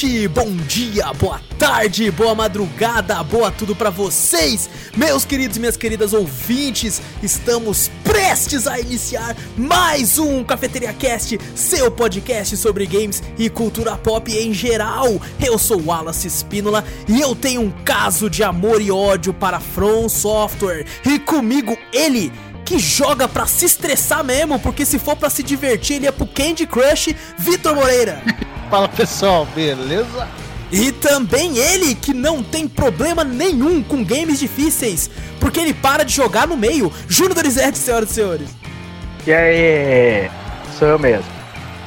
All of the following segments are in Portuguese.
Noite, bom dia, boa tarde, boa madrugada, boa tudo para vocês, meus queridos e minhas queridas ouvintes. Estamos prestes a iniciar mais um Cafeteria Cast, seu podcast sobre games e cultura pop em geral. Eu sou Wallace Espínola e eu tenho um caso de amor e ódio para From Software. E comigo ele que joga pra se estressar mesmo, porque se for pra se divertir, ele é pro Candy Crush, Vitor Moreira. Fala pessoal, beleza? E também ele que não tem problema nenhum com games difíceis, porque ele para de jogar no meio. Júnior Dorizete, senhoras e senhores. E aí? Sou eu mesmo.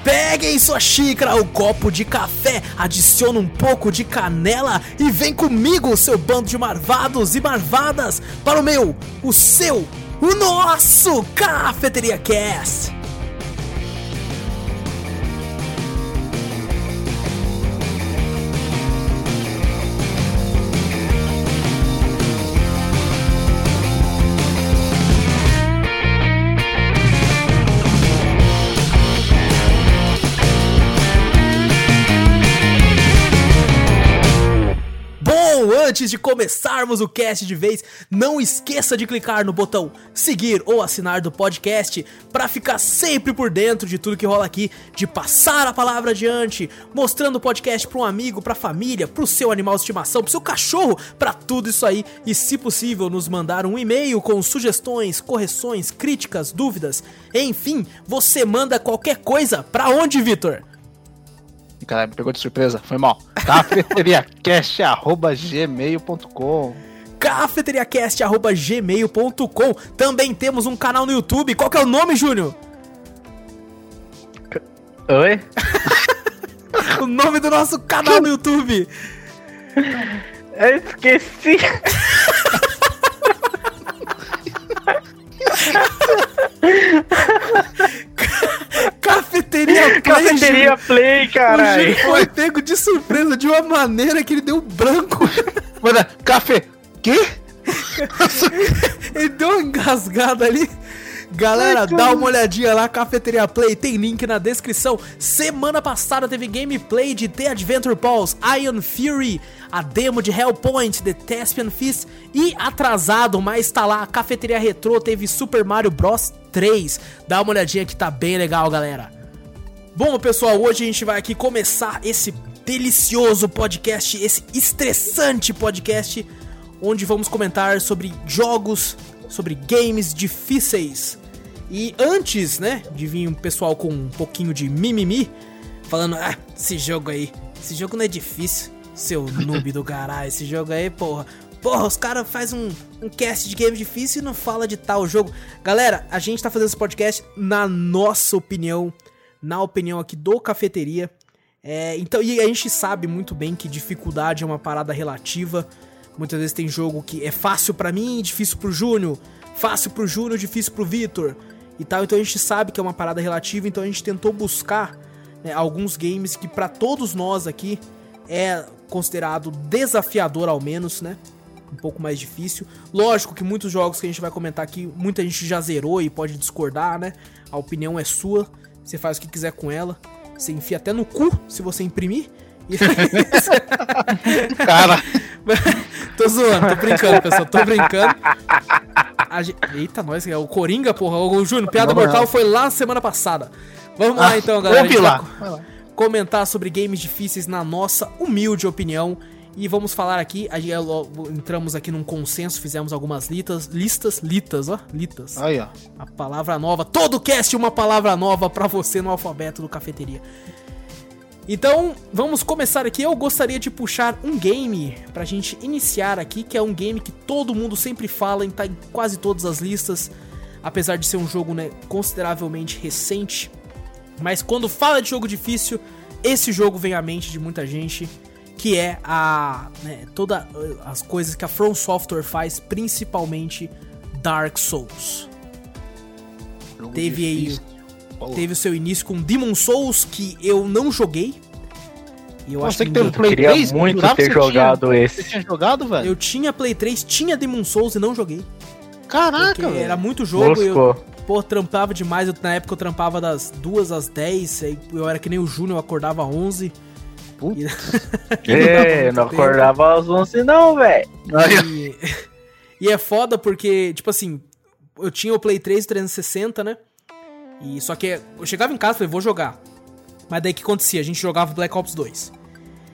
Peguem sua xícara, o copo de café, adicione um pouco de canela e vem comigo, seu bando de marvados e marvadas, para o meu, o seu, o nosso Cafeteria Cast. Antes de começarmos o cast de vez, não esqueça de clicar no botão seguir ou assinar do podcast para ficar sempre por dentro de tudo que rola aqui, de passar a palavra adiante, mostrando o podcast para um amigo, para família, para o seu animal de estimação, para seu cachorro, para tudo isso aí. E, se possível, nos mandar um e-mail com sugestões, correções, críticas, dúvidas, enfim, você manda qualquer coisa. Para onde, Vitor? Caralho, me pegou de surpresa, foi mal. cafeteriacast.gmail.com cafeteriacast.gmail.com Também temos um canal no YouTube. Qual que é o nome, Júnior? Oi? o nome do nosso canal no YouTube. Eu esqueci. Cafeteria Play. Cafeteria Play, caralho. Foi pego de surpresa de uma maneira que ele deu branco. Mano, café. Quê? ele deu uma engasgada ali. Galera, Ai, dá uma olhadinha lá, Cafeteria Play, tem link na descrição. Semana passada teve gameplay de The Adventure Pulse, Iron Fury, a demo de Hellpoint, The Thespian Fist e atrasado, mas tá lá, a Cafeteria Retro teve Super Mario Bros 3. Dá uma olhadinha que tá bem legal, galera. Bom, pessoal, hoje a gente vai aqui começar esse delicioso podcast, esse estressante podcast, onde vamos comentar sobre jogos, sobre games difíceis. E antes, né, de vir um pessoal com um pouquinho de mimimi, falando, ah, esse jogo aí, esse jogo não é difícil, seu noob do caralho, esse jogo aí, porra. Porra, os caras fazem um, um cast de game difícil e não fala de tal jogo. Galera, a gente tá fazendo esse podcast na nossa opinião, na opinião aqui do Cafeteria. É, então, e a gente sabe muito bem que dificuldade é uma parada relativa. Muitas vezes tem jogo que é fácil para mim, difícil pro Júnior, fácil pro Júnior, difícil pro Vitor e tal. Então a gente sabe que é uma parada relativa, então a gente tentou buscar né, alguns games que para todos nós aqui é considerado desafiador ao menos, né? Um pouco mais difícil. Lógico que muitos jogos que a gente vai comentar aqui, muita gente já zerou e pode discordar, né? A opinião é sua, você faz o que quiser com ela. Você enfia até no cu se você imprimir. Cara. tô zoando, tô brincando, pessoal. Tô brincando. Gente... Eita, nós, é o Coringa, porra. O Júnior, Piada Vamos Mortal lá. foi lá semana passada. Vamos ah, lá então, galera. Vamos lá. Comentar sobre games difíceis na nossa humilde opinião. E vamos falar aqui, entramos aqui num consenso, fizemos algumas litas, listas, litas, ó, litas. Aí, ó. A palavra nova, todo cast uma palavra nova para você no alfabeto do cafeteria. Então, vamos começar aqui. Eu gostaria de puxar um game pra gente iniciar aqui, que é um game que todo mundo sempre fala, tá em quase todas as listas, apesar de ser um jogo né, consideravelmente recente. Mas quando fala de jogo difícil, esse jogo vem à mente de muita gente, que é a né, todas as coisas que a From Software faz, principalmente Dark Souls. Jogo Teve difícil. aí teve o seu início com Demon Souls, que eu não joguei. E eu acho que, que teve Play queria 3, muito ter jogado tinha, esse. Você tinha jogado, velho? Eu tinha Play 3, tinha Demon Souls e não joguei. Caraca, Era muito jogo. Eu, Pô, trampava demais. Eu, na época eu trampava das duas às 10. Eu era que nem o Júnior, eu acordava às 11. Putz. é, não tempo. acordava às 11 não, velho. E, e é foda porque, tipo assim, eu tinha o Play 3 360, né? E só que eu chegava em casa e falei, vou jogar. Mas daí o que acontecia? A gente jogava Black Ops 2.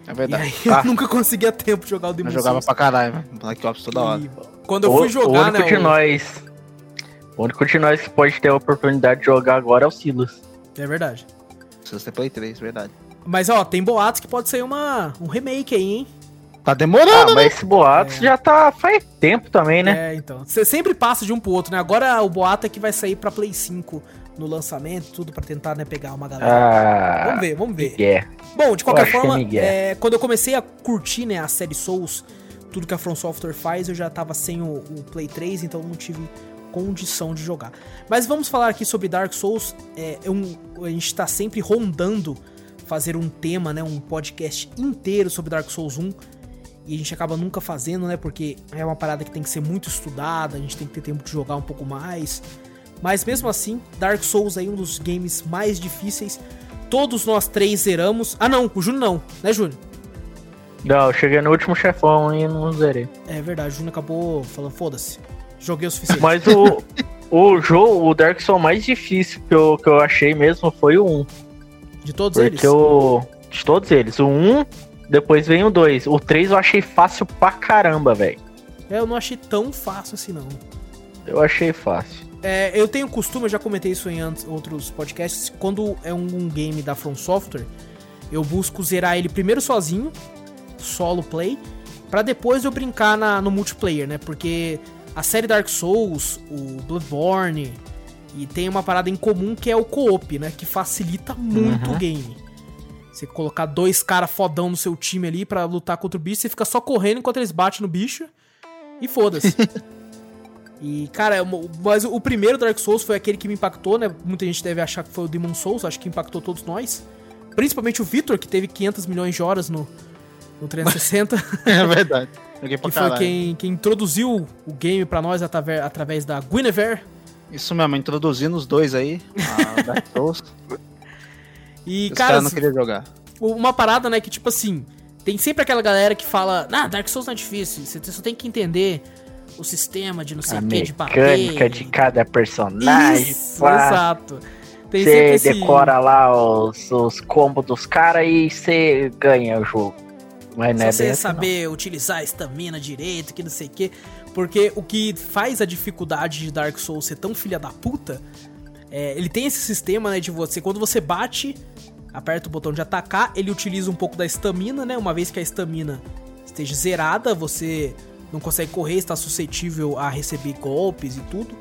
É verdade. E aí tá. eu nunca conseguia tempo de jogar o Demon Eu jogava pra caralho, Black Ops toda hora. E quando eu fui jogar, o único né? De nós, o único de nós que pode ter a oportunidade de jogar agora é o Silas. É verdade. Silas tem Play 3, verdade. Mas ó, tem boatos que pode ser uma, um remake aí, hein? Tá demorando, ah, né? mas esse boato é. já tá faz tempo também, né? É, então. Você sempre passa de um pro outro, né? Agora o boato é que vai sair pra Play 5 no lançamento, tudo para tentar né, pegar uma galera. Ah, vamos ver, vamos ver. Yeah. Bom, de qualquer forma, é, quando eu comecei a curtir né, a série Souls, tudo que a From Software faz, eu já tava sem o, o Play 3, então não tive condição de jogar. Mas vamos falar aqui sobre Dark Souls. É, é um, a gente tá sempre rondando fazer um tema, né, um podcast inteiro sobre Dark Souls 1 e a gente acaba nunca fazendo, né? Porque é uma parada que tem que ser muito estudada, a gente tem que ter tempo de jogar um pouco mais. Mas mesmo assim, Dark Souls é um dos games mais difíceis. Todos nós três zeramos. Ah, não, o Júnior não, né, Júnior? Não, eu cheguei no último chefão e não zerei. É verdade, o Júnior acabou falando, foda-se. Joguei o suficiente. Mas o, o jogo, o Dark Souls mais difícil que eu, que eu achei mesmo foi o 1. De todos Porque eles? Eu, de todos eles. O 1, depois vem o 2. O 3 eu achei fácil pra caramba, velho. É, eu não achei tão fácil assim, não. Eu achei fácil. É, eu tenho costume, eu já comentei isso em outros podcasts, quando é um game da From Software, eu busco zerar ele primeiro sozinho, solo play, para depois eu brincar na, no multiplayer, né? Porque a série Dark Souls, o Bloodborne, e tem uma parada em comum que é o co-op, né? Que facilita muito uhum. o game. Você colocar dois caras fodão no seu time ali para lutar contra o bicho, você fica só correndo enquanto eles batem no bicho e foda-se. E, cara, mas o primeiro Dark Souls foi aquele que me impactou, né? Muita gente deve achar que foi o Demon Souls, acho que impactou todos nós. Principalmente o Victor, que teve 500 milhões de horas no, no 360. é verdade. que foi quem, quem introduziu o game para nós através, através da Guinevere. Isso mesmo, introduzindo os dois aí, a Dark Souls. e, Os cara, não queria jogar. Uma parada, né, que tipo assim, tem sempre aquela galera que fala, ah, Dark Souls não é difícil, você só tem que entender o sistema de não sei o que, de papel. A mecânica de cada personagem. Isso, exato. Você esse... decora lá os, os combos dos caras e você ganha o jogo. Mas não é você saber não. utilizar a estamina direito, que não sei o que. Porque o que faz a dificuldade de Dark Souls ser tão filha da puta, é, ele tem esse sistema, né, de você, quando você bate, aperta o botão de atacar, ele utiliza um pouco da estamina, né, uma vez que a estamina esteja zerada, você não consegue correr, está suscetível a receber golpes e tudo.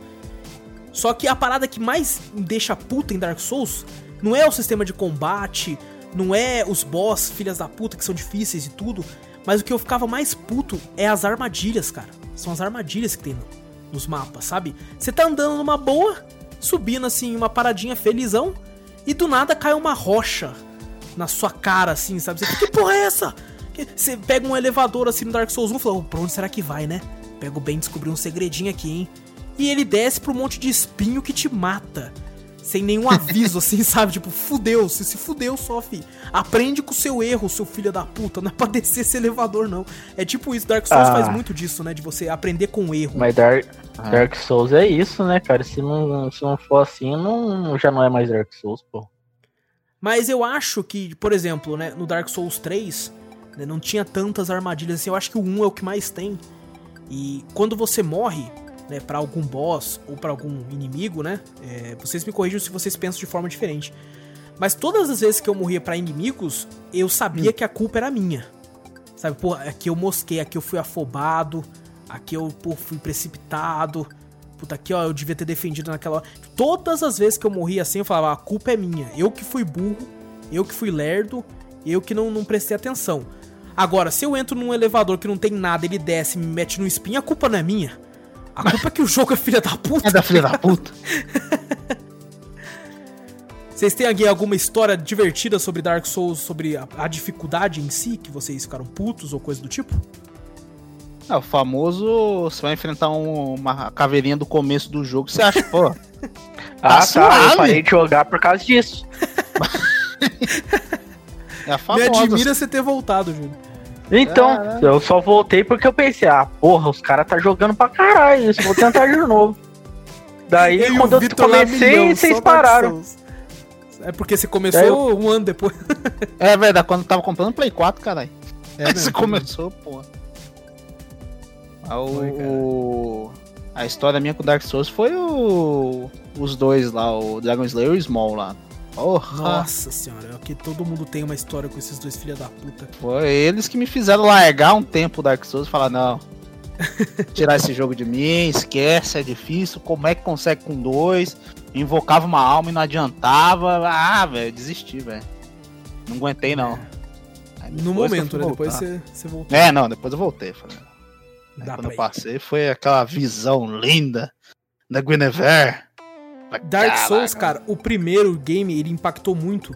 Só que a parada que mais deixa puta em Dark Souls não é o sistema de combate, não é os boss, filhas da puta, que são difíceis e tudo, mas o que eu ficava mais puto é as armadilhas, cara. São as armadilhas que tem no, nos mapas, sabe? Você tá andando numa boa, subindo assim, uma paradinha felizão, e do nada cai uma rocha na sua cara, assim, sabe? Que porra é essa? Você pega um elevador assim no Dark Souls 1 e fala, oh, pra onde será que vai, né? Pega o bem descobrir um segredinho aqui, hein? E ele desce pro monte de espinho que te mata. Sem nenhum aviso, assim, sabe? Tipo, fudeu, se se fudeu só, fi. Aprende com o seu erro, seu filho da puta. Não é pra descer esse elevador, não. É tipo isso, Dark Souls ah. faz muito disso, né? De você aprender com o erro. Mas Dark, ah. Dark Souls é isso, né, cara? Se não, se não for assim, não, já não é mais Dark Souls, pô. Mas eu acho que, por exemplo, né, no Dark Souls 3, né? Não tinha tantas armadilhas assim. Eu acho que o 1 é o que mais tem. E quando você morre, né, para algum boss ou para algum inimigo, né? É, vocês me corrijam se vocês pensam de forma diferente. Mas todas as vezes que eu morria para inimigos, eu sabia hum. que a culpa era minha. Sabe, pô, aqui eu mosquei, aqui eu fui afobado, aqui eu pô, fui precipitado. Puta, aqui ó, eu devia ter defendido naquela hora. Todas as vezes que eu morria assim, eu falava, a culpa é minha. Eu que fui burro, eu que fui lerdo, eu que não, não prestei atenção. Agora, se eu entro num elevador que não tem nada, ele desce e me mete no espinho, a culpa não é minha. A culpa é que o jogo é filha da puta. É da filha da puta. Vocês têm aqui alguma história divertida sobre Dark Souls, sobre a, a, dificuldade em si, que vocês ficaram putos ou coisa do tipo? É, o famoso, você vai enfrentar um, uma caveirinha do começo do jogo, você acha, pô, Ah, tá. suave. Eu parei de jogar por causa disso. É a Me famosa. admira você ter voltado, Júlio. Então, Caralho. eu só voltei porque eu pensei, ah, porra, os caras tá jogando pra caralho isso, vou tentar de novo. Daí, e quando eu comecei, milhão, vocês pararam. É porque você começou eu- um ano depois. É verdade, quando eu tava comprando Play 4, caralho. É Aí mesmo, você começou, pô. Ah, o, Foi, A história minha com Dark Souls foi o... os dois lá, o Dragon Slayer e o Small lá. Porra! Nossa senhora, é que todo mundo tem uma história com esses dois filha da puta. Foi eles que me fizeram largar um tempo o Dark Souls e falar, não. Tirar esse jogo de mim, esquece, é difícil. Como é que consegue com dois? Invocava uma alma e não adiantava. Ah, velho, desisti, velho. Não aguentei, não. Aí No momento, né? Depois você, você voltou. É, não, depois eu voltei. Falei. Aí quando eu passei foi aquela visão linda da Guinevere. Falei, Dark "Caraca, Souls, cara, o primeiro game, ele impactou muito,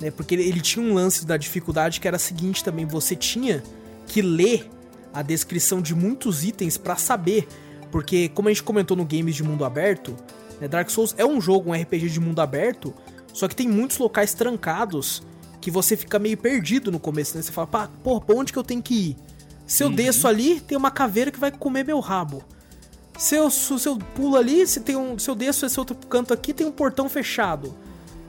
né? Porque ele, ele tinha um lance da dificuldade que era a seguinte também, você tinha que ler a descrição de muitos itens pra saber, porque como a gente comentou no games de mundo aberto, né, Dark Souls é um jogo, um RPG de mundo aberto, só que tem muitos locais trancados que você fica meio perdido no começo, né? Você fala, pá, porra, pra onde que eu tenho que ir? Se eu Uhum. desço ali, tem uma caveira que vai comer meu rabo. Se eu, se eu pulo ali, se, tem um, se eu desço esse outro canto aqui, tem um portão fechado.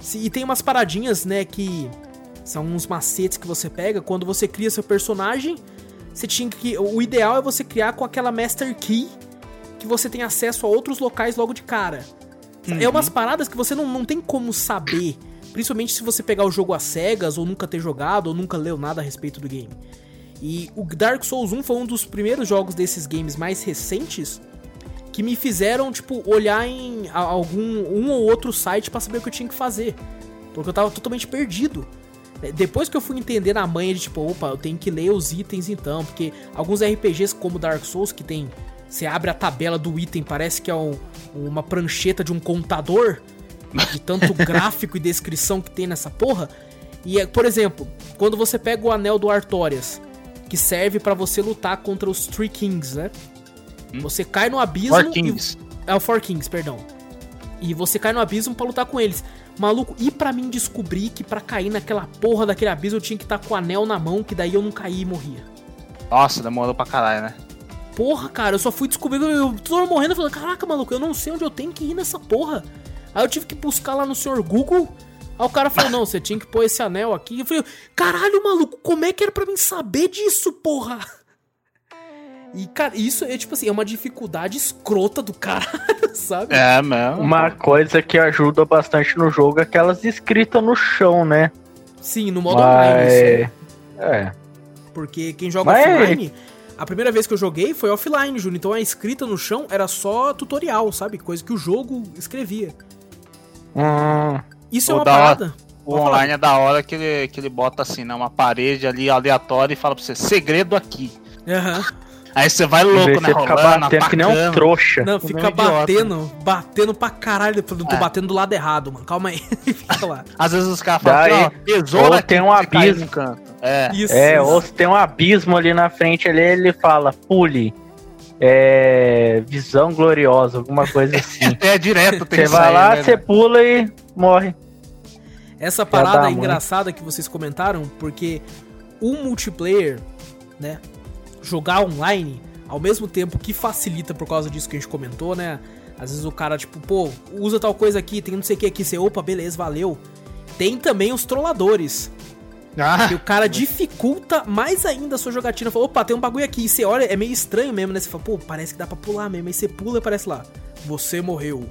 Se- e tem umas paradinhas, né, que são uns macetes que você pega. Quando você cria seu personagem, você tinha que. O ideal é você criar com aquela Master Key, que você tem acesso a outros locais logo de cara. É umas paradas que você não, não tem como saber. Principalmente se você pegar o jogo às cegas, ou nunca ter jogado, ou nunca leu nada a respeito do game. E o Dark Souls 1 foi um dos primeiros jogos desses games mais recentes que me fizeram, tipo, olhar em algum um ou outro site pra saber o que eu tinha que fazer. Porque eu tava totalmente perdido. É, Depois que eu fui entender na manha de tipo, opa, eu tenho que ler os itens então, porque alguns RPGs como Dark Souls que tem, você abre a tabela do item, parece que é um- uma prancheta de um contador, de tanto gráfico e descrição que tem nessa porra. E, é, por exemplo, quando você pega o anel do Artorias, que serve pra você lutar contra os Three Kings, né? Você cai no abismo Four e- Kings. é o Four Kings, perdão. E você cai no abismo pra lutar com eles. Maluco, e pra mim descobrir que pra cair naquela porra daquele abismo eu tinha que estar com o anel na mão, que daí eu não caía e morria. Nossa, demorou pra caralho, né? Porra, cara, eu só fui descobrir, eu tô morrendo falando, caraca, maluco, eu não sei onde eu tenho que ir nessa porra. Aí eu tive que buscar lá no senhor Google. Aí o cara falou, não, você tinha que pôr esse anel aqui. Eu falei, caralho, maluco, como é que era pra mim saber disso, porra? E, cara, isso é tipo assim, é uma dificuldade escrota do caralho, sabe? É, mesmo. Uma coisa que ajuda bastante no jogo é aquelas escritas no chão, né? Sim, no modo online. isso. Mas. É. Porque quem joga Mas- offline, a primeira vez que eu joguei foi offline, Júnior. Então a escrita no chão era só tutorial, sabe? Coisa que o jogo escrevia. Hum, Isso é uma hora. parada. O Pode falar. online é da hora que ele, que ele bota assim, né? Uma parede ali aleatória e fala pra você, segredo aqui. Aham. Aí você vai louco, né? você ficar Rolando, batendo que nem um trouxa. Não, fica um idiota. batendo, batendo pra caralho. Eu não tô É. batendo do lado errado, mano. Calma aí. Fica lá. Às vezes os caras falam, assim, ó, tesoura ou aqui tem um abismo. no canto. É. Isso. É, isso. ou se tem um abismo ali na frente ali, ele fala, pule. É. Visão gloriosa, alguma coisa assim. É direto, tem Você vai aí, lá, né? você pula e morre. Essa da parada mãe. engraçada que vocês comentaram, porque o multiplayer, né? Jogar online, ao mesmo tempo que facilita por causa disso que a gente comentou, né? Às vezes o cara, tipo, pô, usa tal coisa aqui, tem não sei o que aqui, você, opa, beleza, valeu. Tem também os trolladores. Ah, Que o cara dificulta mais ainda a sua jogatina. Fala, opa, tem um bagulho aqui. E você olha, é meio estranho mesmo, né? Você fala, pô, parece que dá pra pular mesmo. Aí você pula e aparece lá. Você morreu.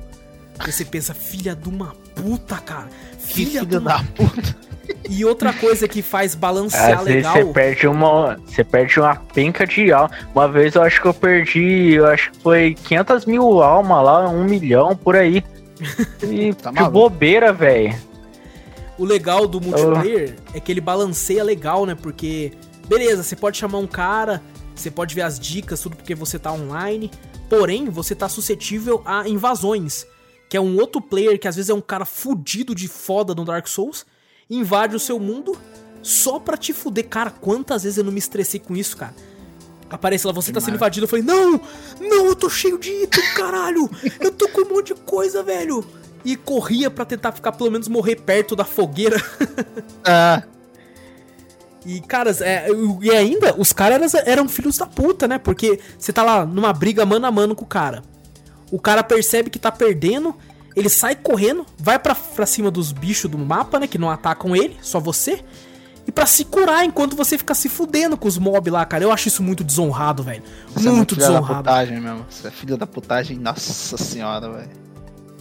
Você pensa, filha de uma puta, cara. Filha, uma da puta. e outra coisa que faz balancear Às legal. você perde uma. Você perde uma penca de alma. Uma vez eu acho que eu perdi, eu acho que foi 500 mil almas lá, um milhão por aí. E Tá que bobeira, velho. O legal do multiplayer é que ele balanceia legal, né? Porque, beleza, você pode chamar um cara, você pode ver as dicas, tudo porque você tá online. Porém, você tá suscetível a invasões. Que é um outro player que às vezes é um cara fudido de foda no Dark Souls, invade o seu mundo só pra te fuder. Cara, quantas vezes eu não me estressei com isso, cara? Aparece lá, você tá sendo invadido. Eu falei, não, não, eu tô cheio de item, caralho. Eu tô com um monte de coisa, velho. e corria pra tentar ficar pelo menos morrer perto da fogueira. Ah, E, caras, é, e ainda, os caras eram, eram filhos da puta, né? Porque você tá lá numa briga mano a mano com o cara. O cara percebe que tá perdendo, ele sai correndo, vai pra, pra cima dos bichos do mapa, né? Que não atacam ele, só você. E pra se curar enquanto você fica se fudendo com os mobs lá, cara. Eu acho isso muito desonrado, velho. isso é Muito filha da desonrado. putagem mesmo. Isso é filho da putagem, nossa senhora, velho.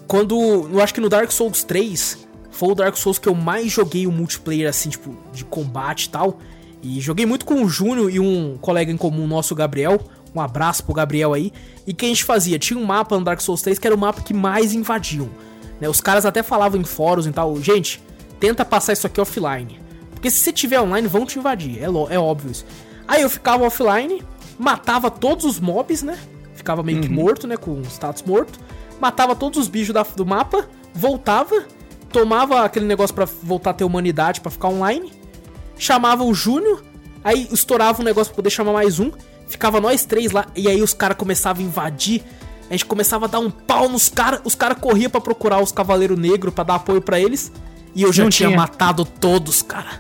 Quando. Eu acho que no Dark Souls 3 foi o Dark Souls que eu mais joguei o multiplayer, assim, tipo, de combate e tal. E joguei muito com o Júnior e um colega em comum nosso, o Gabriel. Um abraço pro Gabriel aí. E o que a gente fazia? Tinha um mapa no Dark Souls 3 que era o mapa que mais invadiam. Né? Os caras até falavam em fóruns e tal. Gente, tenta passar isso aqui offline. Porque se você tiver online, vão te invadir. É, é óbvio isso. Aí eu ficava offline, matava todos os mobs, né? Ficava meio que morto, né? Com status morto. Matava todos os bichos da- do mapa, voltava, tomava aquele negócio pra voltar a ter humanidade pra ficar online, chamava o Júnior, aí estourava um negócio pra poder chamar mais um, ficava nós três lá, e aí os caras começavam a invadir. A gente começava a dar um pau nos caras, os caras corriam pra procurar os Cavaleiros Negros pra dar apoio pra eles. E eu já tinha, tinha. matado todos, cara.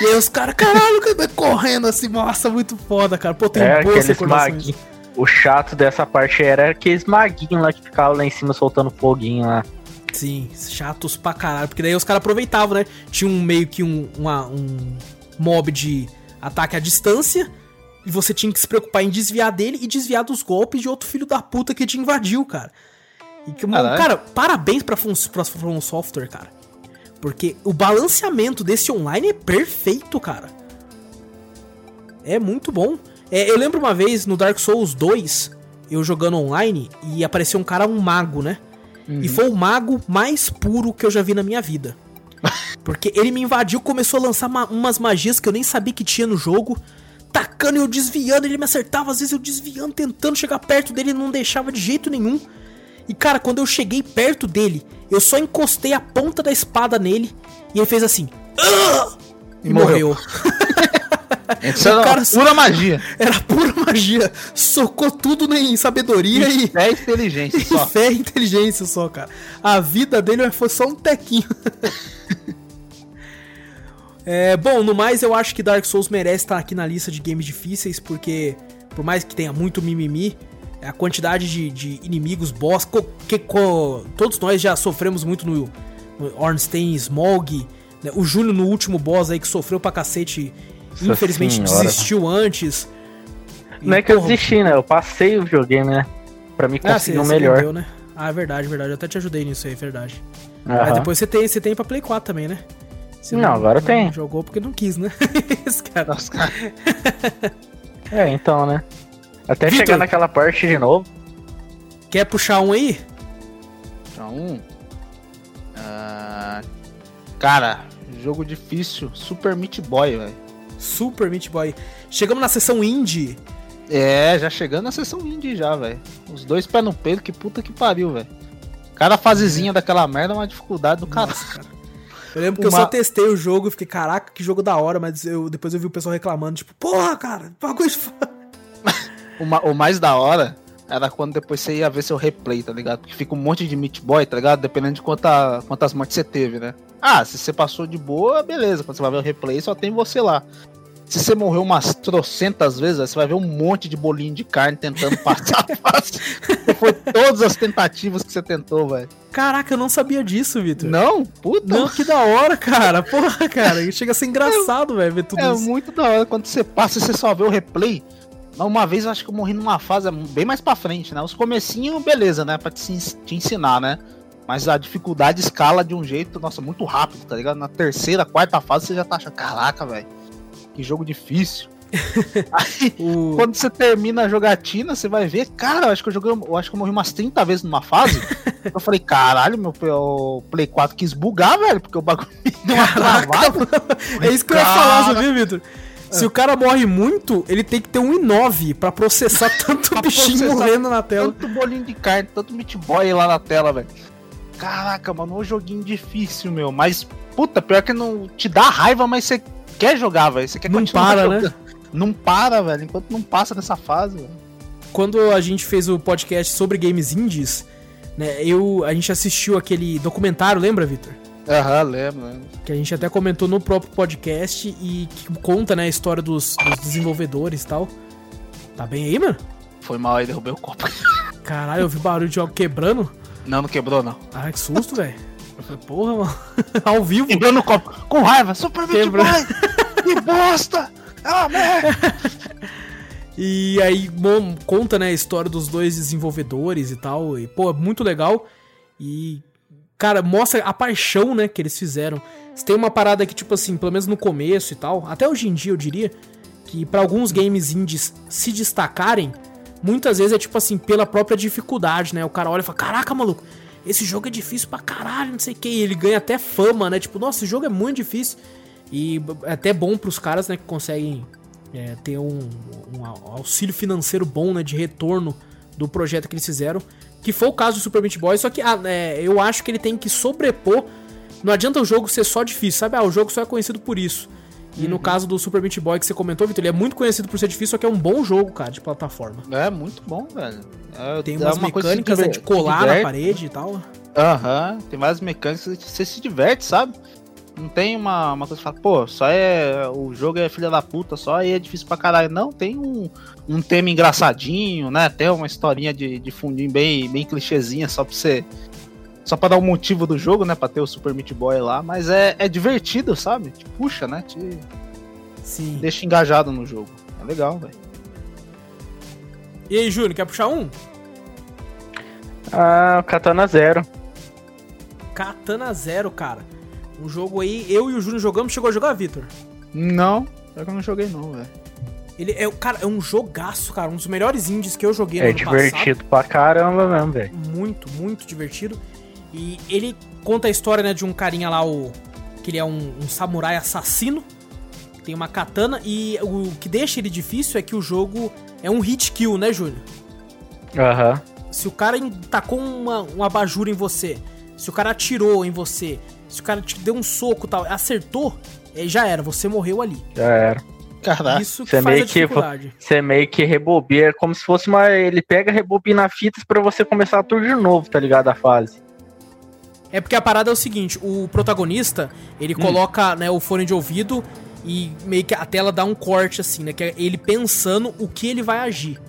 E aí os caras, caralho, correndo assim, nossa, muito foda, cara. Pô, tem É, recordações. maguinhos. O chato dessa parte era aqueles maguinhos lá que ficavam lá em cima soltando foguinho lá. Sim, chatos pra caralho. Porque daí os caras aproveitavam, né? Tinha um meio que um, uma- um mob de ataque à distância. E você tinha que se preocupar em desviar dele e desviar dos golpes de outro filho da puta que te invadiu, cara. E que, mano, cara, parabéns pra From, pra From Software, cara. Porque o balanceamento desse online é perfeito, cara. É muito bom. É, eu lembro uma vez no Dark Souls 2, eu jogando online, e apareceu um cara, um mago, né? E foi o mago mais puro que eu já vi na minha vida. Porque ele me invadiu, começou a lançar ma- umas magias que eu nem sabia que tinha no jogo. Tacando e eu desviando, ele me acertava, às vezes eu desviando, tentando chegar perto dele, ele não deixava de jeito nenhum. E cara, quando eu cheguei perto dele, eu só encostei a ponta da espada nele e ele fez assim. "Ah!" E, E morreu. morreu. Cara- pura magia. Era pura magia. Socou tudo em sabedoria e, É inteligência e só. fé e inteligência só, cara. A vida dele foi só um tequinho. é, bom, no mais, eu acho que Dark Souls merece estar aqui na lista de games difíceis, porque por mais que tenha muito mimimi, a quantidade de, de inimigos, boss, co- que co- todos nós já sofremos muito no, no Ornstein, Smog, né? o Júnior no último boss aí que sofreu pra cacete, Nossa infelizmente senhora. desistiu antes. E, Não é que eu porra, desisti, né? Eu passei o videogame, né? Pra me ah, conseguir o você melhor. vendeu, né? Ah, é verdade, verdade. Eu até te ajudei nisso aí, verdade. Mas Aham. depois você tem, você tem pra Play 4 também, né? Você Não, agora tem. Jogou porque não quis, né? Esse cara. Nossa, cara. É, então, né? Até Vitor. chegar naquela parte de novo. Quer puxar um aí? Então, ah, cara, jogo difícil. Super Meat Boy, velho. Super Meat Boy. Chegamos na sessão indie. É, já chegando na sessão indie já, velho. Os dois pés no peito, que puta que pariu, velho. Cada fasezinha daquela merda é uma dificuldade do. Nossa, cara. Eu lembro que eu Uma- só testei o jogo e fiquei, caraca, que jogo da hora, mas eu, depois eu vi o pessoal reclamando, tipo, porra, cara, bagulho de foda. O, ma- o mais da hora era quando depois você ia ver seu replay, tá ligado? Porque fica um monte de Meat Boy, tá ligado? Dependendo de quanta, quantas mortes você teve, né? Ah, se você passou de boa, beleza. Quando você vai ver o replay, só tem você lá. Se você morreu umas trocentas vezes, você vai ver um monte de bolinho de carne tentando passar a fase. Foi todas as tentativas que você tentou, velho. Caraca, eu não sabia disso, Vitor. Não? Puta, Não, que da hora, cara. Porra, cara. Chega a ser engraçado, velho, ver tudo É isso. muito da hora quando você passa e você só vê o replay. Uma vez eu acho que eu morri numa fase bem mais pra frente, né? Os comecinhos, beleza, né? Pra te, te ensinar, né? Mas a dificuldade escala de um jeito, nossa, muito rápido, tá ligado? Na terceira, quarta fase você já tá achando, caraca, velho. Que jogo difícil. Aí, O... quando você termina a jogatina, você vai ver, cara, eu acho que eu joguei, eu acho que eu morri umas 30 vezes numa fase. eu falei, caralho, meu Play 4 quis bugar, velho, porque o bagulho me deu uma travada. É isso que eu ia falar, sabia, Vitor? Se o cara morre muito, ele tem que ter um i9 pra processar tanto Pra bichinho processar morrendo na tela. Tanto bolinho de carne, tanto meat boy lá na tela, velho. Caraca, mano, um joguinho difícil, meu. Mas, puta, pior que não te dá raiva, mas você quer jogar, velho. Você quer Não continuar para, jogando. né? Não para, velho, enquanto não passa dessa fase, velho. Quando a gente fez o podcast sobre games indies, Né, eu, a gente assistiu aquele documentário, lembra, Vitor? Aham, lembro, lembro. Que a gente até comentou no próprio podcast e que conta, né, a história dos, dos desenvolvedores e tal. Tá bem aí, mano? Foi mal aí, derrubei o copo. Caralho, eu vi barulho de algo quebrando. Não, não quebrou, não. Ah, que susto, velho. Porra, mano. Ao vivo. Quebrando o copo. Com raiva. Super Meat Quebrou. Boy! Que bosta! Ah, merda! E aí bom, conta, né, a história dos dois desenvolvedores e tal. E, pô, é muito legal. E, cara, mostra a paixão, né, que eles fizeram. Se tem uma parada que, tipo assim, pelo menos no começo e tal, até hoje em dia eu diria, que pra alguns games indies se destacarem, muitas vezes é tipo assim, pela própria dificuldade, né? O cara olha e fala, caraca, maluco, esse jogo é difícil pra caralho, não sei o que. Ele ganha até fama, né? Tipo, nossa, esse jogo é muito difícil. E é até bom pros caras, né, que conseguem é, ter um, um auxílio financeiro bom, né, de retorno do projeto que eles fizeram. Que foi o caso do Super Meat Boy, só que ah, é, eu acho que ele tem que sobrepor. Não adianta o jogo ser só difícil, sabe? Ah, o jogo só é conhecido por isso. E no caso do Super Meat Boy que você comentou, Vitor, ele é muito conhecido por ser difícil, só que é um bom jogo, cara, de plataforma. É muito bom, velho. É, Tem é umas uma mecânicas né, de colar na parede e tal. Aham, tem várias mecânicas que você se diverte, sabe? Não tem uma, uma coisa que fala, pô, só é. O jogo é filha da puta, só aí é difícil pra caralho. Não, tem um, um tema engraçadinho, né? Tem uma historinha de, de fundinho bem, bem clichêzinha, só pra você. Só pra dar o motivo do jogo, né? Pra ter o Super Meat Boy lá. Mas é, é divertido, sabe? Te puxa, né? Te Sim. deixa engajado no jogo. É legal, velho. E aí, Júnior, quer puxar um? Ah, Katana Zero. Katana Zero, cara. Um jogo aí, eu e o Júnior jogamos, chegou a jogar, Vitor? Não, é que eu não joguei não, velho. Ele é, cara, é um jogaço, cara. Um dos melhores indies que eu joguei no É ano divertido pra caramba mesmo, velho. passado. Muito, muito divertido. E ele conta a história, né, de um carinha lá, o que ele é um, um samurai assassino. Tem uma katana. E o que deixa ele difícil é que o jogo é um hit kill, né, Júnior? Aham. Se o cara tacou uma, um abajur em você, se o cara atirou em você, se o cara te deu um soco e tal, acertou, aí já era, você morreu ali. Já era. Caraca. Isso que Você faz a meio que- dificuldade. Você meio que rebobina, é como se fosse uma. Ele pega, rebobina fitas pra você começar tudo de novo, tá ligado? A fase. É porque a parada é o seguinte, o protagonista, ele coloca né, o fone de ouvido e meio que a tela dá um corte assim, né? Que é ele pensando o que ele vai agir.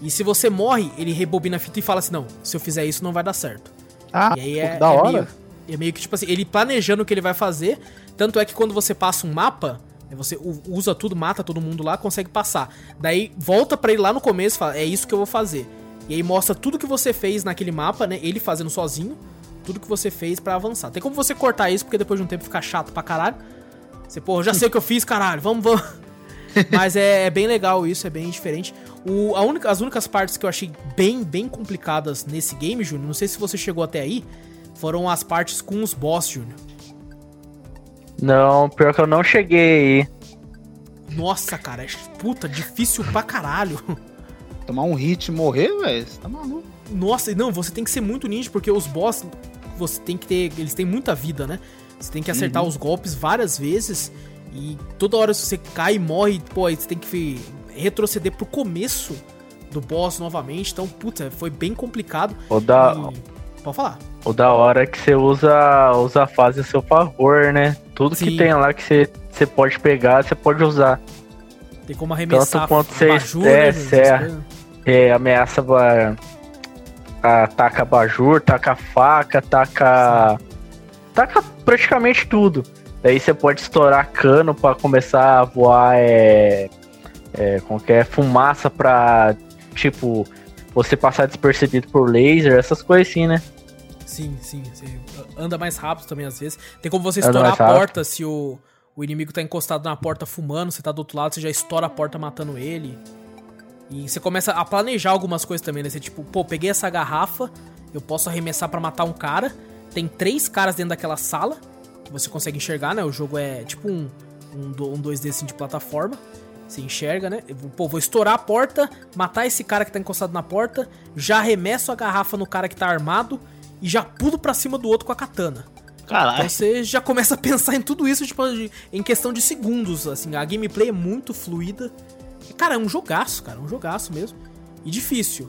E se você morre, ele rebobina a fita e fala assim, não, se eu fizer isso não vai dar certo. Ah, E aí é, da é hora. meio, é meio que, tipo assim, ele planejando o que ele vai fazer. Tanto é que quando você passa um mapa, né, você usa tudo, mata todo mundo lá, consegue passar. Daí volta pra ele lá no começo e fala, é isso que eu vou fazer. E aí mostra tudo que você fez naquele mapa, né? Ele fazendo sozinho, tudo que você fez pra avançar. Tem como você cortar isso, porque depois de um tempo fica chato pra caralho. Você, pô, já sei o que eu fiz, caralho, vamos, vamos. Mas é, é bem legal isso, é bem diferente. O, a única, as únicas partes que eu achei bem, bem complicadas nesse game, Júnior, não sei se você chegou até aí, foram as partes com os boss, Júnior. Não, pior que eu não cheguei aí. Nossa, cara, é puta, difícil pra caralho. Tomar um hit e morrer, velho, você tá maluco. Nossa, não, você tem que ser muito ninja, porque os boss, você tem que ter. Eles têm muita vida, né? Você tem que acertar os golpes várias vezes. E toda hora se você cai e morre, pô, aí você tem que retroceder pro começo do boss novamente. Então, puta, foi bem complicado. O da, E- Pode falar. o da hora é que você usa, usa a fase a seu favor, né? Tudo Sim. que tem lá que você, você pode pegar, você pode usar. Tem como arremessar Tanto quanto você- abajur, é, né, é. É, ameaça ataca abajur, taca faca, taca. Taca praticamente tudo. Daí você pode estourar cano pra começar a voar é, é, qualquer fumaça pra, tipo, você passar despercebido por laser, essas coisas assim, né? Sim, sim. Você anda mais rápido também às vezes. Tem como você Anda estourar a rápido. porta se o, o inimigo tá encostado na porta fumando, você tá do outro lado, você já estoura a porta matando ele. E você começa a planejar algumas coisas também, né? Você tipo, pô, peguei essa garrafa, eu posso arremessar pra matar um cara. Tem três caras dentro daquela sala que você consegue enxergar, né? O jogo é tipo um, um, um 2D assim de plataforma. Você enxerga, né? Pô, vou estourar a porta, matar esse cara que tá encostado na porta, já arremesso a garrafa no cara que tá armado e já pulo pra cima do outro com a katana. Caralho. Então você já começa a pensar em tudo isso, tipo, em questão de segundos, assim. A gameplay é muito fluida. Cara, é um jogaço, cara, um jogaço mesmo. E difícil.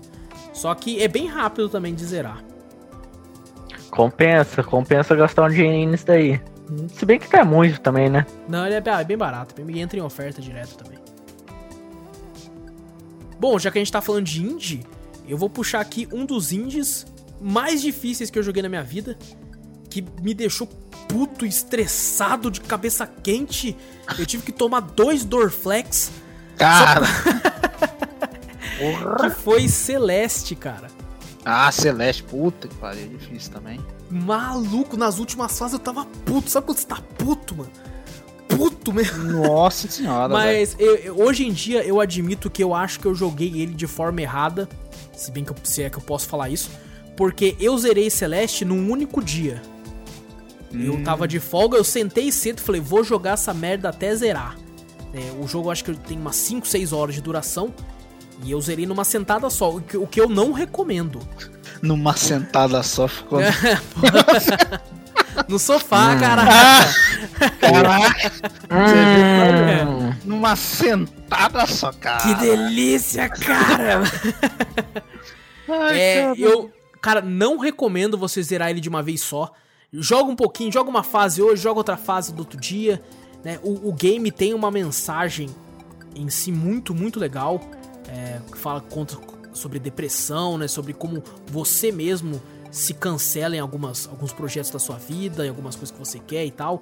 Só que é bem rápido também de zerar. Compensa, compensa gastar um dinheirinho nisso daí. Se bem que tá muito também, né? Não, ele é bem- bem barato. Ele entra em oferta direto também. Bom, já que a gente tá falando de indie, eu vou puxar aqui um dos indies mais difíceis que eu joguei na minha vida. Que me deixou puto, estressado, de cabeça quente. Eu tive que tomar dois Dorflex. Cara! Que foi Celeste, cara. Ah, Celeste, puta que pariu, difícil também. Maluco, nas últimas fases eu tava puto. Sabe quando você tá puto, mano? Puto mesmo. Nossa senhora. Mas eu- eu- hoje em dia eu admito que eu acho que eu joguei ele de forma errada. Se bem que eu, se é que eu posso falar isso. Porque eu zerei Celeste num único dia. Eu tava de folga, eu sentei cedo e falei, vou jogar essa merda até zerar. É, o jogo eu acho que tem umas 5, 6 horas de duração. E eu zerei numa sentada só, o que, o que eu não recomendo. Numa sentada só ficou. É. No sofá, Hum. cara. Caraca! Hum, Numa sentada só, cara. Que delícia, cara! Ai, É, cara. eu, cara, não recomendo você zerar ele de uma vez só. Joga um pouquinho, joga uma fase hoje, joga outra fase do outro dia. Né? O, o game tem uma mensagem em si muito, muito legal. é, que fala contra, sobre depressão, né? Sobre como você mesmo se cancela em algumas, alguns projetos da sua vida, em algumas coisas que você quer e tal.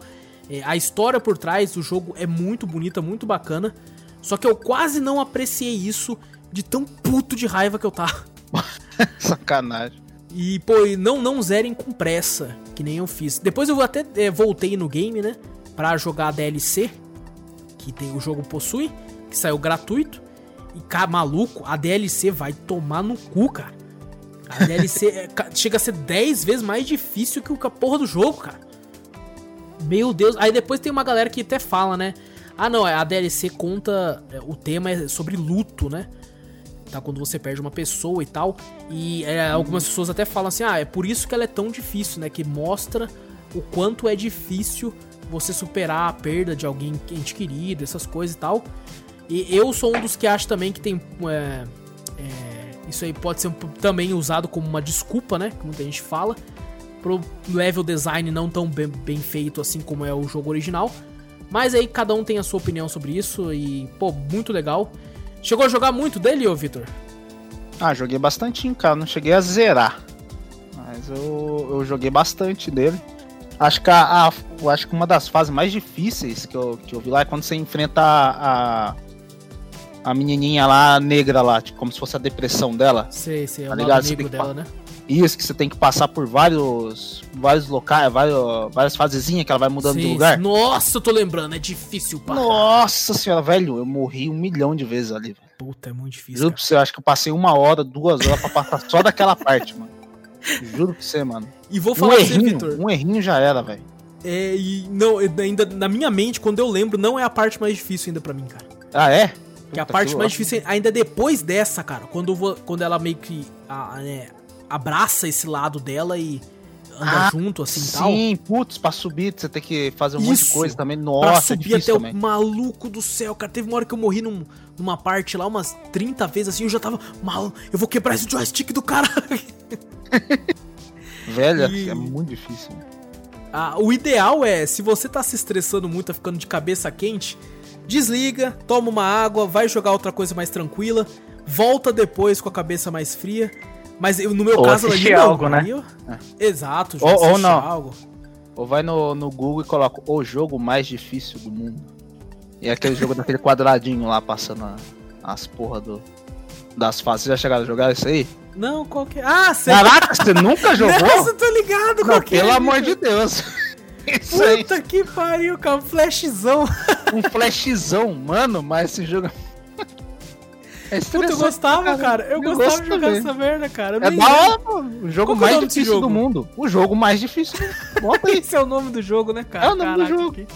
É, a história por trás do jogo é muito bonita, muito bacana. Só que eu quase não apreciei isso de tão puto de raiva que eu tava. Sacanagem. E, pô, e não, não zerem com pressa, que nem eu fiz. Depois eu até é, voltei no game, né? Pra jogar a DLC, que tem o jogo possui, que saiu gratuito. E, cara, maluco, a DLC vai tomar no cu, cara. A DLC é, chega a ser 10 vezes mais difícil que o- porra do jogo, cara. Meu Deus. Aí depois tem uma galera que até fala, né? Ah, não, a DLC conta. é, O tema é sobre luto, né? Tá, quando você perde uma pessoa e tal. E é, algumas pessoas até falam assim: ah, é por isso que ela é tão difícil, né? Que mostra o quanto é difícil você superar a perda de alguém ente querido, essas coisas e tal. E eu sou um dos que acha também que tem. é, é, isso aí pode ser também usado como uma desculpa, né? Que muita gente fala. Pro level design não tão bem, bem feito assim como é o jogo original. Mas aí cada um tem a sua opinião sobre isso e, pô, muito legal. Chegou a jogar muito dele, ô Vitor? Ah, joguei bastante, cara. Não cheguei a zerar. Mas eu, eu joguei bastante dele. Acho que, a, a- eu acho que uma das fases mais difíceis que eu, que eu vi lá é quando você enfrenta a, a, a menininha lá, negra lá, tipo, como se fosse a depressão dela. Sei, sei, é o Tá ligado? Tem que dela, né? Isso, que você tem que passar por vários vários locais, vários, várias fasezinhas que ela vai mudando de Sim, lugar. sim. Nossa, eu tô lembrando, é difícil, pá. Nossa senhora, velho, eu morri um milhão de vezes ali, velho. Puta, é muito difícil. Juro cara. pra você, eu acho que eu passei uma hora, duas horas pra passar só daquela parte, mano. Juro pra você, mano. E vou Um falar você, errinho, Vitor. um errinho já era, velho. É, e não, ainda na minha mente, quando eu lembro, não é a parte mais difícil ainda pra mim, cara. Ah, é? Que a Puta, parte que mais difícil ainda é depois dessa, cara. Quando, vou, quando ela meio que a- né, abraça esse lado dela e anda Ah, junto, assim e tal. Sim, putz, pra subir você tem que fazer um monte de Isso. coisa também. Pra Nossa, é subir difícil até também. o maluco do céu, cara. Teve uma hora que eu morri num- numa parte lá, umas 30 vezes assim, eu já tava mal. Eu vou quebrar esse joystick do cara. Velho, E- é muito difícil. Ah, o ideal é, se você tá se estressando muito, tá ficando de cabeça quente, desliga, toma uma água, vai jogar outra coisa mais tranquila, volta depois com a cabeça mais fria. Mas eu- no meu Ou caso assistir não, algo, né? eu- Exato, Ou- ou não. algo. Ou vai no, no Google e coloca o jogo mais difícil do mundo. E é aquele jogo daquele quadradinho lá passando a- as porra do, das fases. Vocês já chegaram a jogar isso aí? Não, qual que é? Ah, sei. Caraca, você nunca jogou? Nossa, eu tô ligado Não, qual que é, pelo amor de Deus. Puta que pariu, cara, um flashzão. um flashzão, mano, mas esse jogo. É Puta, eu gostava, cara. Eu, gostava gosto de jogar também. essa merda, cara. Eu É da hora, pô. O jogo é o mais difícil jogo? do mundo. O jogo mais difícil. Bota aí. Esse é o nome do jogo, né, cara? É o nome do jogo. que-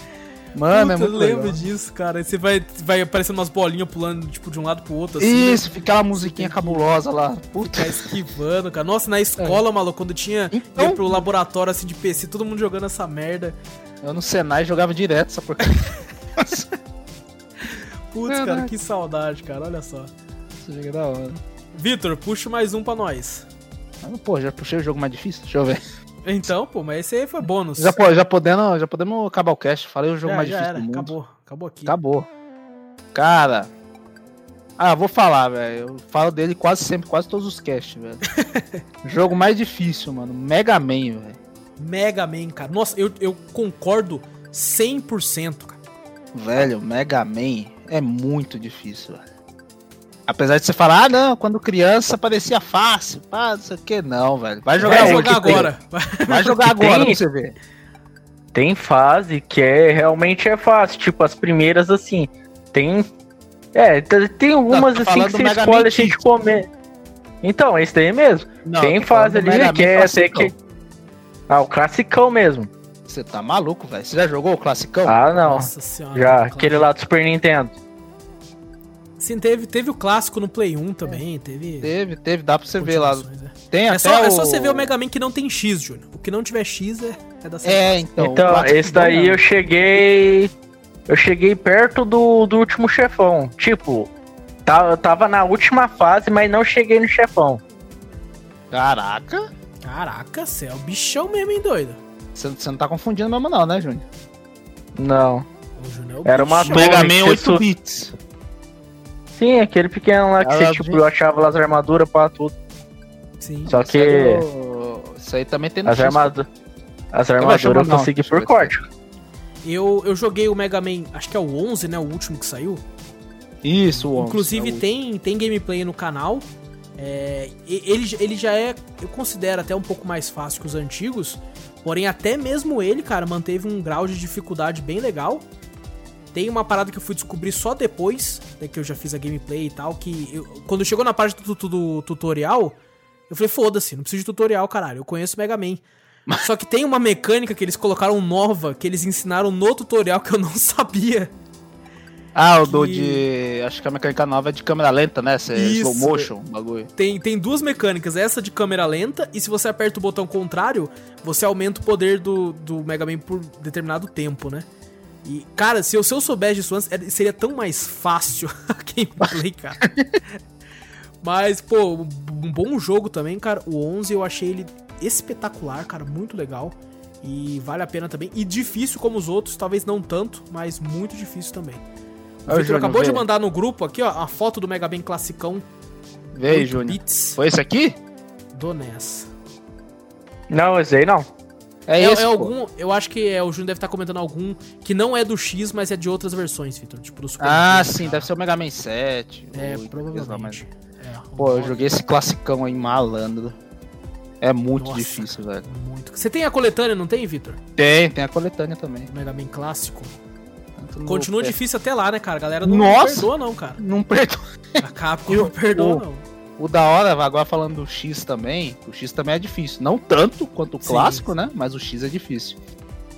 Mano, é Puta, muito eu lembro legal. disso, cara. Aí Você vai, vai aparecendo umas bolinhas pulando, tipo, de um lado pro outro, assim. Isso, fica aquela musiquinha cabulosa lá. Puta. Ficar esquivando, cara. Nossa, na escola, maluco, quando tinha Então- ia pro laboratório, assim, de PC, todo mundo jogando essa merda. Eu no Senai jogava direto essa porcaria. Putz, cara, Caraca. que saudade, cara. Olha só. Jogo da hora. Vitor, puxa mais um pra nós. Mas, Pô, já puxei o jogo mais difícil? Deixa eu ver. Então, pô, mas esse aí foi bônus. Já, já, podendo, já podemos acabar o cast. Falei o jogo Já- mais já difícil era, do mundo. Acabou, acabou aqui. Acabou. Cara. Ah, vou falar, velho. Eu falo dele quase sempre, quase todos os casts, velho. jogo mais difícil, mano. Mega Man, velho. Mega Man, cara. Nossa, eu, eu concordo 100%, cara. Velho, Mega Man é muito difícil, velho. Apesar de você falar, ah, não, quando criança parecia fácil, pá, não sei o que, não, velho. Vai jogar, Vai É, jogar tem- agora. Vai jogar agora Tem- pra você ver. Tem fase que é realmente é fácil, tipo as primeiras assim. Tem é, tem algumas tô assim que você escolhe Man assim de Kids. comer. Então, esse daí mesmo. Não, tem fase ali Mega que Man é até classicão. que Ah, o classicão mesmo. Você tá maluco, velho? Você já jogou o classicão? Ah, não. Nossa senhora. Já, aquele lá do Super Nintendo. Sim, teve, teve o clássico no Play 1 também, teve. Teve, teve, dá pra você ver lá. é. Tem É até só, o... é só você ver o Mega Man que não tem X, Júnior. O que não tiver X é, é da série. É, então. Então, esse daí não. eu cheguei. Eu cheguei perto do, do último chefão. Tipo, tá, eu tava na última fase, mas não cheguei no chefão. Caraca. Caraca, você é o bichão mesmo, hein, doido? Você, você não tá confundindo mesmo não, né, Júnior? Não. O Júnior é o Era uma. Mega Man Man 8 8 bits. Sim, aquele pequeno lá que você, tipo, achava as armaduras pra tudo. Sim. Só que eu- Isso aí também tem no as X, armaduras. As armaduras eu consegui por corte. Eu, eu joguei o Mega Man, acho que é o 11, né? O último que saiu. Isso, o 11, Inclusive é o- tem, tem gameplay no canal. É, ele, ele já é, eu considero até um pouco mais fácil que os antigos. Porém, até mesmo ele, cara, manteve um grau de dificuldade bem legal. Tem uma parada que eu fui descobrir só depois, né, que eu já fiz a gameplay e tal, que eu- quando chegou na parte do, do- do tutorial, eu falei, foda-se, não preciso de tutorial, caralho, eu conheço Mega Man. Só que tem uma mecânica que eles colocaram nova, que eles ensinaram no tutorial que eu não sabia. Ah, o do que- de. Acho que a mecânica nova é de câmera lenta, né? Cê, Isso. slow motion, bagulho. Tem, tem duas mecânicas, essa de câmera lenta, e se você aperta o botão contrário, você aumenta o poder do, do Mega Man por determinado tempo, né? E, cara, se eu, se eu soubesse disso antes, seria tão mais fácil a gameplay, cara. Mas, pô, um bom jogo também, cara. O 11 eu achei ele espetacular, cara, muito legal. E vale a pena também. E difícil como os outros, talvez não tanto, mas muito difícil também. O Victor Júnior, acabou de mandar no grupo aqui, ó, a foto do Mega Man classicão. Vê aí, 8 Júnior. Foi esse aqui? do NES. Não, esse aí não. É, É, esse. é algum. Eu acho que é, o Júnior deve estar comentando algum que não é do X, mas é de outras versões, Vitor. Tipo do Super Ah, Nintendo, sim, tá? deve ser o Mega Man 7. É, oito, provavelmente. mas- É, Pô, eu joguei esse classicão aí malandro. É muito Nossa, difícil, velho. Muito. Você tem a coletânea, não tem, Vitor? Tem, tem a coletânea também. O Mega Man clássico. Continua difícil até lá, né, cara? A galera não, Nossa! não perdoa, não, cara. Não perdoa. A Capcom não o- perdoa, o- não. O da hora, agora falando do X também, o X também é difícil. Não tanto quanto o clássico, sim. né? Mas o X é difícil.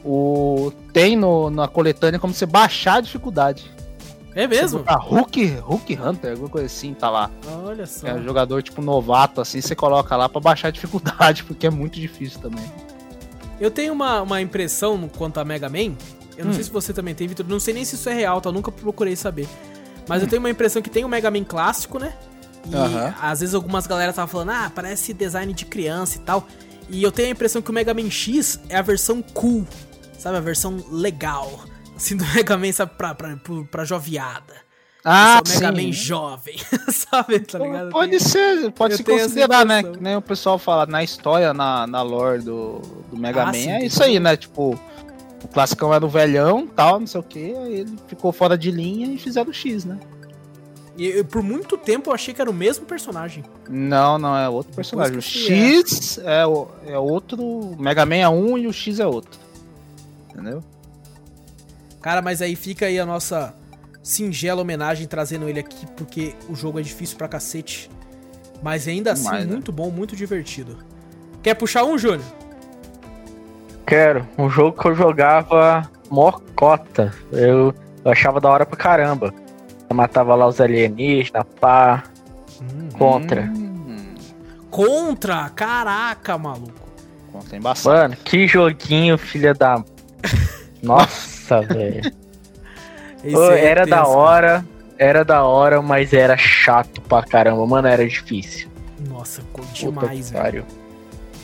O... Tem no, na coletânea como você baixar a dificuldade. É mesmo? Botar Hulk, Hulk Hunter, alguma coisa assim, tá lá. Olha só. É um jogador tipo novato, assim, você coloca lá pra baixar a dificuldade, porque é muito difícil também. Eu tenho uma, uma impressão quanto a Mega Man. Eu não Hum. sei se você também tem, Vitor. Não sei nem se isso é real, tá? Eu nunca procurei saber. Mas Hum. eu tenho uma impressão que tem o Mega Man clássico, né? E Aham. às vezes algumas galera estavam falando, ah, parece design de criança e tal. E eu tenho a impressão que o Mega Man X é a versão cool, sabe? A versão legal. Assim, do Mega Man, sabe? Pra, pra, pra, pra joviada. Ah, é o Mega sim. Man jovem, sabe? Tá ligado? Pode ser, pode eu se considerar, né? Que nem o pessoal fala na história, na, na lore do, do Mega Ah, Man. sim, é isso aí, né? Tipo, o classicão era o velhão tal, não sei o que, aí ele ficou fora de linha e fizeram o X, né? E eu- por muito tempo eu achei que era o mesmo personagem. Não, não, é outro personagem. O X é, o- é outro, o Mega Man é um e o X é outro. Entendeu? Cara, mas aí fica aí a nossa singela homenagem trazendo ele aqui, porque o jogo é difícil pra cacete. Mas ainda assim, Demais, né? muito bom, muito divertido. Quer puxar um, Júnior? Quero. Um jogo que eu jogava mocota. Eu, eu achava da hora pra caramba. Matava lá os alienígenas, pá. Contra. Hum, Contra! Caraca, maluco. contra embaçado. Mano, que joguinho, filha da. Nossa, velho. É Era da hora. Era da hora, mas era chato pra caramba. Mano, era difícil. cara. Nossa, demais, velho.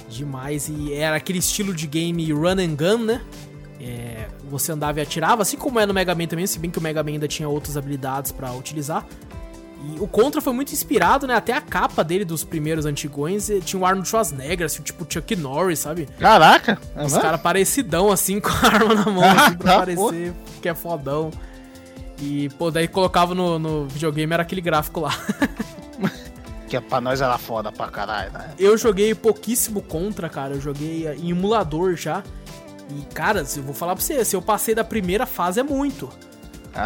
Demais. E era aquele estilo de game run and gun, né? É, você andava e atirava, assim como é no Mega Man também, se bem que o Mega Man ainda tinha outras habilidades pra utilizar. E o Contra foi muito inspirado, né? Até a capa dele dos primeiros antigões eh, tinha o Arnold Schwarzenegger, assim, tipo Chuck Norris, sabe? Caraca! é Os caras parecidão, assim, com a arma na mão, Ah, assim, pra tá, parecer que é fodão. E, pô, daí colocava no, no videogame, era aquele gráfico lá. Que é pra nós era foda pra caralho, né? Eu joguei pouquíssimo Contra, cara. Eu joguei eh, em emulador já. E, cara, eu vou falar pra você, se eu passei da primeira fase é muito.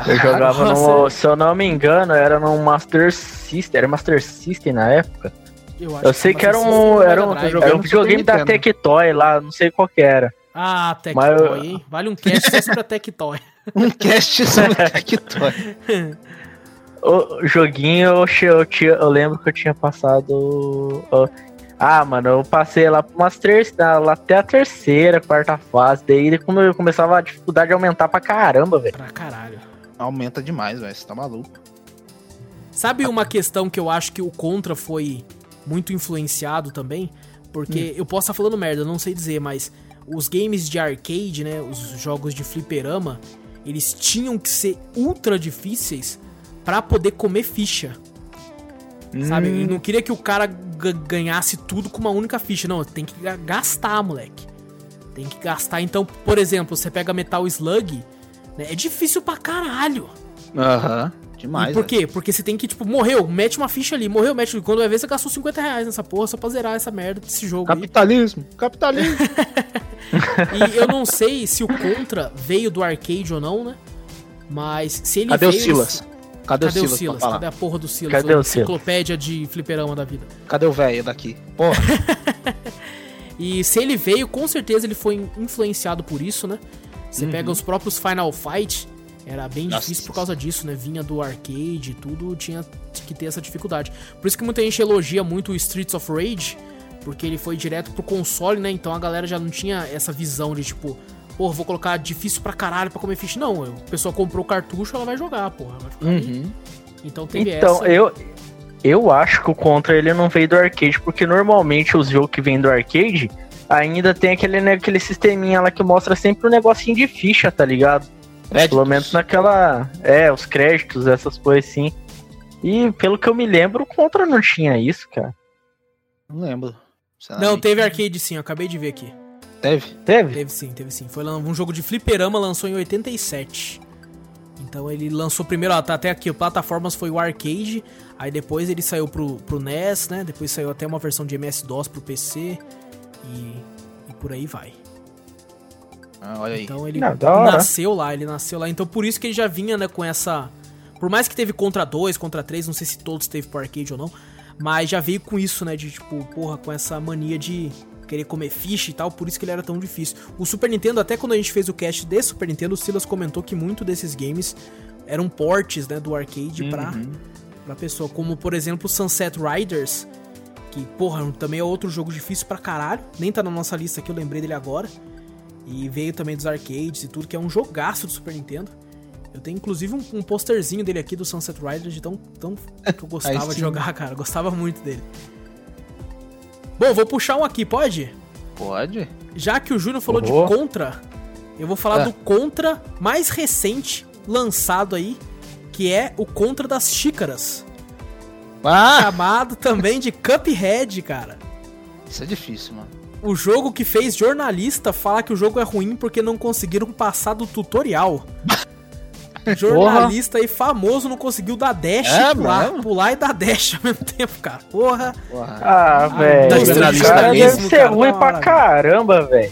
Eu jogava no. Se eu não me engano, era no Master System. Era Master System na época. Eu, acho Eu sei que era um. System Era um, Drive. joguei era um videogame da. Tectoy lá, não sei qual que era. Ah, eu- Tectoy, hein? Vale um cast só sobre a Tectoy. Um cast sobre Tectoy. O joguinho eu, eu, tinha, eu lembro que eu tinha passado. ó, ah, mano, eu passei lá umas ter, lá até a terceira, quarta fase. Daí como eu começava a dificuldade a aumentar pra caramba, velho. Pra caralho. Aumenta demais, velho. Você tá maluco. Sabe uma questão que eu acho que o Contra foi muito influenciado também? Porque eu posso estar falando merda, eu não sei dizer, mas os games de arcade, né, os jogos de fliperama, eles tinham que ser ultra difíceis pra poder comer ficha. Sabe? Hum. Eu não queria que o cara ga- ganhasse tudo com uma única ficha. Não, tem que ga- gastar, moleque. Tem que gastar. Então, por exemplo, você pega Metal Slug, né, é difícil pra caralho. Aham. Demais. E por velho. quê? Porque você tem que, tipo, morreu, mete uma ficha ali, morreu, mete. Quando vai ver, você gastou 50 reais nessa porra só pra zerar essa merda desse jogo aí. Capitalismo. Capitalismo. E eu não sei se o Contra veio do arcade ou não, né? Mas se ele Cadê o veio. Silas? Cadê, Cadê o o Silas, Silas? pra falar? Cadê a porra do Silas? Cadê a o Silas? enciclopédia de fliperama da vida. Cadê o velho daqui? Porra. E se ele veio, com certeza ele foi influenciado por isso, né? Você pega os próprios Final Fight, era bem Nossa. difícil por causa disso, né? Vinha do arcade e tudo, tinha que ter essa dificuldade. Por isso que muita gente elogia muito o Streets of Rage, porque ele foi direto pro console, né? Então a galera já não tinha essa visão de tipo, porra, vou colocar difícil pra caralho pra comer ficha. Não, a pessoa comprou o cartucho, ela vai jogar, porra. Vai. Uhum. Então teve Então, essa. eu, eu acho que o Contra ele não veio do arcade, porque normalmente os jogos que vêm do arcade ainda tem aquele, né, aquele sisteminha lá que mostra sempre um negocinho de ficha, tá ligado? Pelo menos naquela. É, os créditos, essas coisas assim. E pelo que eu me lembro, o Contra não tinha isso, cara. Não lembro. Não, teve arcade sim, eu acabei de ver aqui. Teve? Teve? Teve sim, teve sim. Foi um jogo de fliperama, lançou em 87. Então ele lançou primeiro, ó, tá até aqui, o plataformas foi o arcade, aí depois ele saiu pro, pro NES, né? Depois saiu até uma versão de MS-DOS pro PC e, e por aí vai. Ah, olha aí. Então, ele Não, nasceu lá, ele nasceu lá. Então por isso que ele já vinha, né, com essa. Por mais que teve contra 2, contra 3, não sei se todos teve pro arcade ou não. Mas já veio com isso, né? De tipo, porra, com essa mania de querer comer ficha e tal, por isso que ele era tão difícil. O Super Nintendo, até quando a gente fez o cast de Super Nintendo, o Silas comentou que muito desses games eram portes, né, do arcade pra, Uhum. pra pessoa. Como, por exemplo, Sunset Riders, que, porra, também é outro jogo difícil pra caralho. Nem tá na nossa lista aqui, eu lembrei dele agora. E veio também dos arcades e tudo, que é um jogaço do Super Nintendo. Eu tenho inclusive um, um posterzinho dele aqui do Sunset Riders de tão, tão que eu gostava de jogar, cara. Eu Gostava muito dele. Bom, vou puxar um aqui, pode? Pode? Já que o Júnior falou de Contra, eu vou falar É. do Contra mais recente lançado aí, que é o Contra das Xícaras. Ah! Chamado também de Cuphead, cara. Isso é difícil, mano. O jogo que fez jornalista falar que o jogo é ruim porque não conseguiram passar do tutorial. Jornalista aí famoso não conseguiu dar dash É e pular, mesmo? pular e dar dash ao mesmo tempo, cara. Porra. Porra. Ah, velho. de cara jornalismo, deve ser cara, ruim da pra caramba, velho.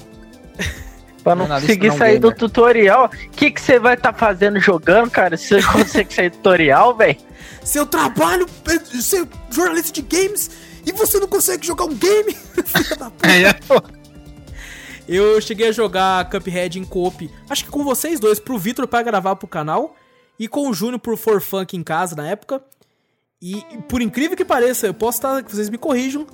Pra não Jornalista conseguir não sair do gamer. tutorial. O que que você vai estar fazendo jogando, cara? Se você consegue sair do tutorial, velho? Seu trabalho é ser jornalista de games e você não consegue jogar um game? Filha da puta. É, pô. Eu cheguei a jogar Cuphead em coop, acho que com vocês dois, pro Vitor pra gravar pro canal, e com o Júnior por For Fun aqui em casa na época. E por incrível que pareça, eu posso estar, vocês me corrijam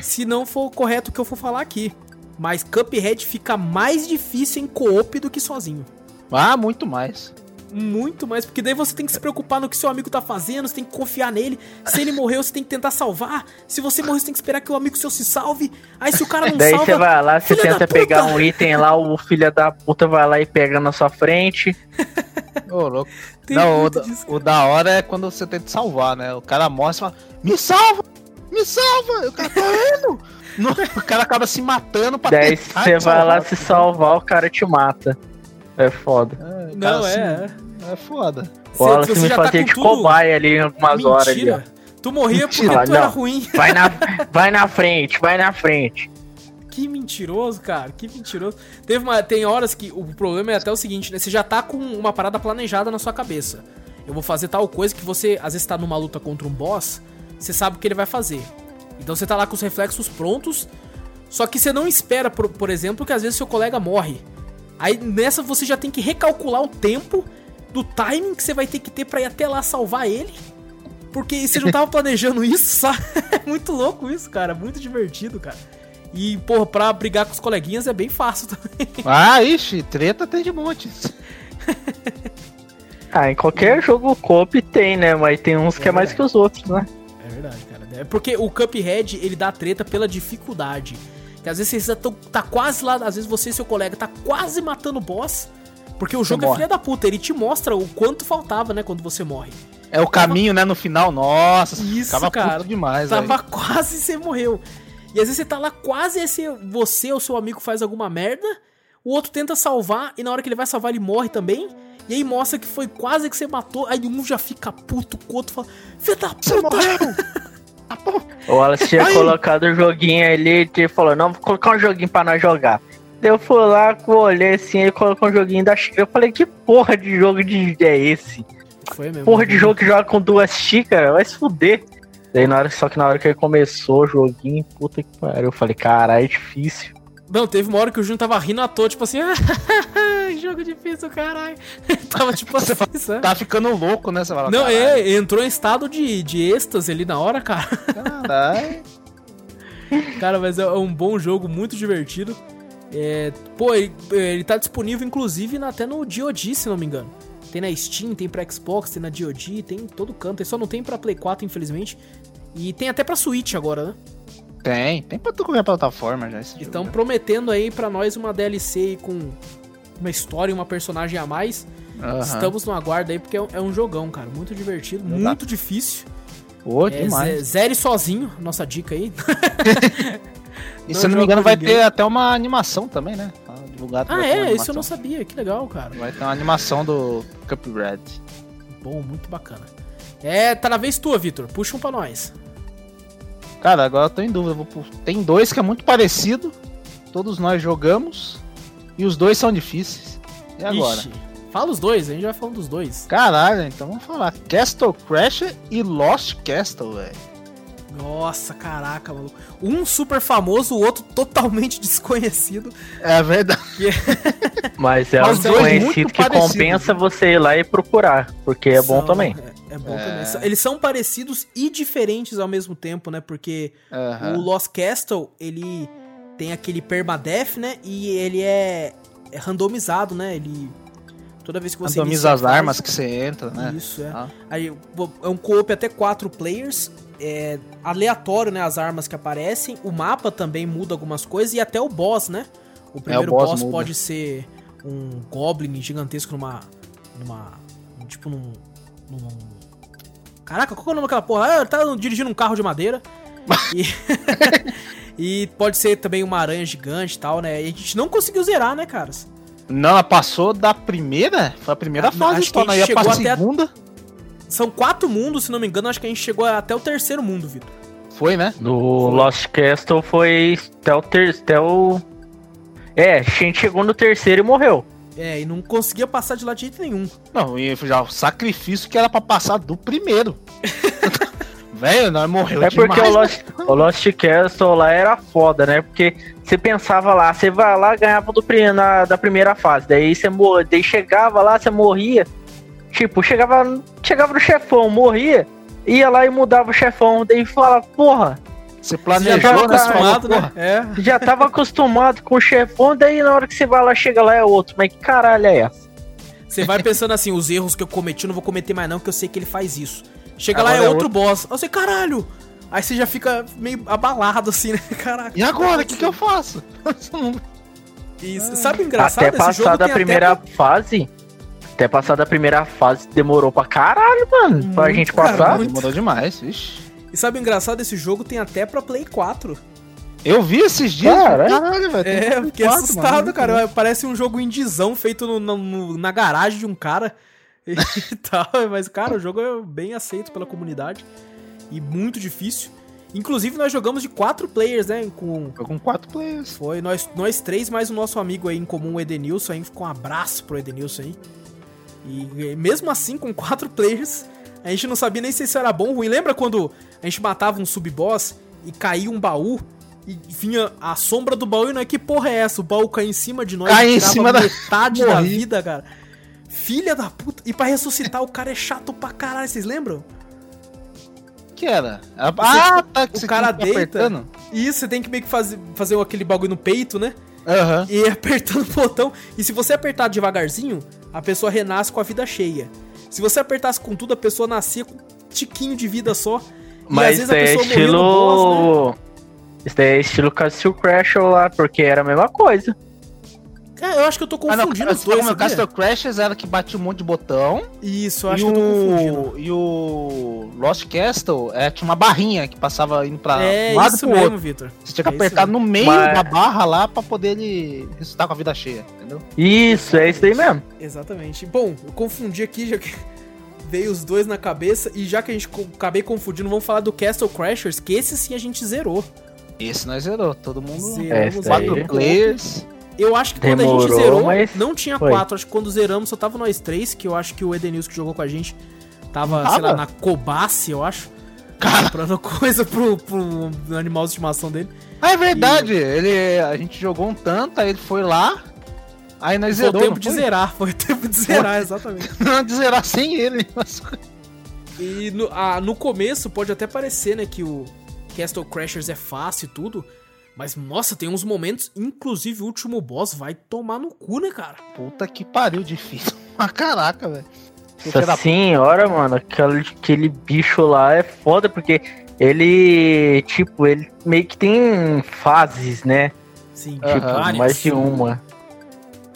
se não for correto o que eu for falar aqui. Mas Cuphead fica mais difícil em coop do que sozinho. Ah, muito mais. Muito mais, porque daí você tem que se preocupar no que seu amigo tá fazendo, você tem que confiar nele. Se ele morreu, você tem que tentar salvar. Se você morreu, você tem que esperar que o amigo seu se salve. Aí se o cara não Daí salva. você vai lá, você tenta pegar puta! um item lá, o filho da puta vai lá e pega na sua frente. Ô, louco. Tem Não, o, disso, o da hora é quando você tenta salvar, né? O cara mostra e fala, me salva! Me salva! O cara tá indo! No- o cara acaba se matando pra Daí tentar você vai lá se salvar, o cara te mata. É foda. É, Não, se- é. Foda. O Wallace me fazia de cobaia ali em algumas horas ali, ó. Mentira. Tu morria porque Mentira, tu era não. ruim. Vai na, vai na frente, vai na frente. Que mentiroso, cara. Que mentiroso. Teve uma, tem horas que o problema é até o seguinte, né? Você já tá com uma parada planejada na sua cabeça. Eu vou fazer tal coisa que você, às vezes, tá numa luta contra um boss, você sabe o que ele vai fazer. Então você tá lá com os reflexos prontos, só que você não espera, por, por exemplo, que às vezes seu colega morre. Aí nessa você já tem que recalcular o tempo do timing que você vai ter que ter pra ir até lá salvar ele. Porque você não tava planejando isso, sabe? É muito louco isso, cara. Muito divertido, cara. E, porra, pra brigar com os coleguinhas é bem fácil também. Ah, ixi, treta tem de montes. Ah, em qualquer jogo coop tem, né? Mas tem uns que é mais que os outros, né? É verdade, cara. É porque o Cuphead, ele dá treta pela dificuldade. Que às vezes vocês já tão, tá quase lá, às vezes você e seu colega tá quase matando o boss. Porque o jogo é filha da puta, ele te mostra o quanto faltava, né, quando você morre. É o caminho, né, no final. Nossa, Isso, ficava cara. puto demais, Tava velho. quase e você morreu. E às vezes você tá lá quase e você, você ou seu amigo faz alguma merda, o outro tenta salvar e na hora que ele vai salvar ele morre também. E aí mostra que foi quase que você matou, aí um já fica puto, o outro fala, filho da Você puta! morreu! O Wallace tinha colocado o joguinho ali e falou, não, vou colocar um joguinho pra nós jogar. Eu fui lá, olhei assim, ele colocou um joguinho da xícara. Eu falei, que porra de jogo de é esse? Foi mesmo. Porra de jogo que joga com duas xícaras, vai se fuder. Daí na hora, só que na hora que ele começou o joguinho, puta que pariu, eu falei, caralho, é difícil. Não, teve uma hora que o Júnior tava rindo à toa, tipo assim, jogo difícil, caralho. tava tipo assim, sabe? Tá ficando louco, né? Você fala, Não, "Caralho, é, entrou em estado de, de êxtase ali na hora, cara. Caralho. Cara, mas é um bom jogo, muito divertido. É, pô, ele, ele tá disponível inclusive na- até no DOD, se não me engano. Tem na Steam, tem pra Xbox, tem na DOD, tem em todo canto. Ele só não tem pra Play 4, infelizmente. E tem até pra Switch agora, né? Tem, tem pra comer a plataforma já. Esse Então jogo. prometendo aí pra nós uma DLC com uma história e uma personagem a mais. Aham. Estamos no aguardo aí, porque é um, é um jogão, cara. Muito divertido, Exato. muito difícil. Pô, É, demais. ze- zere sozinho, nossa dica aí. E não se eu não me engano, vai ninguém. ter até uma animação também, né? Tá divulgado. Ah, é? Isso eu não sabia. Que legal, cara. Vai ter uma animação do Cuphead. Bom, muito bacana. É, tá na vez tua, Vitor. Puxa um pra nós. Cara, agora eu tô em dúvida. vou Tem dois que é muito parecido. Todos nós jogamos. E os dois são difíceis. E agora? Ixi, fala os dois, a gente vai falando dos dois. Caralho, então vamos falar. Castle Crasher e Lost Castle, velho. Nossa, caraca, maluco. Um super famoso, o outro totalmente desconhecido. É verdade. Mas é Mas um dois desconhecido muito que parecidos, compensa né? você ir lá e procurar, porque é bom São- também. É, é bom É. também. Eles são parecidos e diferentes ao mesmo tempo, né? Porque o Lost Castle, ele tem aquele permadeath, né? E ele é, é randomizado, né? Ele. Toda vez que você Randomiza as armas que você entra, né? Isso, é. Ah. Aí, é um co-op até quatro players. É aleatório, né? As armas que aparecem. O mapa também muda algumas coisas. E até o boss, né? O primeiro boss boss, muda. pode ser um Goblin gigantesco numa. numa. Tipo num. num caraca, qual que é o nome daquela porra? Ah, ele tá dirigindo um carro de madeira. e, e pode ser também uma aranha gigante e tal, né? E a gente não conseguiu zerar, né, caras? Não, ela passou da primeira? Foi a primeira Ah, fase acho que só, a não gente chegou até a- segunda. São quatro mundos, se não me engano. Acho que a gente chegou até o terceiro mundo, Vitor. Foi, né? No Foi. Lost Castle foi até o ter... até o... É, a gente chegou no terceiro e morreu. É, e não conseguia passar de lá de jeito nenhum. Não, e já o sacrifício que era pra passar do primeiro. Velho, nós morreu É porque o demais. né? Lost, o Lost Castle lá era foda, né? Porque você pensava lá, você vai lá ganhava do, na, da primeira fase. Daí você daí chegava lá, você morria. Tipo, chegava, chegava no chefão, morria, ia lá e mudava o chefão. Daí fala, porra, Você planejou, já tava né? Acostumado, né? porra, É. já tava acostumado com o chefão, daí na hora que você vai lá, chega lá é outro. Mas que caralho é essa? Você vai pensando assim, os erros que eu cometi, eu não vou cometer mais não, que eu sei que ele faz isso. Chega Agora lá, é é outro boss. Aí você, caralho! Aí você já fica meio abalado assim, né? Caraca. E agora, o que, que eu faço? E sabe o engraçado? Até passar da primeira até- fase. Até passar da primeira fase demorou pra caralho, mano. pra Muito, gente cara, passar. muito. Demorou demais, ixi. E sabe o engraçado? Esse jogo tem até pra Play 4. Eu vi esses dias, Caralho. caralho, velho. É, um fiquei assustado, mano. cara. Parece um jogo indizão feito no- no- na garagem de um cara e tal. Mas, cara, o jogo é bem aceito pela comunidade e muito difícil. Inclusive, nós jogamos de quatro players, né? Com, com quatro players. foi nós, nós três, mais o nosso amigo aí em comum, o Edenilson. Aí ficou um abraço pro Edenilson aí. E e mesmo assim, com quatro players, a gente não sabia nem se isso era bom ou ruim. Lembra quando a gente matava um sub-boss e caía um baú? E vinha a sombra do baú e não é que porra é essa? O baú cai em cima de nós Cai e em cima da- metade da vida, cara. Filha da puta. E pra ressuscitar o cara é chato pra caralho, vocês lembram? que era? Ah, tá. Que o você cara deita. apertando. Isso, você tem que meio que fazer, fazer aquele bagulho no peito, né? Aham. E apertando o botão. E se você apertar devagarzinho, a pessoa renasce com a vida cheia. Se você apertasse com tudo, a pessoa nascia com um tiquinho de vida só. Mas isso é morria no boss, né? estilo. Isso daí é estilo Castle Crash lá, porque era a mesma coisa. É, eu acho que eu tô Ah, não, confundindo os tá dois, sabia? Castle Crashers era que batia um monte de botão. Isso, eu e acho que eu tô confundindo. o, e o Lost Castle é, tinha uma barrinha que passava indo pra É um lado isso pro mesmo, outro. Vitor. Você tinha que É apertar no meio Mas- da barra lá pra poder ele ressuscitar com a vida cheia, entendeu? Isso, é isso daí mesmo. Exatamente. Bom, eu confundi aqui, já que veio os dois na cabeça. E já que a gente acabei confundindo, vamos falar do Castle Crashers, que esse sim a gente zerou. Esse nós zerou, todo mundo. Zeramos É, Quatro players. Eu acho que quando a gente Demorou, zerou, mas não tinha foi. quatro. Acho que quando zeramos só tava nós três, que eu acho que o Edenilson que jogou com a gente tava, sei lá, Tava? na Cobace, eu acho. Comprando coisa pro, pro animal de estimação dele. Ah, é verdade. Ele, a gente jogou um tanto, aí ele foi lá. Aí nós Foi o zerou. tempo não de foi? zerar, foi o tempo de zerar, exatamente. Não, de zerar sem ele. E no, ah, no começo pode até parecer, né, que o Castle Crashers é fácil e tudo. Mas, nossa, tem uns momentos, inclusive o último boss vai tomar no cu, né, cara? Puta que pariu, difícil. Ah, caraca, velho. Nossa senhora, mano, aquele, aquele bicho lá é foda, porque ele, tipo, ele meio que tem fases, né? Sim, Tipo, várias. mais de uma. Ah,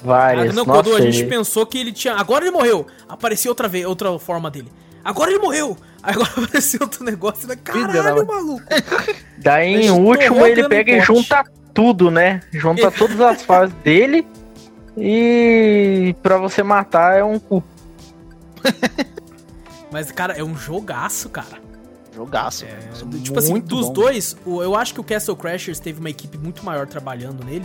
Várias. não, Nossa, quando a gente ele- pensou que ele tinha. Agora ele morreu. Apareceu outra vez, outra forma dele. Agora ele morreu. Aí Agora apareceu outro negócio. Né? Caralho, maluco. Daí, em último, ele pega e junta tudo, né? Junta todas as fases dele. E pra você matar é um cu. Mas, cara, é um jogaço, cara. Jogaço. É, velho. tipo assim, dos bom. dois, o- eu acho que o Castle Crashers teve uma equipe muito maior trabalhando nele.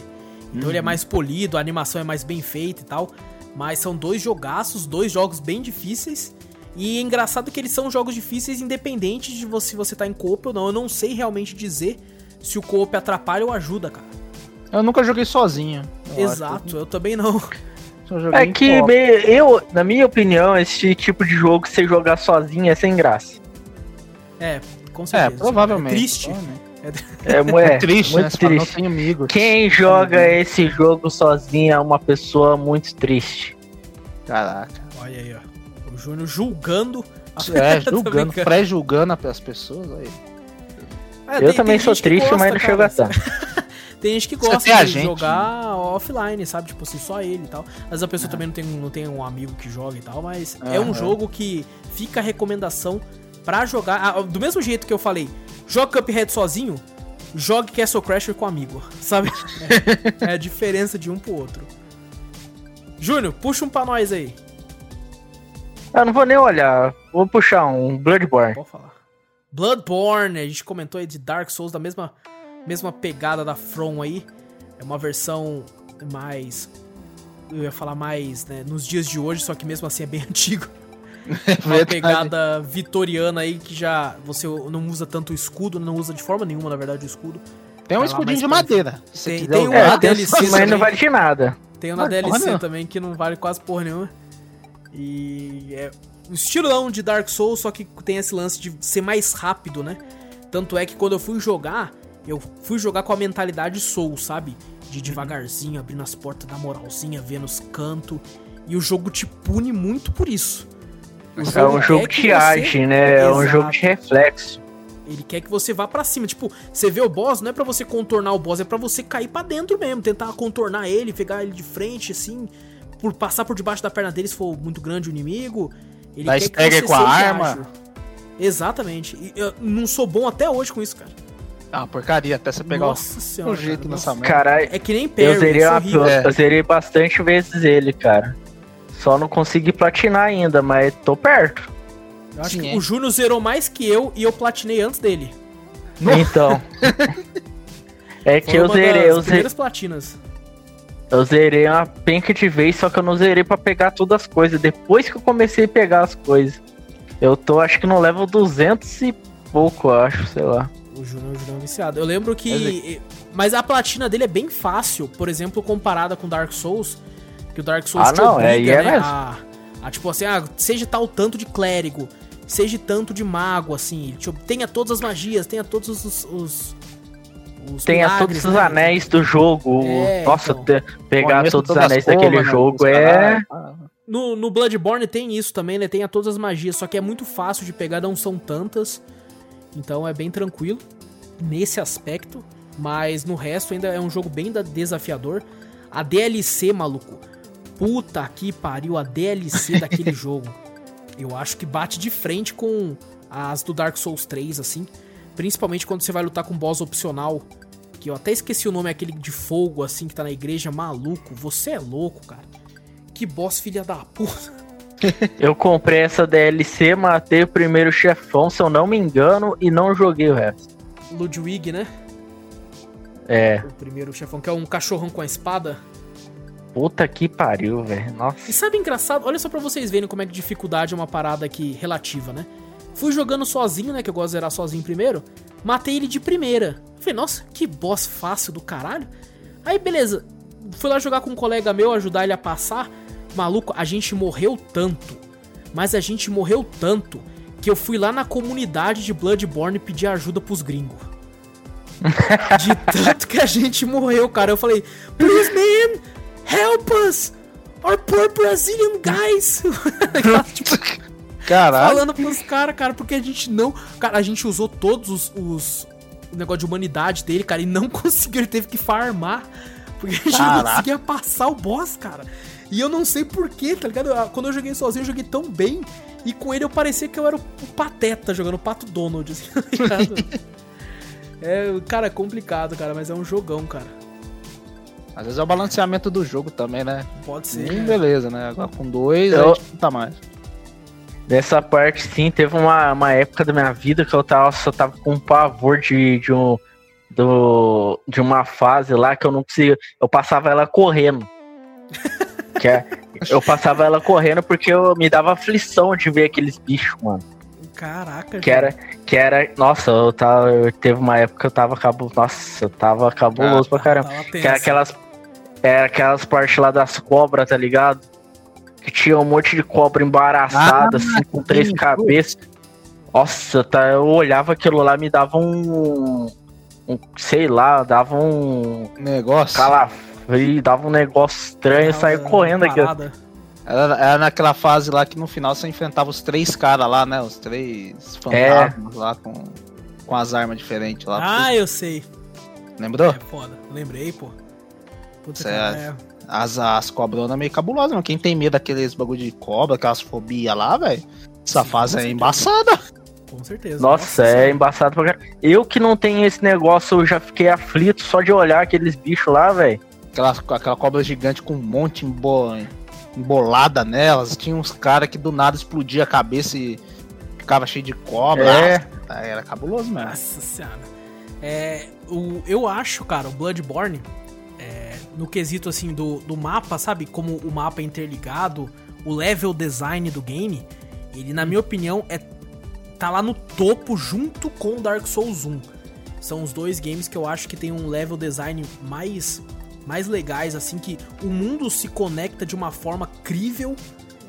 Então Uhum. ele é mais polido, a animação é mais bem feita e tal. Mas são dois jogaços, dois jogos bem difíceis. E é engraçado que eles são jogos difíceis independente de você, se você tá em co-op ou não. Eu não sei realmente dizer se o co-op atrapalha ou ajuda, cara. Eu nunca joguei sozinho. eu acho. Exato, eu também não. É que, eu, na minha opinião, esse tipo de jogo, você jogar sozinho é sem graça. É, com É, certeza. provavelmente. É triste. provavelmente. É, é É triste, né? muito não triste. tenho amigos. Quem joga esse jogo sozinho é uma pessoa muito triste. Caraca. Olha aí, ó. Júnior julgando. a- É, julgando, pré-julgando as pessoas. Aí. É, eu tem- também tem sou triste, gosta, mas não chego a tanto. Tem gente que Você gosta de gente, jogar offline, sabe? Tipo assim, só ele e tal. Vezes a pessoa também não tem, não tem um amigo que joga e tal, mas é um Aham. jogo que fica a recomendação pra jogar. Ah, do mesmo jeito que eu falei, joga Cuphead sozinho, jogue Castle Crasher com amigo, sabe? É, é a diferença de um pro outro. Júnior, puxa um pra nós aí. Eu não vou nem olhar. Vou puxar um Bloodborne. Pode falar. Bloodborne, a gente comentou aí de Dark Souls, da mesma, mesma pegada da From aí. É uma versão mais. Eu ia falar mais, né? Nos dias de hoje, só que mesmo assim é bem antigo. Uma Verdade. pegada vitoriana aí que já você não usa tanto o escudo, não usa de forma nenhuma, na verdade, o escudo. Tem um escudinho de madeira. Tem- tem um. É, tem DLC mas também. não vale de nada. Tem uma Mas, DLC também que não vale quase porra nenhuma. E é um estilão de Dark Souls, só que tem esse lance de ser mais rápido, né? Tanto é que quando eu fui jogar, eu fui jogar com a mentalidade Soul, sabe? De devagarzinho, abrindo as portas da moralzinha, vendo os cantos. E o jogo te pune muito por isso. O É um jogo quer que que você- age, né? É um Exato. jogo de reflexo. Ele quer que você vá pra cima. Tipo, você vê o boss, não é pra você contornar o boss, é pra você cair pra dentro mesmo. Tentar contornar ele, pegar ele de frente, assim. Por passar por debaixo da perna dele se for muito grande o inimigo. Ele Dá stagger com a arma. ágil. Exatamente. E eu não sou bom até hoje com isso, cara. Uma porcaria, até você pegar Nossa o, senhora. o jeito cara, nessa merda. É que nem Perry, eu zerei, é uma-. É. eu zerei bastante vezes ele, cara. Só não consegui platinar ainda, mas tô perto. Eu acho Sim, que é. o Júnior zerou mais que eu e eu platinei antes dele. Então. é que Foi eu uma zerei, das eu zerei, primeiras platinas. Eu zerei uma penca de vez, só que eu não zerei pra pegar todas as coisas. Depois que eu comecei a pegar as coisas. Eu tô, acho que no level 200 e pouco, eu acho, sei lá. O Júnior, o é um viciado. Eu lembro que. Mas a platina dele é bem fácil, por exemplo, comparada com Dark Souls. Que o Dark Souls Ah, não, é, e é né, mesmo. a, a, tipo assim, ah, seja tal tanto de clérigo, seja tanto de mago, assim. Tipo, tenha todas as magias, tenha todos os. os, os Tenha milagres, todos os né? anéis do jogo. É, Nossa, então. pegar todos os anéis daquele né, jogo é. Ah, No, no Bloodborne tem isso também, né? Tem a todas as magias, só que é muito fácil de pegar, não são tantas. Então é bem tranquilo nesse aspecto. Mas no resto ainda é um jogo bem da- desafiador. A DLC, maluco. Puta que pariu, a DLC daquele jogo. Eu acho que bate de frente com as do Dark Souls 3, assim. Principalmente quando você vai lutar com um boss opcional. Que eu até esqueci o nome, aquele de fogo, assim, que tá na igreja, maluco. Você é louco, cara. Que boss filha da puta. Eu comprei essa DLC, matei o primeiro chefão, se eu não me engano, e não joguei o resto. Ludwig, né? É, O primeiro chefão, que é um cachorrão com a espada. puta que pariu, velho. Nossa. E sabe engraçado? Olha só pra vocês verem como é que dificuldade é uma parada aqui relativa, né? Fui jogando sozinho, né? Que eu gosto de zerar sozinho primeiro. Matei ele de primeira. Falei, nossa, que boss fácil do caralho. Aí, beleza. Fui lá jogar com um colega meu, ajudar ele a passar. Maluco, a gente morreu tanto. Mas a gente morreu tanto que eu fui lá na comunidade de Bloodborne pedir ajuda pros gringos. De tanto que a gente morreu, cara. Eu falei, please, man, help us! Our poor Brazilian guys! tipo, Caralho. falando pros caras, cara, porque a gente não. Cara, a gente usou todos os. os o negócio de humanidade dele, cara, e não conseguiu. Ele teve que farmar. Porque a gente não Caraca. conseguia passar o boss, cara. E eu não sei porquê, tá ligado? Quando eu joguei sozinho, eu joguei tão bem. E com ele eu parecia que eu era o, pateta jogando o pato Donald, assim, tá ligado? é, cara, é complicado, cara, mas é um jogão, cara. Às vezes é o balanceamento do jogo também, né? Pode ser. Hum, né? beleza, né? Agora com dois, Eu- aí não tá mais. Nessa parte, sim, teve uma, uma época da minha vida que eu tava, só tava com pavor de, de, um, do, de uma fase lá que eu não conseguia. Eu passava ela correndo. que é, eu passava ela correndo porque eu me dava aflição de ver aqueles bichos, mano. Caraca, Que era, que era. Nossa, eu tava. Eu teve uma época que eu tava cabo. Nossa, eu tava cabuloso pra caramba. Que era aquelas. Era aquelas partes lá das cobras, tá ligado? Que tinha um monte de cobra embaraçada, Ah, assim, com três sim, cabeças. Nossa, tá, eu olhava aquilo lá, me dava um. um sei lá, dava um. Negócio. calafrio, dava um negócio estranho, eu saía Tava correndo aqui. Era, era naquela fase lá que no final você enfrentava os três caras lá, né? Os três fantasmas lá com, com as armas diferentes lá. Ah, eu sei. Lembrou? É foda. Lembrei, pô. Puta Certo. É. As, as cobronas meio cabulosas, mano. Quem tem medo daqueles bagulho de cobra, aquelas fobias lá, velho. Essa Sim, fase é certeza. embaçada. Com certeza. Nossa, é senhora. embaçado pra caralho. Eu que não tenho esse negócio, eu já fiquei aflito só de olhar aqueles bichos lá, velho. Aquela, aquela cobra gigante com um monte embo, embolada nelas. Tinha uns caras que do nada explodia a cabeça e ficava cheio de cobra. É. Ah, Era cabuloso mesmo. Nossa senhora. É, o, eu acho, cara, o Bloodborne, é, no quesito assim do, do mapa, sabe? Como o mapa é interligado, o level design do game, ele, na minha opinião, é tá lá no topo junto com Dark Souls 1. São os dois games que eu acho que tem um level design mais mais legais, assim, que o mundo se conecta de uma forma crível,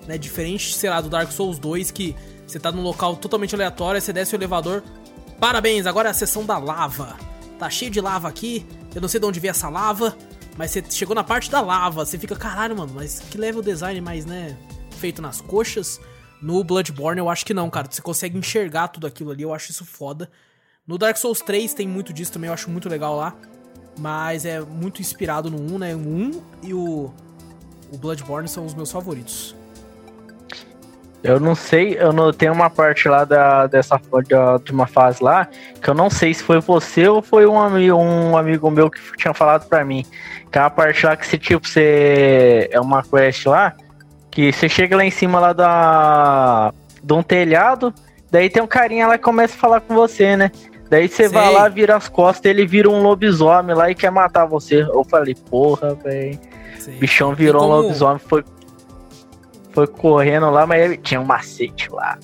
né? Diferente, sei lá, do Dark Souls 2, que você tá num local totalmente aleatório, você desce o elevador. Parabéns, agora é a sessão da lava. Tá cheio de lava aqui, eu não sei de onde veio essa lava, Mas você chegou na parte da lava, você fica, caralho, mano, mas que level design mais, né? Feito nas coxas. No Bloodborne eu acho que não, cara. Você consegue enxergar tudo aquilo ali, eu acho isso foda. No Dark Souls 3 tem muito disso também, eu acho muito legal lá. Mas é muito inspirado no 1, né? O 1 e o, o Bloodborne são os meus favoritos. Eu não sei, eu não tenho uma parte lá da, dessa de, de uma fase lá que eu não sei se foi você ou foi um amigo, um amigo meu que tinha falado pra mim. Que é uma parte lá que se tipo, você. É uma quest lá que você chega lá em cima lá da. de um telhado, daí tem um carinha lá que começa a falar com você, né? Daí você vai lá, vira as costas, ele vira um lobisomem lá e quer matar você. Eu falei, porra, velho. Bichão virou como... um lobisomem, foi, foi correndo lá, mas ele tinha um macete lá.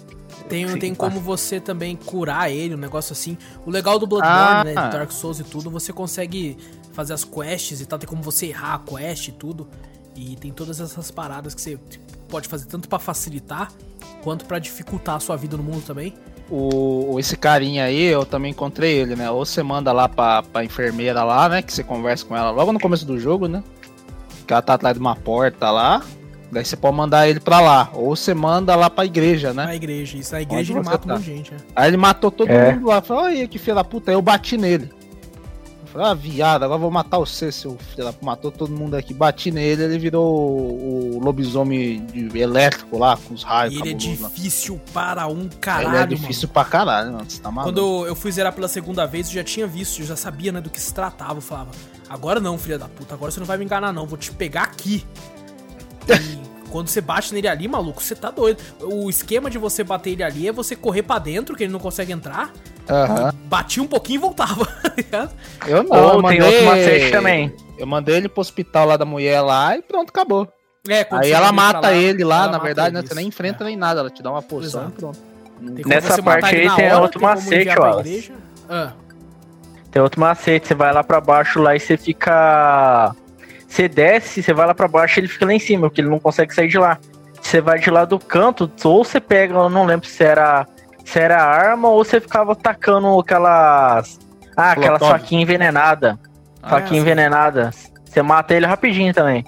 Tem, Sim, tem como você também curar ele, um negócio assim. O legal do Bloodborne, ah. né, Dark Souls e tudo, você consegue fazer as quests e tal, tem como você errar a quest e tudo. E tem todas essas paradas que você pode fazer tanto para facilitar quanto para dificultar a sua vida no mundo também o, esse carinha aí, eu também encontrei ele, né? Ou você manda lá pra, pra enfermeira lá, né? Que você conversa com ela logo no começo do jogo, né? Que ela tá atrás de uma porta lá. Daí você pode mandar ele pra lá. Ou você manda lá pra igreja, né? Pra igreja, isso. A igreja ele mata tá. um monte de gente, né? Aí ele matou todo é. mundo lá. Falou, olha que filho da puta. Aí eu bati nele. Falei, ah, viado, agora vou matar você, seu filho da Matou todo mundo aqui. Bati nele, ele virou o, o lobisomem de, elétrico lá, com os raios. E ele é difícil lá. para um caralho. Ele é difícil mano. pra caralho, mano. Você tá maluco. Quando eu fui zerar pela segunda vez, eu já tinha visto, eu já sabia, né, do que se tratava. Eu falava, agora não, filha da puta, agora você não vai me enganar, não. Vou te pegar aqui. E quando você bate nele ali, maluco, você tá doido. O esquema de você bater ele ali é você correr para dentro, que ele não consegue entrar. Uhum. Batia um pouquinho e voltava, tá Eu não, Ou eu mandei... tem outro macete também. Eu mandei ele pro hospital lá da mulher lá e pronto, acabou. É, Aí ela mata lá, ele lá, na verdade, né? Você nem enfrenta é. nem nada, ela te dá uma poção e pronto. Nessa parte aí tem hora, outro tem macete, ó. Ah. Tem outro macete, você vai lá pra baixo lá e você fica você desce, você vai lá para baixo ele fica lá em cima, porque ele não consegue sair de lá. Você vai de lá do canto, ou você pega, eu não lembro se era, se era arma ou você ficava atacando aquelas. Ah, aquela faquinha envenenada. Ah, faquinha é, envenenada. Você mata ele rapidinho também.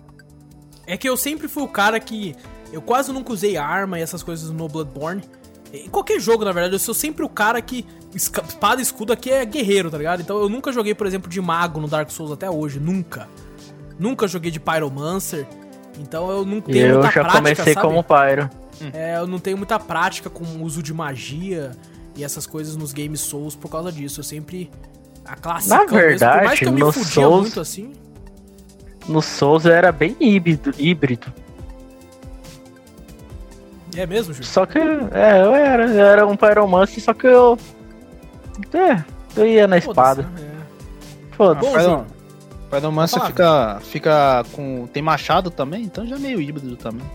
É que eu sempre fui o cara que. Eu quase nunca usei arma e essas coisas no Bloodborne. Em qualquer jogo, na verdade, eu sou sempre o cara que. Espada e escudo aqui é guerreiro, tá ligado? Então eu nunca joguei, por exemplo, de mago no Dark Souls até hoje. Nunca. Nunca joguei de Pyromancer. Então eu não tenho eu muita prática, Eu já comecei sabe? como Pyro. É, eu não tenho muita prática com o uso de magia e essas coisas nos Game Souls por causa disso. Eu sempre. A clássica Na verdade, mesmo, por mais que eu me fudia Souls, muito assim. No Souls eu era bem híbrido. híbrido. É mesmo, Júlio? Só que. É, eu era. Eu era um Pyromancer, só que eu. É, eu ia na espada. É. Foda-se. Pyromancer fica, fica com. Tem machado também, então já é meio híbrido também.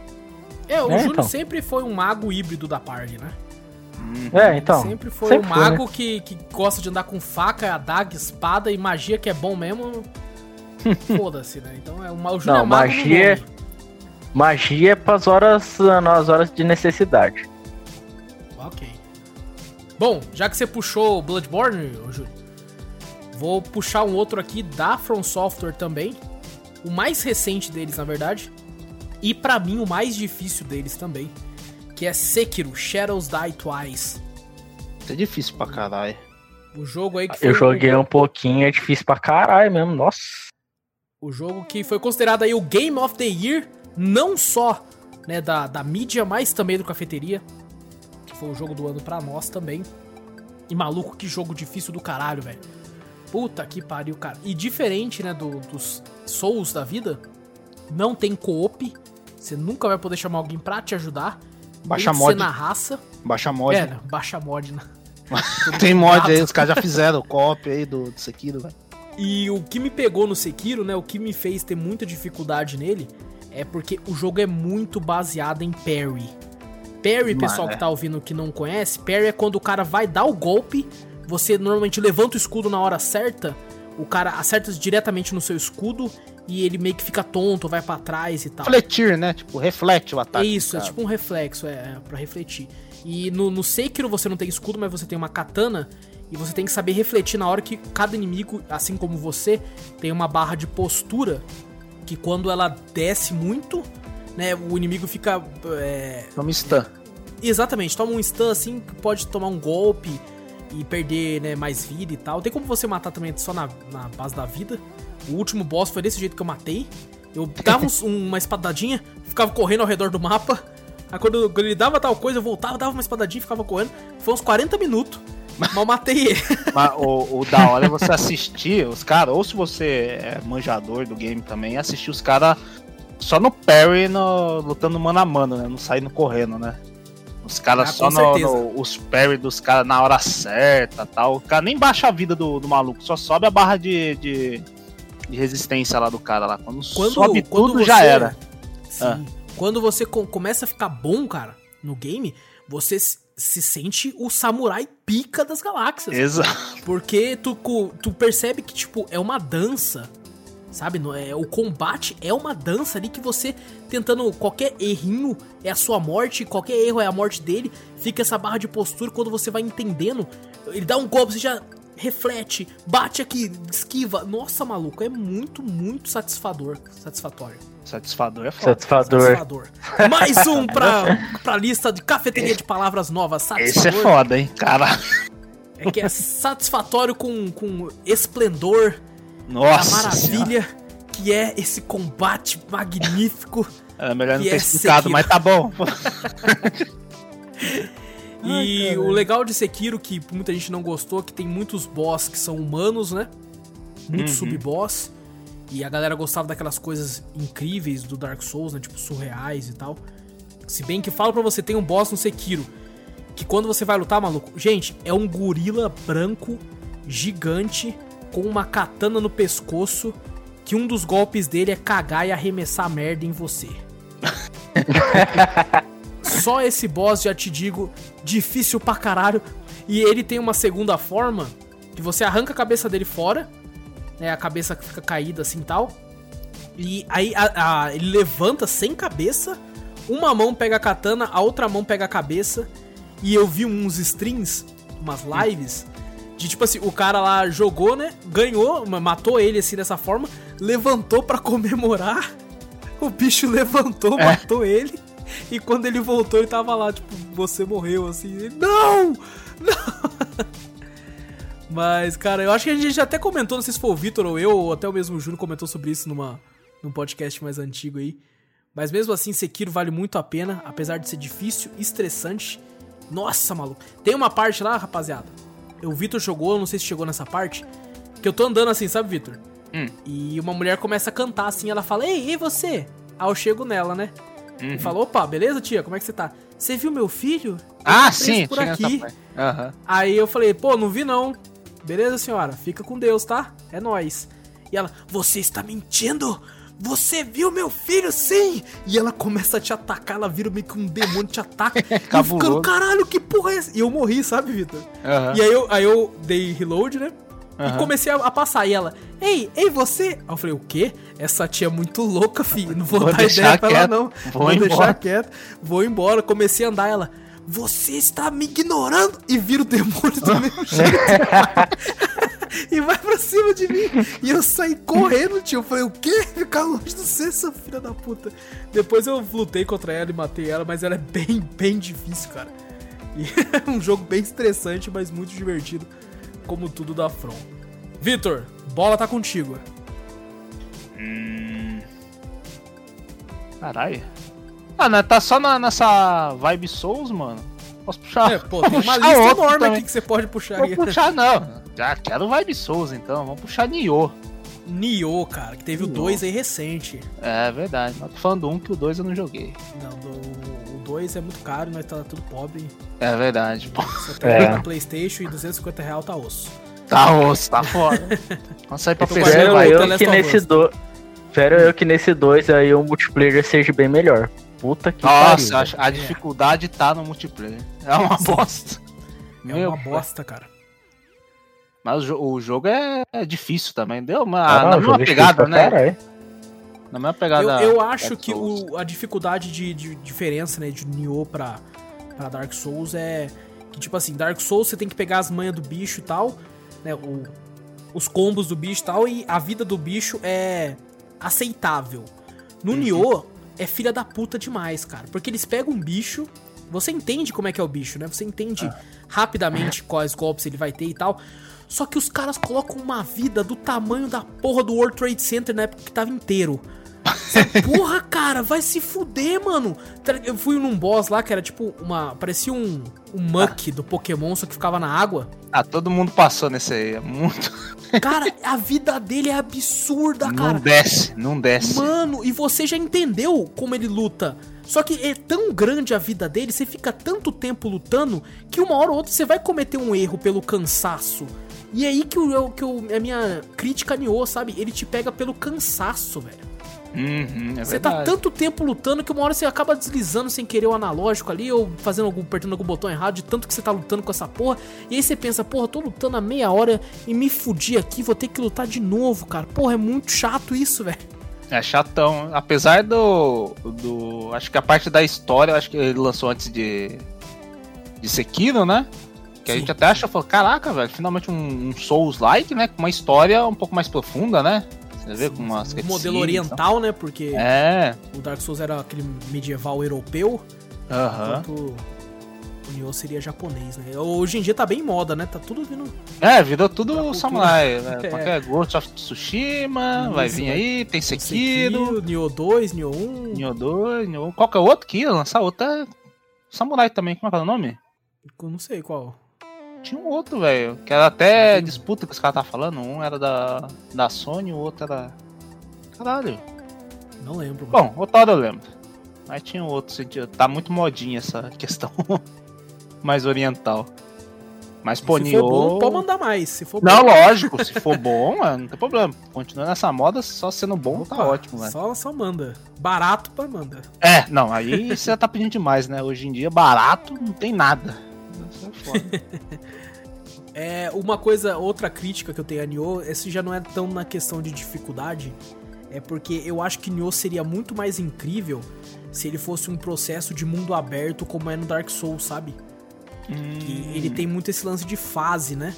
É, o é, Júlio então. sempre foi um mago híbrido da party, né? É, então. Sempre foi sempre um mago foi, né? que, que gosta de andar com faca, adaga, espada e magia que é bom mesmo. Foda-se, né? Então é uma, o Júlio Não, é mago magia. Magia é pras horas, nas horas de necessidade. Ok. Bom, já que você puxou Bloodborne, Júlio, Vou puxar um outro aqui da From Software também. O mais recente deles, na verdade. E para mim, o mais difícil deles também. Que é Sekiro Shadows Die Twice. É difícil pra caralho. O jogo aí que foi. Eu joguei um pouquinho, é difícil pra caralho mesmo, nossa. O jogo que foi considerado aí o Game of the Year, não só né, da, da mídia, mas também do cafeteria. Que foi o jogo do ano pra nós também. E maluco, que jogo difícil do caralho, velho. Puta que pariu, cara. E diferente, né, do, dos Souls da vida, não tem co-op. Você nunca vai poder chamar alguém pra te ajudar. Baixa mod. na raça. Baixa mod. É, né, baixa mod, né? tem mod aí, os caras já fizeram co-op aí do, do Sekiro, velho. E o que me pegou no Sekiro, né, o que me fez ter muita dificuldade nele, é porque o jogo é muito baseado em parry. Parry, pessoal que é. tá ouvindo que não conhece, parry é quando o cara vai dar o golpe, você normalmente levanta o escudo na hora certa, o cara acerta diretamente no seu escudo e ele meio que fica tonto, vai para trás e tal. Refletir, né? Tipo, reflete o ataque. Isso, é tipo um reflexo, é, é para refletir. E no, no Sekiro você não tem escudo, mas você tem uma katana. E você tem que saber refletir na hora que cada inimigo, assim como você, tem uma barra de postura. Que quando ela desce muito, né? O inimigo fica. É... Toma stun. Exatamente, toma um stun assim, pode tomar um golpe e perder né, mais vida e tal. Tem como você matar também só na, na base da vida. O último boss foi desse jeito que eu matei. Eu dava uns- uma espadadinha, ficava correndo ao redor do mapa. Aí quando, quando ele dava tal coisa, eu voltava, dava uma espadadinha e ficava correndo. Foi uns 40 minutos, mal matei ele. Mas o, o da hora é você assistir os caras, ou se você é manjador do game também, assistir os caras só no parry, no, lutando mano a mano, né? Não saindo correndo, né? Os caras Ah, só no, no- os parry dos caras na hora certa tal. O cara nem baixa a vida do, do maluco, só sobe a barra de, de, de resistência lá do cara lá. Quando, Quando, sobe quando tudo, já você- era. Sim. Ah. Quando você co- começa a ficar bom, cara, no game, você se se sente o samurai pica das galáxias. Exato. Porque tu, tu percebe que, tipo, é uma dança. Sabe? É, o combate é uma dança ali que você tentando. Qualquer errinho é a sua morte, qualquer erro é a morte dele. Fica essa barra de postura quando você vai entendendo. Ele dá um golpe, você já reflete, bate aqui, esquiva. Nossa, maluco, é muito, muito satisfador. Satisfatório. Satisfador é foda. Satisfador. Satisfador. Mais um pra, pra lista de cafeteria de palavras novas. Esse é foda, hein? Cara. É que é satisfatório com, com esplendor Nossa. senhora. maravilha que é esse combate magnífico. É melhor não ter é explicado, Sekiro. mas tá bom. e o legal de Sekiro, que muita gente não gostou, é que tem muitos boss que são humanos, né? Muito Uhum. sub-boss. E a galera gostava daquelas coisas incríveis do Dark Souls, né? Tipo, surreais e tal. Se bem que falo pra você, tem um boss no Sekiro. Que quando você vai lutar, maluco, gente, é um gorila branco, gigante, com uma katana no pescoço. Que um dos golpes dele é cagar e arremessar merda em você. Só esse boss, já te digo, difícil pra caralho. E ele tem uma segunda forma, que você arranca a cabeça dele fora, né? A cabeça fica caída assim e tal. E aí a- a- ele levanta sem cabeça, uma mão pega a katana, a outra mão pega a cabeça. E eu vi uns streams, umas lives, de tipo assim, o cara lá jogou, né? Ganhou, ma- matou ele assim dessa forma, levantou pra comemorar. O bicho levantou, matou ele. E quando ele voltou, ele tava lá, tipo, você morreu, assim. Ele, não! Não! Mas, cara, eu acho que a gente já até comentou, não sei se foi o Vitor ou eu, ou até o mesmo Júnior comentou sobre isso numa, num podcast mais antigo aí. Mas mesmo assim, Sekiro vale muito a pena, apesar de ser difícil, estressante. Nossa, maluco. Tem uma parte lá, rapaziada. O Vitor jogou, eu não sei se chegou nessa parte. Que eu tô andando assim, sabe, Vitor? Hum. E uma mulher começa a cantar assim, ela fala, ei, e você? Aí eu chego nela, né? Uhum. E fala, opa, beleza, tia? Como é que você tá? Você viu meu filho? Ele Ah, tá sim, por aqui. Aham. Aí eu falei, pô, não vi não. Beleza, senhora? Fica com Deus, tá? É nóis. E ela, você está mentindo? Você viu meu filho, sim! E ela começa a te atacar, ela vira meio que um demônio, te ataca. e ficando, caralho, que porra é essa? E eu morri, sabe, Vitor? Aham. E aí eu, aí eu dei reload, né? E Aham. comecei a, a passar. E ela, ei, ei, você? Aí eu falei, o quê? Essa tia é muito louca, filho. Não vou, Vou dar ideia pra ela, não. Vou Vou, deixar quieto. Vou embora. Comecei a andar. Ela, você está me ignorando? E vira o demônio do mesmo jeito. e vai pra cima de mim. E eu saí correndo, tio. Eu falei, o quê? Ficar longe de você, sua filha da puta. Depois eu lutei contra ela e matei ela, mas ela é bem, bem difícil, cara. E é um jogo bem estressante, mas muito divertido, como tudo da From. Vitor, bola tá contigo. Caralho. Ah, né? Tá só na- nessa vibe Souls, mano. Posso puxar? É, pô, tem uma lista enorme também. aqui que você pode puxar Vou aí. puxar, não. Já quero vibe Souls, então. Vamos puxar Nioh. Nioh, cara, que teve o Nioh. 2 aí recente. É verdade. Mas tô falando do um que o dois eu não joguei. Não, do- o 2 é muito caro, nós tá tudo pobre. É verdade. Pô, Só tem É. na Playstation e 250 real tá osso. tá osso, tá foda. Vamos sair pra PC, vai. o eu que nesse do... Espero eu que nesse 2 aí o multiplayer seja bem melhor. Puta que Nossa, pariu. a, a dificuldade tá no multiplayer. É uma bosta. É Meu uma bosta, cara. Mas o, jo- o jogo é, é difícil também. Deu uma, Ah, não, na mesma é pegada, né? caralho. Na mesma pegada. Eu, eu acho Dark que Souls. o- a dificuldade de, de diferença, né, de Nioh pra, pra Dark Souls é que, tipo assim, Dark Souls você tem que pegar as manhas do bicho e tal, né? O, os combos do bicho e tal, e a vida do bicho é aceitável. No Uhum. Nioh, é filha da puta demais, cara. Porque eles pegam um bicho, você entende como é que é o bicho, né? Você entende Ah. rapidamente quais golpes ele vai ter e tal. Só que os caras colocam uma vida do tamanho da porra do World Trade Center na época que tava inteiro. Porra, cara, vai se fuder, mano. Eu fui num boss lá que era tipo uma. Parecia um, um muck do Pokémon, só que ficava na água. Ah, todo mundo passou nesse aí. É muito. Cara, a vida dele é absurda, Não cara. desce, não desce. Mano, e você já entendeu como ele luta. Só que é tão grande a vida dele, você fica tanto tempo lutando, que uma hora ou outra você vai cometer um erro pelo cansaço. E é aí que, o, que o, a minha crítica a Nioh, sabe? Ele te pega pelo cansaço, velho. Uhum, é Você tá verdade. tanto tempo lutando que uma hora você acaba deslizando sem querer o analógico ali, ou fazendo algum, apertando algum botão errado, de tanto que você tá lutando com essa porra. E aí você pensa, porra, tô lutando há meia hora e me fudi aqui, vou ter que lutar de novo, cara. Porra, é muito chato isso, velho. É chatão. Apesar do, do. Acho que a parte da história, acho que ele lançou antes de. De Sekiro, né? Que a Sim. gente até acha, falou, caraca, velho, finalmente um, um Souls-like, né? Com uma história um pouco mais profunda, né? Você vê com umas O cutscenes modelo e oriental, né? Porque. É. o Dark Souls era aquele medieval europeu, Aham. enquanto o Nioh seria japonês, né? Hoje em dia tá bem moda, né? Tá tudo vindo. É, virou tudo samurai. Né? É. Qualquer Ghost of Tsushima, vai Isso, vir vai- aí, tem Sekiro, Sekiro, Nioh 2, Nioh 1. Nioh 2, Nioh... Qual que é o outro que ia lançar? Outro é Samurai também, como é que é o nome? Eu não sei qual. Tinha um outro, velho, que era até disputa que os caras estavam falando. Um era da, da Sony, o outro era. Caralho. Não lembro. mano. Bom, outra hora eu lembro. Mas tinha um outro sentido. Tá muito modinha essa questão mais oriental. Mas pô, se for bom, pode mandar mais. Se for Não, bom, lógico, se for bom, mano, não tem problema. Continua nessa moda, só sendo bom, tá opa, ótimo, velho. Só, só manda. Barato pra manda. É, não, aí você já tá pedindo demais, né? Hoje em dia, barato, não tem nada. Isso é foda. É, uma coisa, outra crítica que eu tenho a Nioh, esse já não é tão na questão de dificuldade, é porque eu acho que Nioh seria muito mais incrível se ele fosse um processo de mundo aberto como é no Dark Souls, sabe? Que ele tem muito esse lance de fase, né?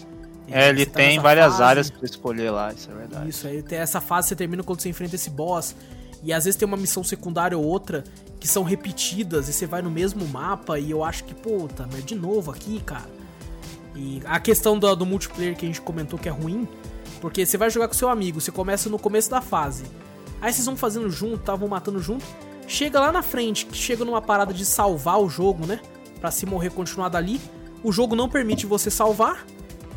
Hum. É, ele tá tem várias fase, áreas pra escolher lá, isso é verdade. Isso, aí tem essa fase você termina quando você enfrenta esse boss. E às vezes tem uma missão secundária ou outra que são repetidas e você vai no mesmo mapa e eu acho que, puta, mas de novo aqui, cara. E a questão do, do multiplayer que a gente comentou que é ruim, porque você vai jogar com seu amigo, você começa no começo da fase. Aí vocês vão fazendo junto, tá, vão matando junto. Chega lá na frente, que chega numa parada de salvar o jogo, né? Pra se morrer continuar dali. O jogo não permite você salvar.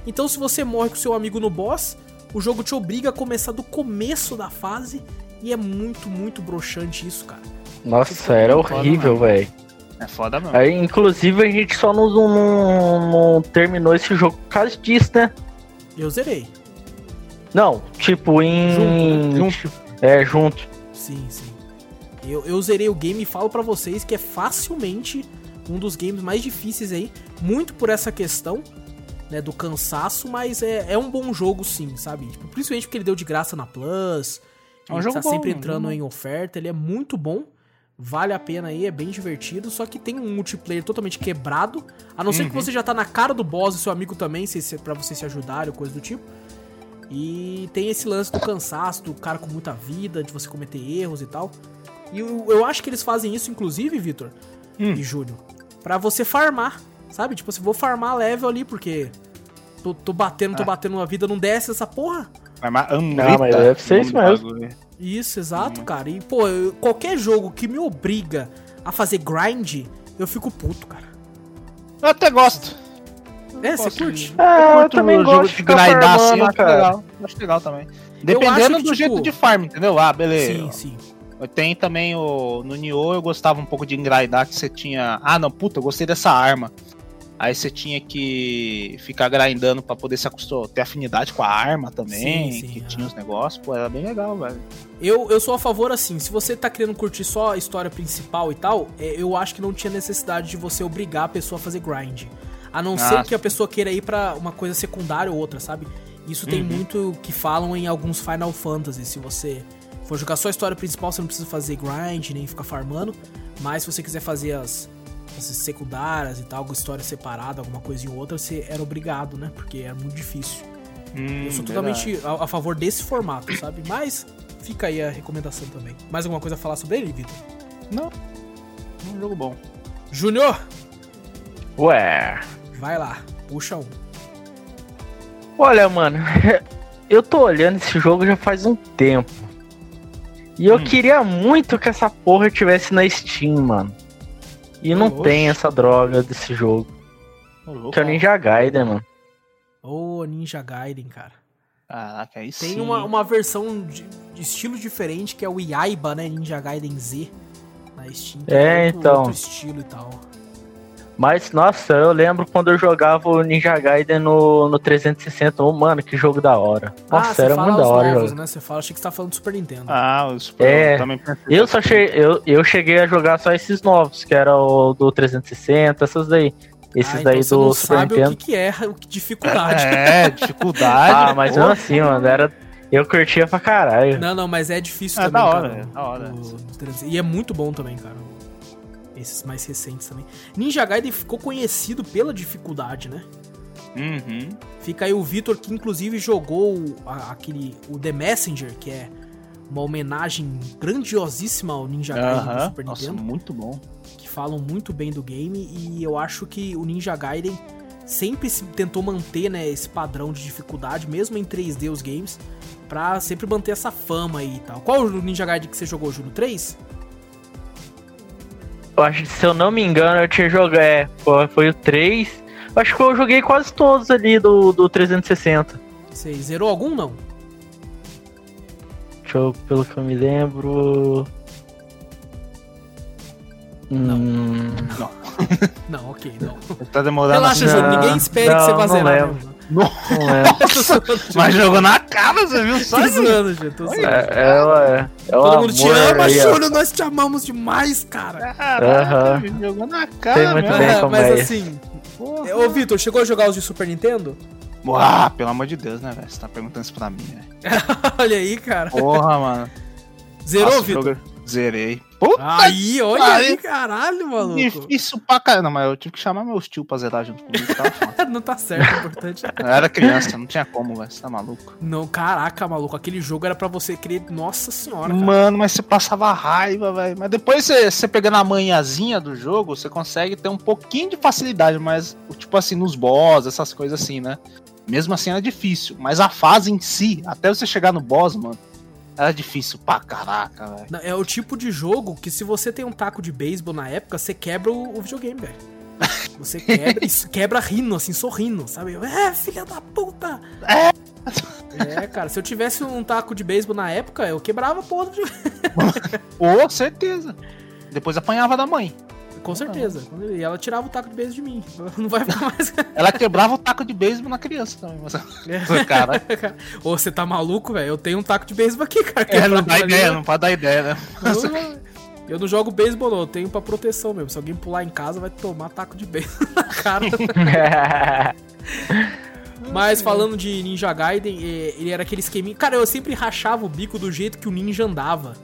Então se você morre com seu amigo no boss, o jogo te obriga a começar do começo da fase. E é muito, muito broxante isso, cara. Nossa, era horrível, velho. É foda mesmo. Aí, inclusive, a gente só não, não- não terminou esse jogo por causa disso, né? Eu zerei. Não, tipo, em. Junto, É, junto. Sim, sim. Eu, eu zerei o game e falo pra vocês que é facilmente um dos games mais difíceis aí. Muito por essa questão, né, do cansaço, mas é, é um bom jogo sim, sabe? Tipo, principalmente porque ele deu de graça na Plus. É um ele jogo tá bom, sempre é um entrando em oferta, ele é muito bom. Vale a pena aí, é bem divertido, só que tem um multiplayer totalmente quebrado. A não ser que Uhum. você já tá na cara do boss e seu amigo também, se, se, pra vocês se ajudarem ou coisa do tipo. E tem esse lance do cansaço, do cara com muita vida, de você cometer erros e tal. E eu, eu acho que eles fazem isso, inclusive, Vitor Hum. e Júlio, pra você farmar, sabe? Tipo, assim, vou farmar level ali, porque tô, tô batendo, tô Ah. batendo uma vida, não desce essa porra. Mais Não, mas deve ser isso mesmo. Isso, exato, cara. E, pô, eu- qualquer jogo que me obriga a fazer grind, eu fico puto, cara. Eu até gosto. É, você curte? É, eu curto também gosto de ficar grindar farmando, assim, eu acho cara. legal. Eu Acho legal também. Dependendo que, do jeito tipo- de farm, entendeu? Ah, beleza. Sim, sim. Tem também o. No Nioh eu gostava um pouco de grindar que você tinha. Ah, não, puta, eu gostei dessa arma. Aí você tinha que ficar grindando pra poder se acostumar, ter afinidade com a arma também, Sim, sim, que é. tinha os negócios, pô, era bem legal, velho. Eu, eu sou a favor, assim, se você tá querendo curtir só a história principal e tal, é, eu acho que não tinha necessidade de você obrigar a pessoa a fazer grind. A não Ah, ser que a pessoa queira ir pra uma coisa secundária ou outra, sabe? Isso tem Uhum. muito que falam em alguns Final Fantasy. Se você for jogar só a história principal, você não precisa fazer grind, nem ficar farmando. Mas se você quiser fazer as, as secundárias e tal, alguma história separada, alguma coisinha ou outra, você era obrigado, né? Porque era muito difício. Hum, Eu sou totalmente a, a favor desse formato, sabe? Mas fica aí a recomendação também. Mais alguma coisa a falar sobre ele, Vitor? Não. Um jogo bom. Júnior, Ué. vai lá, puxa um. Olha, mano, eu tô olhando esse jogo já faz um tempo. E eu Hum. queria muito que essa porra tivesse na Steam, mano. E não Oxe. tem essa droga desse jogo. Louco. Que é o Ninja Gaiden, mano. Ô, Ninja Gaiden, cara. Caraca, aí sim. Tem uma, uma versão de, de estilo diferente que é o Yaiba, né? Ninja Gaiden Z na Steam. que É, outro, então. Outro estilo e tal. Mas, nossa, eu lembro quando eu jogava o Ninja Gaiden no, no 360. Ô, mano, que jogo da hora. Nossa, você era muito da hora. novos, jogar. né? Você fala, achei que você tá falando do Super Nintendo. Ah, o Super É. também Eu só cheguei, eu, eu cheguei a jogar só esses novos, que era o do 360, essas daí. Esses Ah, daí então você do não Super sabe Nintendo. o que, que é o que dificuldade. É, dificuldade. Ah, mas mesmo assim, mano, era. Eu curtia pra caralho. Não, não, mas é difícil É também, da hora, cara. é da hora. o- o 300. E é muito bom também, cara. Esses mais recentes também. Ninja Gaiden ficou conhecido pela dificuldade, né? Uhum. Fica aí o Vitor, que inclusive jogou o- a- aquele. o The Messenger, que é uma homenagem grandiosíssima ao Ninja Gaiden do Aham. Super Nossa, Nintendo. muito bom. que falam muito bem do game e eu acho que o Ninja Gaiden sempre se tentou manter né, esse padrão de dificuldade, mesmo em 3D os games, pra sempre manter essa fama aí e tal. Qual o Ninja Gaiden que você jogou, Júlio? 3? Eu acho que, se eu não me engano, eu tinha jogado. É, foi, o 3. Eu acho que eu joguei quase todos ali do, do 360. Você zerou algum, não? Deixa eu, pelo que eu me lembro. Não. Hum, Não, ok, não. Tá demorando Relaxa, assim. Júlio, não, ninguém espere que não, você vá não zerar. lembro. não. Zoando, Júlio. Mas jogou na cara, você viu só? Tô zoando, tô zoando. É, ela é. é Todo mundo te ama. Júlio, nós te amamos demais, cara. Caraca, Aham. jogou na Sei cara, muito bem Ah, como mas é assim, Porra. ô Vitor, chegou a jogar os de Super Nintendo? Ah, pelo amor de Deus, né, velho? Você tá perguntando isso pra mim, velho. Olha aí, cara. Porra, mano. Zerou, Nossa, Vitor? Zerei. Puta Aí, olha aí, caralho, maluco. difícil pra caramba, mas eu tive que chamar meus tio pra zerar junto comigo. Foda. Não tá certo, é importante. Eu era criança, não tinha como, velho. Você tá maluco? Não, caraca, maluco. Aquele jogo era pra você querer. Nossa senhora, cara. Mano, mas você passava raiva, velho. Mas depois você, você pegando a manhãzinha do jogo, você consegue ter um pouquinho de facilidade, mas, tipo assim, nos boss, essas coisas assim, né? Mesmo assim era difícil. Mas a fase em si, até você chegar no boss, mano, era difícil pra caraca, velho. É o tipo de jogo que se você tem um taco de beisebol na época, você quebra o, o videogame, velho. Você quebra, isso quebra rindo, assim, sorrindo, sabe? É, filha da puta! É, cara, se eu tivesse um taco de beisebol na época, eu quebrava a porra do videogame. Ô, certeza. Depois apanhava da mãe. Com certeza. E ela tirava o taco de beisebol de mim. Não vai ficar mais. Ela quebrava o taco de beisebol na criança também. Mas... Cara, Ô, você tá maluco, velho? Eu tenho um taco de beisebol aqui, cara. é, não dá ali, ideia, não pode dar ideia, né? Eu- Eu não jogo beisebol, não. Eu tenho pra proteção mesmo. Se alguém pular em casa, vai tomar taco de beisebol na cara. Mas falando de Ninja Gaiden, eh, ele era aquele esqueminha. Cara, eu sempre rachava o bico do jeito que o ninja andava.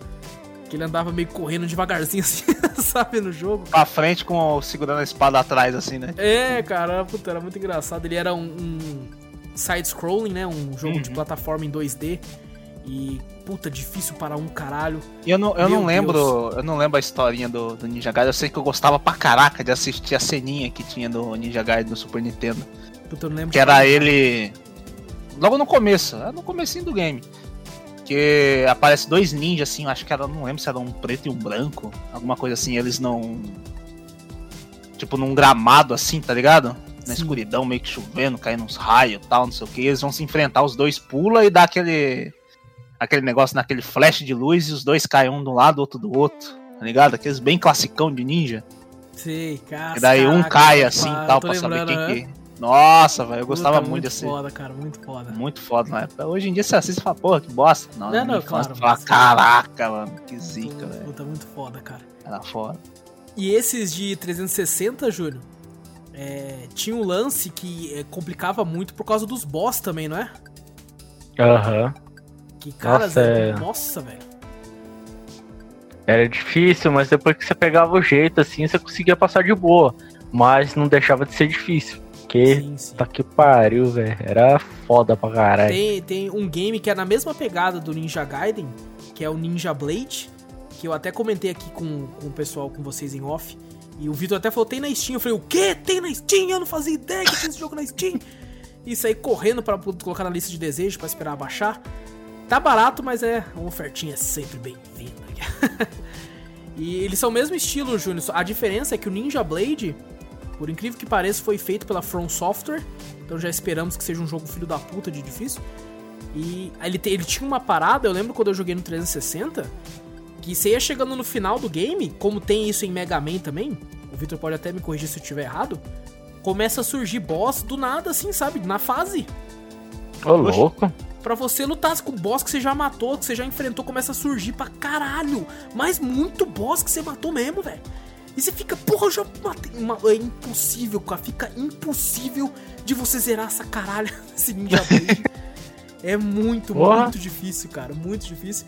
Que ele andava meio correndo devagarzinho assim, sabe, no jogo. Pra frente com o- segurando a espada atrás, assim, né? É, cara, puta, era muito engraçado. Ele era um, um side-scrolling, né? Um jogo de Uhum. plataforma em 2D. E, puta, difícil para um caralho. E eu não, eu Meu não lembro, Deus. eu não lembro a historinha do, do Ninja Gaiden. Eu sei que eu gostava pra caraca de assistir a ceninha que tinha do Ninja Gaiden do Super Nintendo. Puta, eu não lembro Que de era ele. Logo no começo, era no comecinho do game. Que aparece dois ninjas assim, acho que era, não lembro se era um preto e um branco, alguma coisa assim, eles não. Tipo num gramado assim, tá ligado? Na Sim. escuridão, meio que chovendo, caindo uns raios e tal, não sei o que. Eles vão se enfrentar, os dois pula e dá aquele. aquele negócio naquele flash de luz e os dois caem um de um lado, outro do outro, tá ligado? Aqueles bem classicão de ninja. Sei, cara. E daí um cai assim e tal, pra saber quem né? que. Nossa, velho, eu gostava muito muito desse. foda, cara, muito foda. Muito foda na época. Hoje em dia você assiste e fala, porra, que bosta. Não, Não, não, claro, fala, mas- caraca, mano, que zica, velho. Puta, muito foda, cara. Era foda. E esses de 360, Júlio, é, tinha um lance que é, complicava muito por causa dos boss também, não é? Aham. Que, cara, Nossa, é. nossa, velho. Era difícil, mas depois que você pegava o jeito, assim, você conseguia passar de boa. Mas não deixava de ser difícil. Porque, Sim, sim. tá que pariu, velho. Era foda pra caralho. Tem, tem um game que é na mesma pegada do Ninja Gaiden, que é o Ninja Blade, que eu até comentei aqui com, com o pessoal, com vocês em off. E o Vitor até falou, tem na Steam. Eu falei, o quê? Tem na Steam? Eu não fazia ideia que tinha esse jogo na Steam. E saí correndo pra colocar na lista de desejos pra esperar baixar. Tá barato, mas é uma ofertinha sempre bem-vinda. e eles são o mesmo estilo, Júnior. A diferença é que o Ninja Blade, por incrível que pareça, foi feito pela From Software. Então já esperamos que seja um jogo filho da puta de difícil. E ele, te- ele tinha uma parada, eu lembro quando eu joguei no 360, que você ia chegando no final do game, como tem isso em Mega Man também, o Victor pode até me corrigir se eu estiver errado, começa a surgir boss do nada, assim, sabe? Na fase. Ô, louco. Pra você lutar com o boss que você já matou, que você já enfrentou, começa a surgir pra caralho. Mas muito boss que você matou mesmo, velho. E você fica, porra, eu já matei. uma- É impossível, cara. Fica impossível de você zerar essa caralho desse Ninja Blade. é muito, Porra. muito difícil, cara. Muito difícil.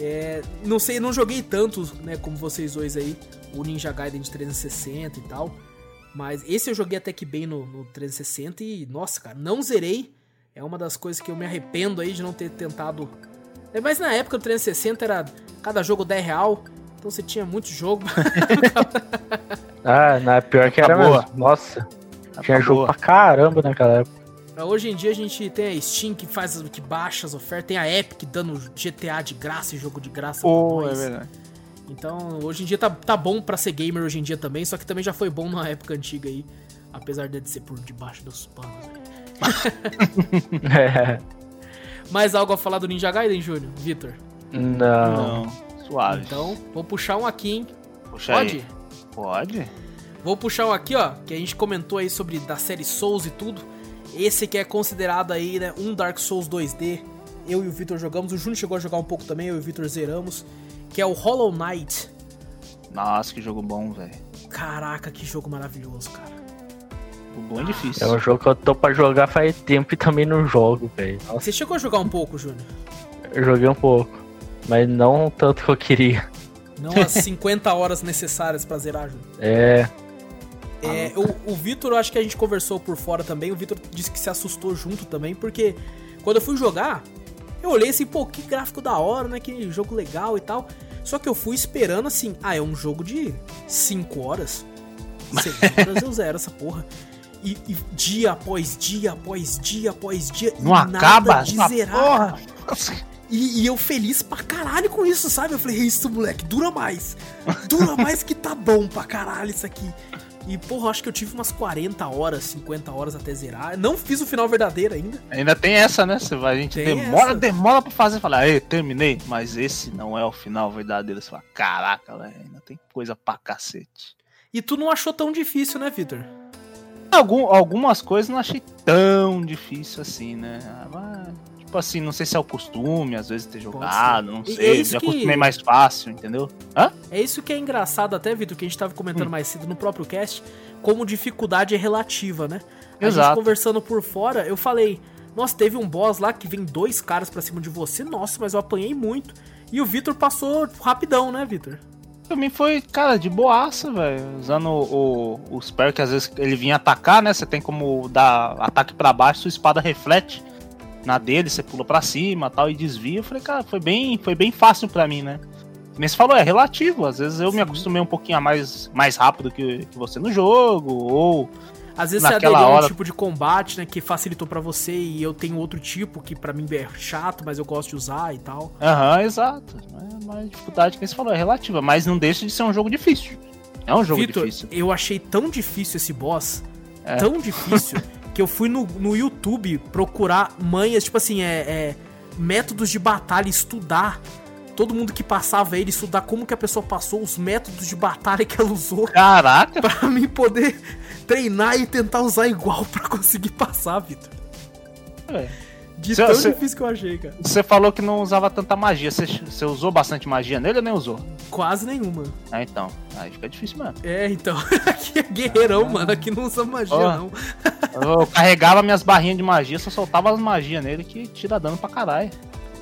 É, não sei, não joguei tanto, né, como vocês dois aí. O Ninja Gaiden de 360 e tal. Mas esse eu joguei até que bem no, no 360 e, nossa, cara, não zerei. É uma das coisas que eu me arrependo aí de não ter tentado. É, mas na época do 360 era cada jogo 10 real. Então você tinha muito jogo. Ah, na pior que era Acabou. mesmo. Nossa, tinha Acabou. jogo pra caramba naquela época. Hoje em dia a gente tem a Steam que faz que baixa as ofertas, tem a Epic dando GTA de graça e jogo de graça Pô, pra é verdade. Então, hoje em dia tá, tá bom pra ser gamer hoje em dia também, só que também já foi bom na época antiga aí. Apesar de ser por debaixo dos panos. É. Mais algo a falar do Ninja Gaiden, Júnior? Vitor? Não. Não, suave. Então, vou puxar um aqui, hein? Puxa Pode? aí. Pode? Vou puxar um aqui, ó, que a gente comentou aí sobre da série Souls e tudo. Esse que é considerado aí, né, um Dark Souls 2D. Eu e o Vitor jogamos, o Júnior chegou a jogar um pouco também, eu e o Vitor zeramos. Que é o Hollow Knight. Nossa, que jogo bom, velho. Caraca, que jogo maravilhoso, cara. O bom é difícil. É um jogo que eu tô pra jogar faz tempo e também não jogo, velho. Você chegou a jogar um pouco, Júnior? Eu joguei um pouco. Mas não tanto que eu queria. Não as 50 horas necessárias pra zerar, Júnior. É. É, o, o Vitor, eu acho que a gente conversou por fora também. O Vitor disse que se assustou junto também, porque quando eu fui jogar, eu olhei assim, pô, que gráfico da hora, né? Que jogo legal e tal. Só que eu fui esperando assim, ah, é um jogo de 5 horas. 6 horas eu zero essa porra. E, e dia após dia, após dia, após dia. e Não nada acaba de zerar. porra. E, e eu feliz pra caralho com isso, sabe? Eu falei, isso, moleque, dura mais. Dura mais que tá bom pra caralho isso aqui. E, porra, acho que eu tive umas 40 horas, 50 horas até zerar. Não fiz o final verdadeiro ainda. Ainda tem essa, né? Você vai, a gente Tem demora, essa. demora pra fazer. Falar, ei, terminei. Mas esse não é o final verdadeiro. Você fala, caraca, velho, ainda tem coisa pra cacete. E tu não achou tão difícil, né, Victor? Algum, algumas coisas não achei tão difícil assim, né? Ah, mas, tipo assim, não sei se é o costume, às vezes ter jogado, não sei. é já que- acostumei mais fácil, entendeu? Hã? É isso que é engraçado até, Vitor, que a gente tava Hum. comentando mais cedo no próprio cast, como dificuldade é relativa, né? A gente Exato. conversando por fora, eu falei, nossa, teve um boss lá que vem dois caras pra cima de você, nossa, mas eu apanhei muito. E o Vitor passou rapidão, né, Vitor? Pra mim foi, cara, de boaça, velho. Usando o, o, o spell que às vezes ele vinha atacar, né? Você tem como dar ataque pra baixo, sua espada reflete na dele, você pula pra cima tal e desvia. Eu falei, cara, foi bem, foi bem fácil pra mim, né? Nem se falou, é relativo. Às vezes eu me acostumei um pouquinho a mais, mais rápido que, que você no jogo, ou. Às vezes você Naquela aderiu a um hora- tipo de combate, né, que facilitou pra você e eu tenho outro tipo que pra mim é chato, mas eu gosto de usar e tal. Aham, exato. É, mas a dificuldade que você falou é relativa, mas não deixa de ser um jogo difícil. É um jogo Vitor, difícil. eu achei tão difícil esse boss, É. tão difícil, que eu fui no, no YouTube procurar manhas, tipo assim, é, é, métodos de batalha, estudar. Todo mundo que passava ele, estudar como que a pessoa passou, os métodos de batalha que ela usou, Caraca! pra mim poder treinar e tentar usar igual pra conseguir passar, Vitor. velho. De Cê- tão cê- difícil que eu achei, cara. Você falou que não usava tanta magia. Você, usou bastante magia nele ou nem usou? Quase nenhuma. Ah, então. Aí fica difícil mesmo. É, então. Aqui é guerreirão, mano. Aqui não usa magia, Ó. não. Eu carregava minhas barrinhas de magia, só soltava as magias nele que tira dano pra caralho.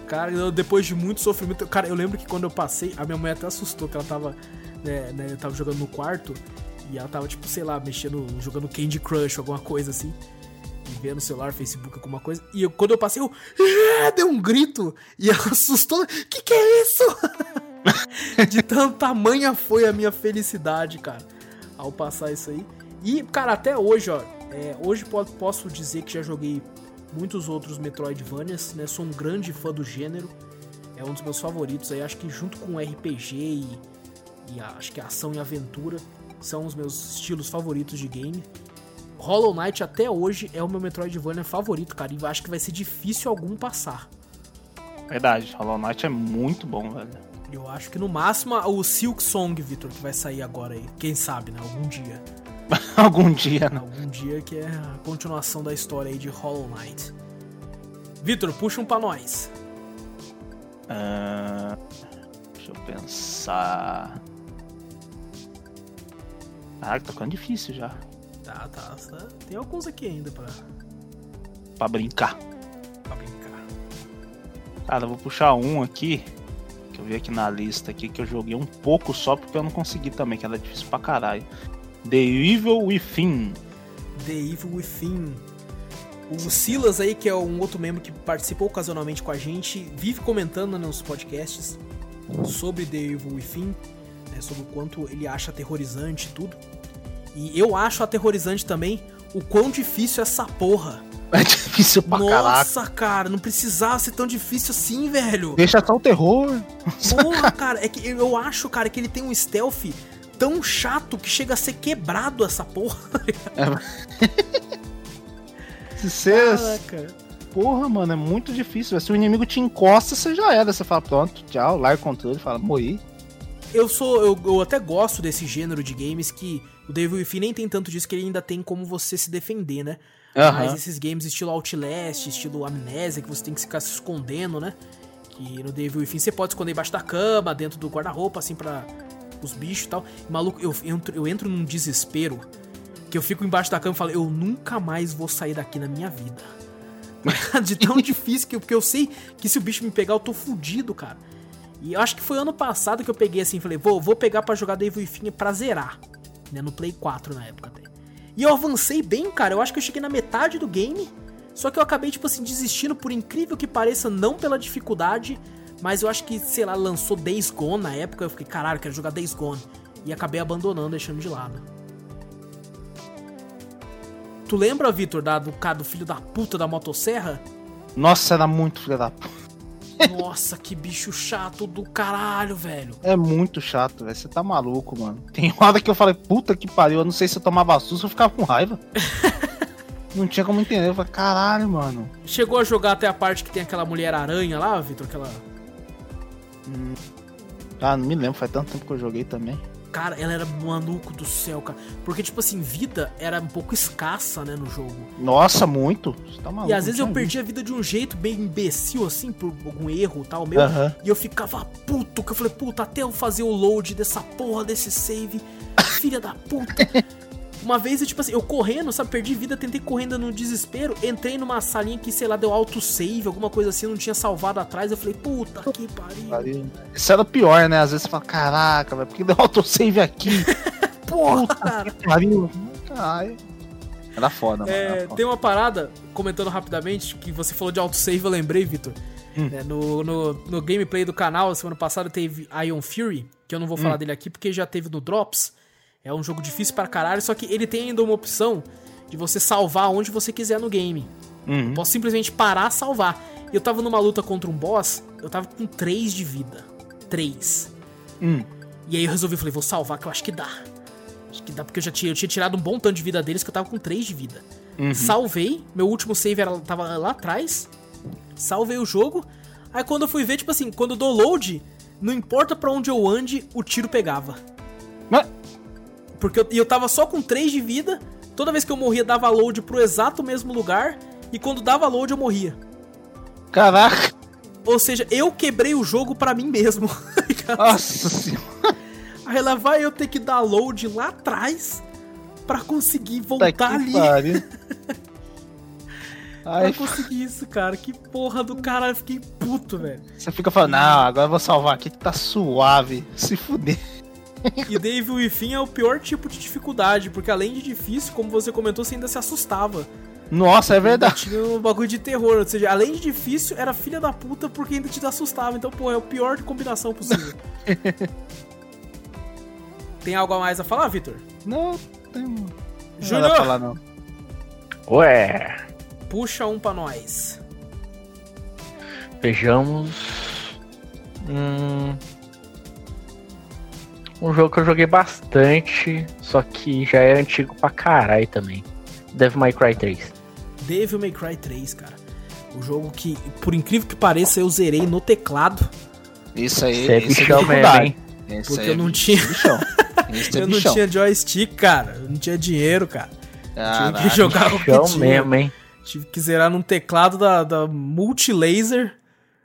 Cara, eu- depois de muito sofrimento. Cara, eu lembro que quando eu passei, a minha mãe até assustou que ela tava. Né, né, eu tava jogando no quarto e ela tava, tipo, sei lá, mexendo, jogando Candy Crush, alguma coisa assim. Vendo no celular, Facebook, alguma coisa. E eu- quando eu passei, eu. "É", Deu um grito. E ela assustou. Que que é isso? De tanto tamanha foi a minha felicidade, cara, ao passar isso aí. E, cara, até hoje, ó. é, hoje po- posso dizer que já joguei muitos outros Metroidvanias, né? Sou um grande fã do gênero. É um dos meus favoritos aí. Acho que junto com RPG e, e acho que ação e aventura são os meus estilos favoritos de game. Hollow Knight até hoje é o meu Metroidvania favorito, cara. E acho que vai ser difícil algum passar. Verdade, Hollow Knight é muito bom, velho. Eu acho que no máximo o Silk Song, Victor, que vai sair agora aí. Quem sabe, né? Algum dia. Algum dia, né? Algum dia que é a continuação da história aí de Hollow Knight. Vitor, puxa um pra nós. Ah, deixa eu pensar. Ah, tá ficando difícil já. Tá, tá, tá. Tem alguns aqui ainda pra, Pra brincar. pra brincar. Cara, eu vou puxar um aqui. Que eu vi aqui na lista aqui, que eu joguei um pouco só porque eu não consegui também, que era difícil pra caralho. The Evil Within. The Evil Within. O Silas aí, que é um outro membro que participa ocasionalmente com a gente, vive comentando nos podcasts sobre The Evil Within, né, sobre o quanto ele acha aterrorizante e tudo. E eu acho aterrorizante também o quão difícil é essa porra. É difícil pra caraca. Nossa, cara, não precisava ser tão difícil assim, velho. Deixa só o terror. Porra, cara, é que eu acho, cara, que ele tem um stealth tão chato que chega a ser quebrado essa porra. Se você. Caraca. Porra, mano, é muito difícil. Se o inimigo te encosta, você já era. Você fala, pronto, tchau, larga o controle, fala, morri. Eu sou. Eu, eu até gosto desse gênero de games que o Devil Within nem tem tanto disso que ele ainda tem como você se defender, né? Mas esses games estilo Outlast, estilo Amnésia, que você tem que ficar se escondendo, né? Que no Devil Within você pode esconder embaixo da cama, dentro do guarda-roupa, assim, pra os bichos e tal. E, maluco, eu entro, eu entro num desespero que eu fico embaixo da cama e falo, eu nunca mais vou sair daqui na minha vida. De tão difícil que, porque eu sei que se o bicho me pegar, eu tô fudido, cara. E eu acho que foi ano passado que eu peguei assim, falei, vou, vou pegar pra jogar Devil Within pra zerar. Né, no Play 4 na época até. E eu avancei bem, cara. Eu acho que eu cheguei na metade do game. Só que eu acabei, tipo assim, desistindo, por incrível que pareça, não pela dificuldade. Mas eu acho que, sei lá, lançou Days Gone na época. Eu fiquei, caralho, quero jogar Days Gone. E acabei abandonando, deixando de lado. Tu lembra, Vitor, do do filho da puta da motosserra? Nossa, era muito filha da p. Nossa, que bicho chato do caralho, velho. É muito chato, velho. Você tá maluco, mano. Tem hora que eu falei, puta que pariu, eu não sei se eu tomava susto ou ficava com raiva. não tinha como entender. Eu falei, caralho, mano. Chegou a jogar até a parte que tem aquela mulher aranha lá, Vitor? Aquela. Ah, não me lembro, faz tanto tempo que eu joguei também. Cara, ela era maluco do céu, cara. Porque, tipo assim, vida era um pouco escassa, né, no jogo. Nossa, muito. Você tá maluco. E às vezes eu perdi a vida de um jeito bem imbecil, assim, por algum erro e tal meu. Aham. E eu ficava puto, que eu falei, puta, até eu fazer o load dessa porra desse save. Filha da puta. Uma vez, eu, tipo assim, eu correndo, sabe, perdi vida, tentei correndo no desespero, entrei numa salinha que, sei lá, deu autosave, alguma coisa assim, não tinha salvado atrás, eu falei, puta que pariu. Isso era pior, né? Às vezes você fala, caraca, velho, por que deu autosave aqui? Porra, cara. Pariu. Caralho. Era foda, mano. É, era foda. tem uma parada, comentando rapidamente, que você falou de autosave, eu lembrei, Vitor. Hum. É, no, no, no gameplay do canal, semana passada, teve Ion Fury, que eu não vou Hum. falar dele aqui porque já teve no Drops. É um jogo difícil pra caralho, só que ele tem ainda uma opção de você salvar onde você quiser no game. Uhum. Posso simplesmente parar, salvar. Eu tava numa luta contra um boss, eu tava com 3 de vida. 3. Hum. E aí eu resolvi, falei, vou salvar que eu acho que dá. Acho que dá porque eu já tinha, eu tinha tirado um bom tanto de vida deles que eu tava com 3 de vida. Uhum. Salvei, meu último save era, tava lá atrás. Salvei o jogo. Aí quando eu fui ver, tipo assim, quando eu dou load, não importa pra onde eu ande, o tiro pegava. Mas, Porque eu, eu tava só com 3 de vida. Toda vez que eu morria, dava load pro exato mesmo lugar. E quando dava load, eu morria. caraca. Ou seja, eu quebrei o jogo pra mim mesmo. Nossa senhora. Aí lá vai eu ter que dar load lá atrás pra conseguir voltar que ali. pariu. Eu Aí não consegui isso, cara. Que porra do caralho. Eu fiquei puto, velho. você fica falando, não, agora eu vou salvar aqui que tá suave. Se fuder. E Dave Within é o pior tipo de dificuldade, porque além de difícil, como você comentou, você ainda se assustava. Nossa, é verdade. Tinha um bagulho de terror, ou seja, além de difícil, era filha da puta porque ainda te assustava. Então, pô, é a pior combinação possível. Tem algo a mais a falar, Vitor? Não, tem. Não dá pra Júnior, falar, não. Ué, puxa um pra nós. vejamos. Hum, um jogo que eu joguei bastante, só que já é antigo pra caralho também. Devil May Cry 3. Devil May Cry 3, cara. O jogo que, por incrível que pareça, eu zerei no teclado. Isso aí, é esse bichão mesmo, dificuldade. hein? Esse Porque aí eu é não tinha- é eu não tinha joystick, cara. Eu não tinha dinheiro, cara. Tinha Caraca. que jogar com o que Chão tinha. mesmo, hein? Tive que zerar num teclado da, da Multilaser,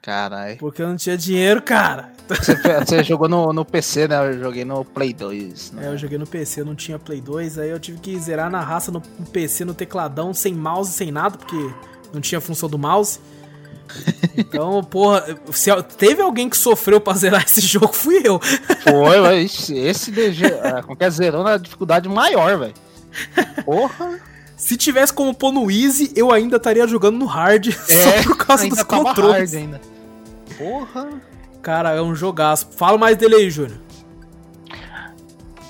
Caralho. porque eu não tinha dinheiro, cara. Você, você jogou no, no PC, né? Eu joguei no Play 2. né? É, eu joguei no PC, eu não tinha Play 2, aí eu tive que zerar na raça no, no PC, no tecladão, sem mouse, sem nada, porque não tinha função do mouse. Então, porra, se teve alguém que sofreu pra zerar esse jogo, fui eu. Foi, mas esse, esse DG, ah, qualquer zerou na dificuldade maior, velho. Porra. Se tivesse como pôr no Easy, eu ainda estaria jogando no Hard, É, só por causa ainda dos controles. hard ainda. Porra. Cara, é um jogaço. Fala mais dele aí, Júnior.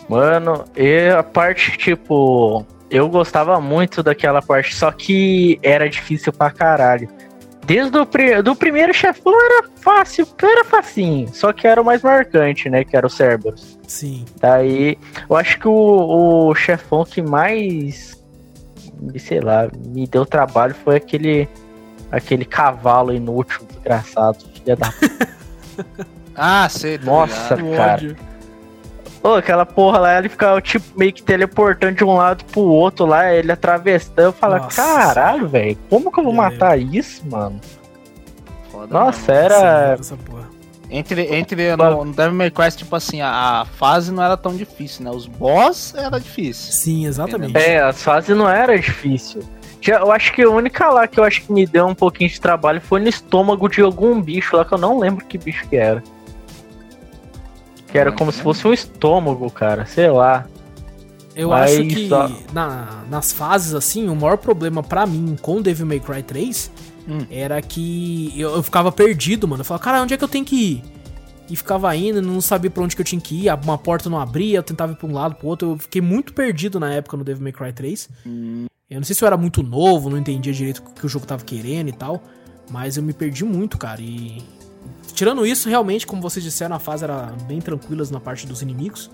Mano, e a parte, tipo, eu gostava muito daquela parte, só que era difícil pra caralho. Desde o pri- do primeiro chefão era fácil, era facinho, só que era o mais marcante, né, que era o Cerberus. Sim. Daí, eu acho que o, o chefão que mais, sei lá, me deu trabalho foi aquele aquele cavalo inútil, desgraçado, filha da Ah, sei. Nossa, ligado. O cara. ódio. Ô, aquela porra lá, ele ficava tipo meio que teleportando de um lado pro outro lá, ele atravessando. Eu falava, Nossa. caralho, velho, como que eu vou matar isso, mano? Foda Nossa, era. Essa porra. Entre, entre no, no Devil May Cry, tipo assim, a, a fase não era tão difícil, né? Os boss era difícil. Sim, exatamente. É, as fases não era difícil. Eu acho que a única lá que eu acho que me deu um pouquinho de trabalho foi no estômago de algum bicho lá, que eu não lembro que bicho que era. Que era como se lembro. fosse um estômago, cara, sei lá. Eu Mas acho que só- na- nas fases, assim, o maior problema pra mim com Devil May Cry 3 Hum. era que eu, eu ficava perdido, mano. Eu falava, cara, onde é que eu tenho que ir? E ficava indo, não sabia pra onde que eu tinha que ir, uma porta não abria, eu tentava ir pra um lado, pro outro. Eu fiquei muito perdido na época no Devil May Cry 3. Hum. Eu não sei se eu era muito novo, não entendia direito o que o jogo tava querendo e tal, mas eu me perdi muito, cara. E tirando isso, realmente, como vocês disseram, a fase era bem tranquilas na parte dos inimigos.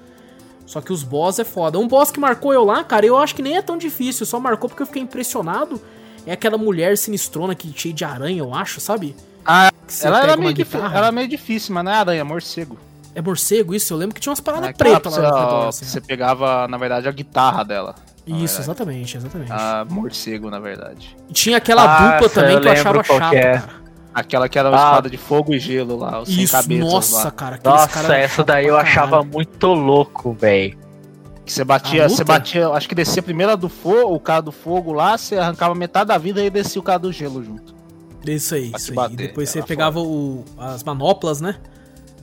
Só que os boss é foda. Um boss que marcou eu lá, cara, eu acho que nem é tão difícil, só marcou porque eu fiquei impressionado. É aquela mulher sinistrona que cheia de aranha, eu acho, sabe? Ah, ela era meio, ela era meio difícil, mas não é aranha, é morcego. É morcego isso? Eu lembro que tinha umas paradas Aquela pretas lá ó, assim. você pegava, na verdade, a guitarra dela. Isso, verdade. exatamente, exatamente. A morcego, na verdade. E tinha aquela Ah, dupla também eu que eu achava chata, é. cara. Aquela que era uma Ah. espada de fogo e gelo lá, os sem Isso, cabeças nossa, lá. cara. aqueles Nossa, cara essa daí eu achava muito louco, velho. Que você batia, você batia, acho que descia primeiro a do fogo, o cara do fogo lá, você arrancava metade da vida e descia o cara do gelo junto. Isso aí, isso aí. bater, e depois você pegava o, as manoplas, né?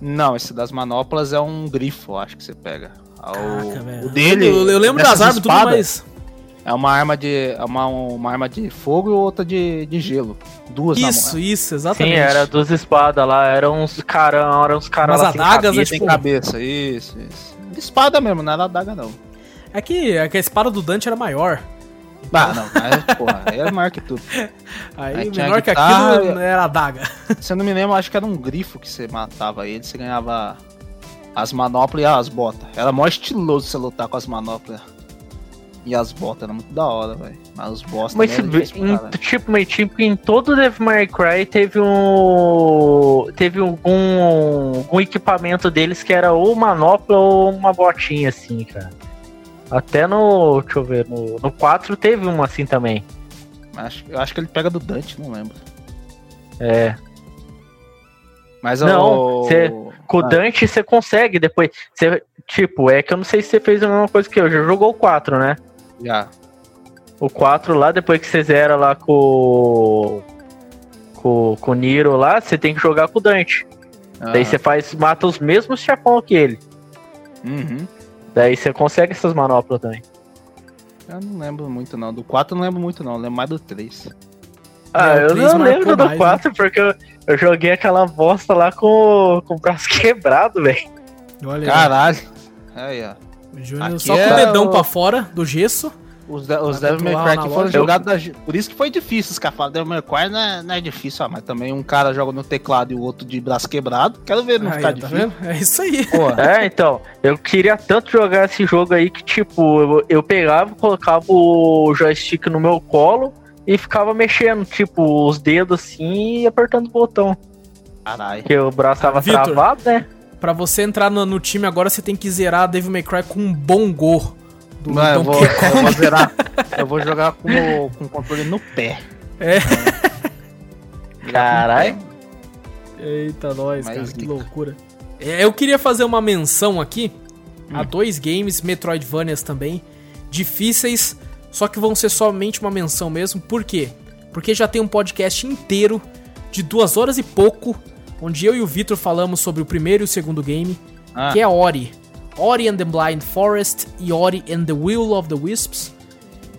Não, esse das manoplas é um grifo, acho que você pega. Ah, o- Caraca, velho. o dele. Eu, eu lembro das armas e tudo espadas, mais. É uma arma de. É uma, uma arma de fogo e outra de, de gelo. Duas na Isso, mão. isso, Sim, exatamente. era duas espadas lá, eram uns caras, eram uns caras lá sem adagas, né, cabeça. Sem tipo- cabeça, isso, isso. De espada mesmo, não era adaga não. É que, é que a espada do Dante era maior. Ah, não, aí, porra, aí é maior que tudo. Aí, Aí menor que aquilo era a daga. Se eu não me lembro, acho que era um grifo que você matava ele, você ganhava as manoplas e as botas. Era mó estiloso você lutar com as manoplas e as botas, era muito da hora, velho. Mas os boss Mas difícil pra em, caralho. tipo, mas, tipo, em todo Devil May Cry teve um. Teve algum, algum equipamento deles que era ou manopla ou uma botinha, assim, cara. Até no. Deixa eu ver, no, no 4 teve um assim também. Acho- eu acho que ele pega do Dante, não lembro. É. Mas Não, o... cê- Com o Ah. Dante você consegue depois. Você, tipo, é que eu não sei se você fez a mesma coisa que eu. Já jogou o 4, né? Já. O 4 lá, depois que você zera lá com. Com, com o Niro lá, você tem que jogar com o Dante. Daí Ah, você faz, mata os mesmos chefão que ele. uhum. Daí você consegue essas manoplas também. Eu não lembro muito não. Do 4 eu não lembro muito não, eu lembro mais do 3. Ah, É, eu não lembro do mais, 4 porque eu, eu joguei aquela bosta lá com, com o braço quebrado, velho. Caralho. Aí, ó. o Júnior só com é o dedão o- pra fora do gesso. Os, de- os Devil May Cry que foram loja. jogados da... Por isso que foi difícil, os caras falam Devil May Cry não é, não é difícil, ah, mas também um cara joga no teclado e o outro de braço quebrado. Quero ver não Aí, ficar ó, tá difícil. vendo? É isso aí. Porra. É, então, eu queria tanto jogar esse jogo aí que, tipo, eu, eu pegava, colocava o joystick no meu colo e ficava mexendo, tipo, os dedos assim e apertando o botão. Caralho. Porque o braço tava Vitor. travado, né? Pra você entrar no, no time agora, você tem que zerar Devil May Cry com um bongo do Não, eu, vou, eu vou zerar. Eu vou jogar com o, com controle no pé. É. Caralho. Eita, nós, Mais cara, que loucura. É, eu queria fazer uma menção aqui Hum. a dois games, Metroidvanias também, difíceis, só que vão ser somente uma menção mesmo. Por quê? Porque já tem um podcast inteiro de duas horas e pouco, onde eu e o Vitor falamos sobre o primeiro e o segundo game, Ah. que é Ori. Ori and the Blind Forest e Ori and the Will of the Wisps.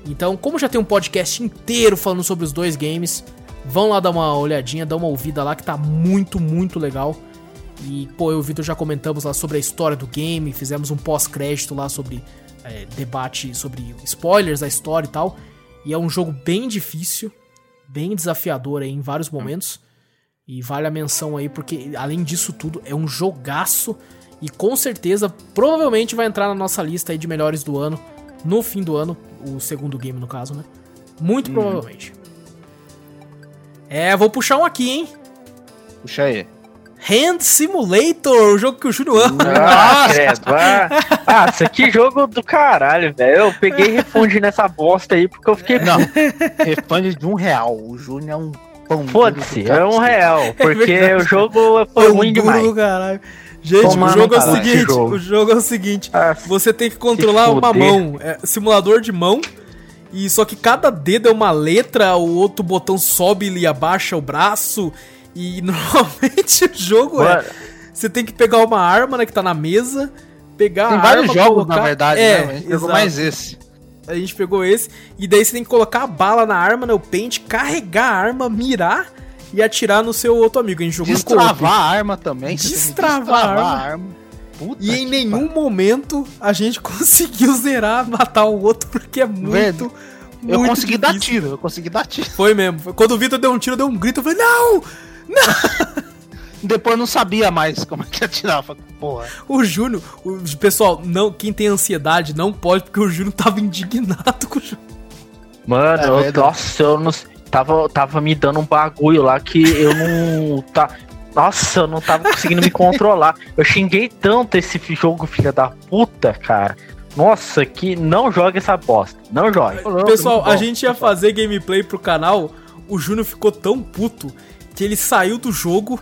Então, como já tem um podcast inteiro falando sobre os dois games, vão lá dar uma olhadinha, dar uma ouvida lá que tá muito, muito legal. E, pô, eu e o Vitor já comentamos lá sobre a história do game, fizemos um pós-crédito lá sobre é, debate sobre spoilers da história e tal. E é um jogo bem difícil, bem desafiador aí em vários momentos. E vale a menção aí, porque além disso tudo, é um jogaço. E com certeza, provavelmente vai entrar na nossa lista aí de melhores do ano, no fim do ano, o segundo game no caso, né? Muito provavelmente. É, vou puxar um aqui, hein? Puxa aí. Hand Simulator, o jogo que o Júnior ama. Ah, credo. Ah, isso aqui é jogo do caralho, velho. Eu peguei e refundi nessa bosta aí porque eu fiquei. Não, refund de um real. O Júnior é um pão. Foda-se, é um real. Porque verdade. o jogo foi um ruim demais. do caralho. Gente, Toma o no jogo é o seguinte, jogo. o jogo é o seguinte, Ah, você tem que controlar uma mão, é simulador de mão, e só que cada dedo é uma letra, o outro botão sobe e abaixa o braço, e normalmente o jogo é, Mano, você tem que pegar uma arma, né, que tá na mesa, pegar Tem a vários arma, jogos, colocar- na verdade, é, né? A gente pegou mais esse. A gente pegou esse, e daí você tem que colocar a bala na arma, né, o pente, carregar a arma, mirar e atirar no seu outro amigo. A gente jogou. Destravar a arma também. Destravar a arma. Puta E em nenhum momento a gente conseguiu zerar, matar o outro, porque é muito. Velho, Eu muito consegui dar difícil. tiro, eu consegui dar tiro. Foi mesmo. Quando o Vitor deu um tiro, deu um grito, eu falei, não! Depois eu não sabia mais como é que falei, Porra. O Júnior, o, pessoal, não, quem tem ansiedade não pode, porque o Júnior tava indignado com o jogo. Mano, É nossa, eu não. Tava, tava me dando um bagulho lá que eu não. Tá, nossa, eu não tava conseguindo me controlar. Eu xinguei tanto esse jogo, filha da puta, cara. Nossa, que não joga essa bosta. Não joga. Pessoal, a gente ia fazer gameplay pro canal, o Júnior ficou tão puto que ele saiu do jogo,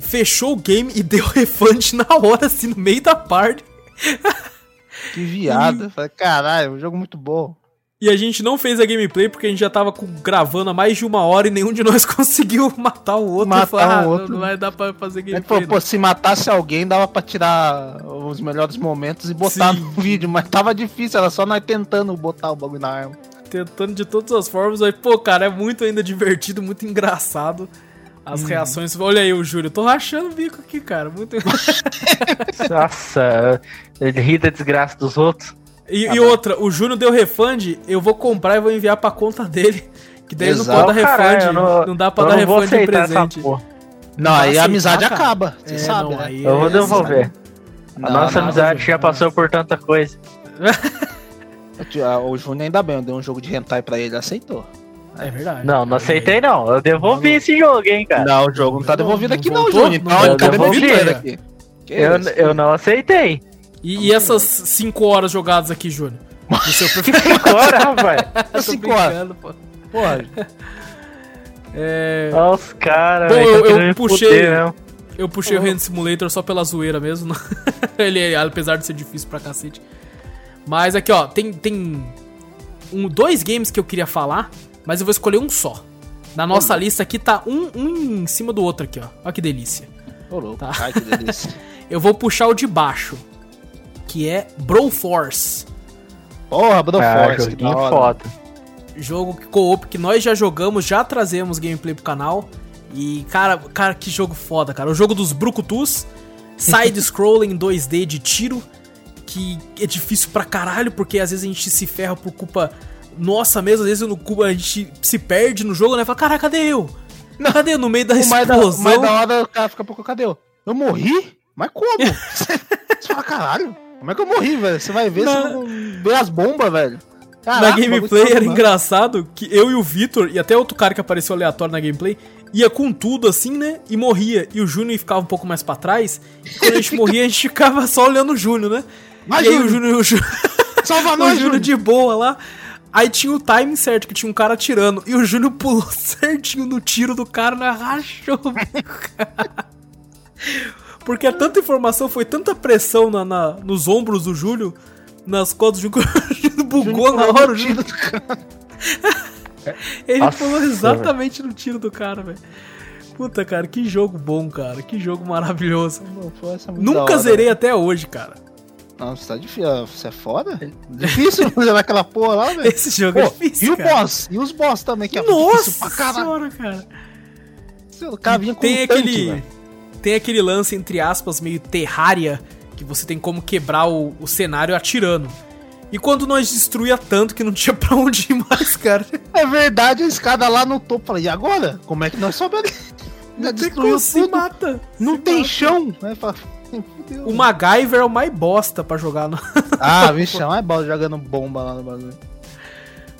fechou o game e deu refund na hora, assim, no meio da parte. Que falei, caralho, um jogo muito bom. E a gente não fez a gameplay porque a gente já tava com- gravando há mais de uma hora e nenhum de nós conseguiu matar o outro. Matar falei, o ah, não- outro. Não vai dar pra fazer Ele gameplay. falou, pô, se matasse alguém, dava pra tirar os melhores momentos e botar Sim. no vídeo, mas tava difícil, era só nós tentando botar o bagulho na arma. Tentando de todas as formas. Aí, pô, cara, é muito ainda divertido, muito engraçado. As Uhum. reações. Olha aí o Júlio, eu tô rachando o bico aqui, cara. Muito... Nossa, ele ri da desgraça dos outros. E, Ah, e outra, o Júnior deu refund, eu vou comprar e vou enviar pra conta dele. Que daí ele não Exato. pode dar refund. eu não, dá pra dar não refund em essa presente. Não, Não aí a amizade cara. acaba, você É, sabe, não, né? Eu vou é- devolver. A Não, nossa não, amizade não, já não. passou por tanta coisa. Ah, O Júnior ainda bem, eu dei um jogo de hentai pra ele, ele aceitou. É verdade. Não, não aceitei não. Eu devolvi Não. esse jogo, hein, cara. Não, o jogo não tá Não, devolvido não aqui não? Júnior. Não Então, voltou? cadê meu Devolvi, dinheiro é. aqui? Que Eu, eu não aceitei. E, e essas 5 horas jogadas aqui, Júnior? Seu perfil. Agora, rapaz. Tô Cinco horas. brincando, pô. Porra, É, Olha os caras. Bom, velho, eu- tá eu me puxei- mesmo. eu puxei o Hand Simulator só pela zoeira mesmo. não- Ele, apesar de ser difícil pra cacete. Mas aqui, ó, tem, tem um, dois games que eu queria falar, mas eu vou escolher um só. Na nossa lista aqui tá um, um em cima do outro aqui, ó. Olha que delícia. Ô, louco. Tá. Ai, que delícia. Eu vou puxar o de baixo, que é Broforce. Porra, Broforce, Ah, que foda. Jogo que- co-op que nós já jogamos, já trazemos gameplay pro canal. E, cara, cara, que jogo foda, cara. O jogo dos Brucutus, side-scrolling 2D de tiro, que é difícil pra caralho, porque às vezes a gente se ferra por culpa nossa mesmo, às vezes no culpa a gente se perde no jogo, né? Fala, cara, cadê eu? Cadê eu no meio da mais explosão? mais da hora o cara fica, pô, cadê eu? Eu morri? Mas como? você fala, caralho, como é que eu morri, velho? Você vai ver, Na- não vê as bombas, velho. na Caraca, gameplay bagulho era engraçado que eu e o Vitor, e até outro cara que apareceu aleatório na gameplay, ia com tudo assim, né? E morria. E o Júnior ficava um pouco mais pra trás. E quando a gente morria, a gente ficava só olhando o Júnior, né? Vai, e aí o Júnior. O Júnior, Salva o nós, Júnior Júnior. de boa lá. Aí tinha o timing certo, que tinha um cara atirando. E o Júnior pulou certinho no tiro do cara, né? Rachou. Porque é tanta informação, foi tanta pressão na, na- nos ombros do Júlio, nas costas do Júlio, o Júlio bugou na hora. O Júlio Ele Nossa, pulou exatamente no tiro do cara, velho. Puta, cara, que jogo bom, cara. Que jogo maravilhoso. Pô, essa é Nunca hora. zerei até hoje, cara. Não, você tá difícil. Você é foda? Difícil fazer aquela porra lá, velho. Esse jogo é Pô, difícil, e o cara. boss? E os boss também, que é difícil Nossa pra caralho. senhora, cara. O cara vinha com Tem um tanque, aquele. Tem aquele lance, entre aspas, meio terrária, que você tem como quebrar o, o cenário atirando. E quando nós destruía tanto que não tinha pra onde ir mais, cara. É verdade, a escada lá no topo. Falei, e agora? Como é que nós? Já Não tem destruiu como se mata. Não Se tem mata. chão. Fala. O MacGyver é o mais bosta pra jogar no... Ah, vixe, é mais bola jogando bomba lá no bagulho.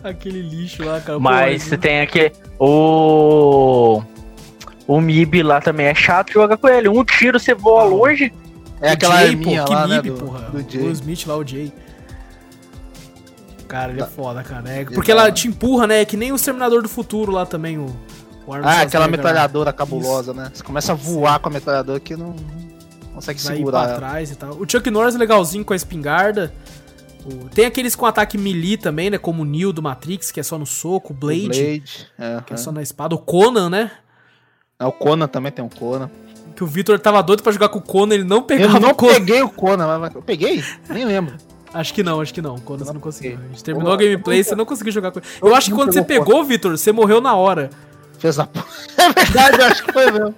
aquele lixo lá, cara. Mas Pô, você tem aqui o. O MIB lá também é chato jogar com ele. Um tiro você voa Ah, longe. É O aquela Jay, pô, lá, que né, Mib, do, porra. do O Jay. Smith lá, o Jay. Cara, ele é Tá. foda, cara. É, Ele porque tá- ela te empurra, né? É que nem o Exterminador do Futuro lá também, o, o Arnold Ah, aquela metralhadora cabulosa, né? Você começa a voar com a metralhadora que não consegue Vai segurar pra ela. trás e tal. O Chuck Norris é legalzinho com a espingarda. O- Tem aqueles com ataque melee também, né? Como o Neo do Matrix, que é só no soco. O Blade, O Blade. É, que é é. só na espada. O Conan, né? Ah, o Conan também tem um Conan. Que o Victor tava doido pra jogar com o Conan, ele não Eu pegava não o Conan. peguei o Conan, mas- eu peguei? Nem lembro. Acho que não, acho que não. Conan você não Não conseguiu. A gente terminou Pô, a gameplay, você não conseguiu jogar com ele. Eu acho que não quando você pegou Victor, você morreu na hora. Fez a. É verdade, eu acho que foi mesmo.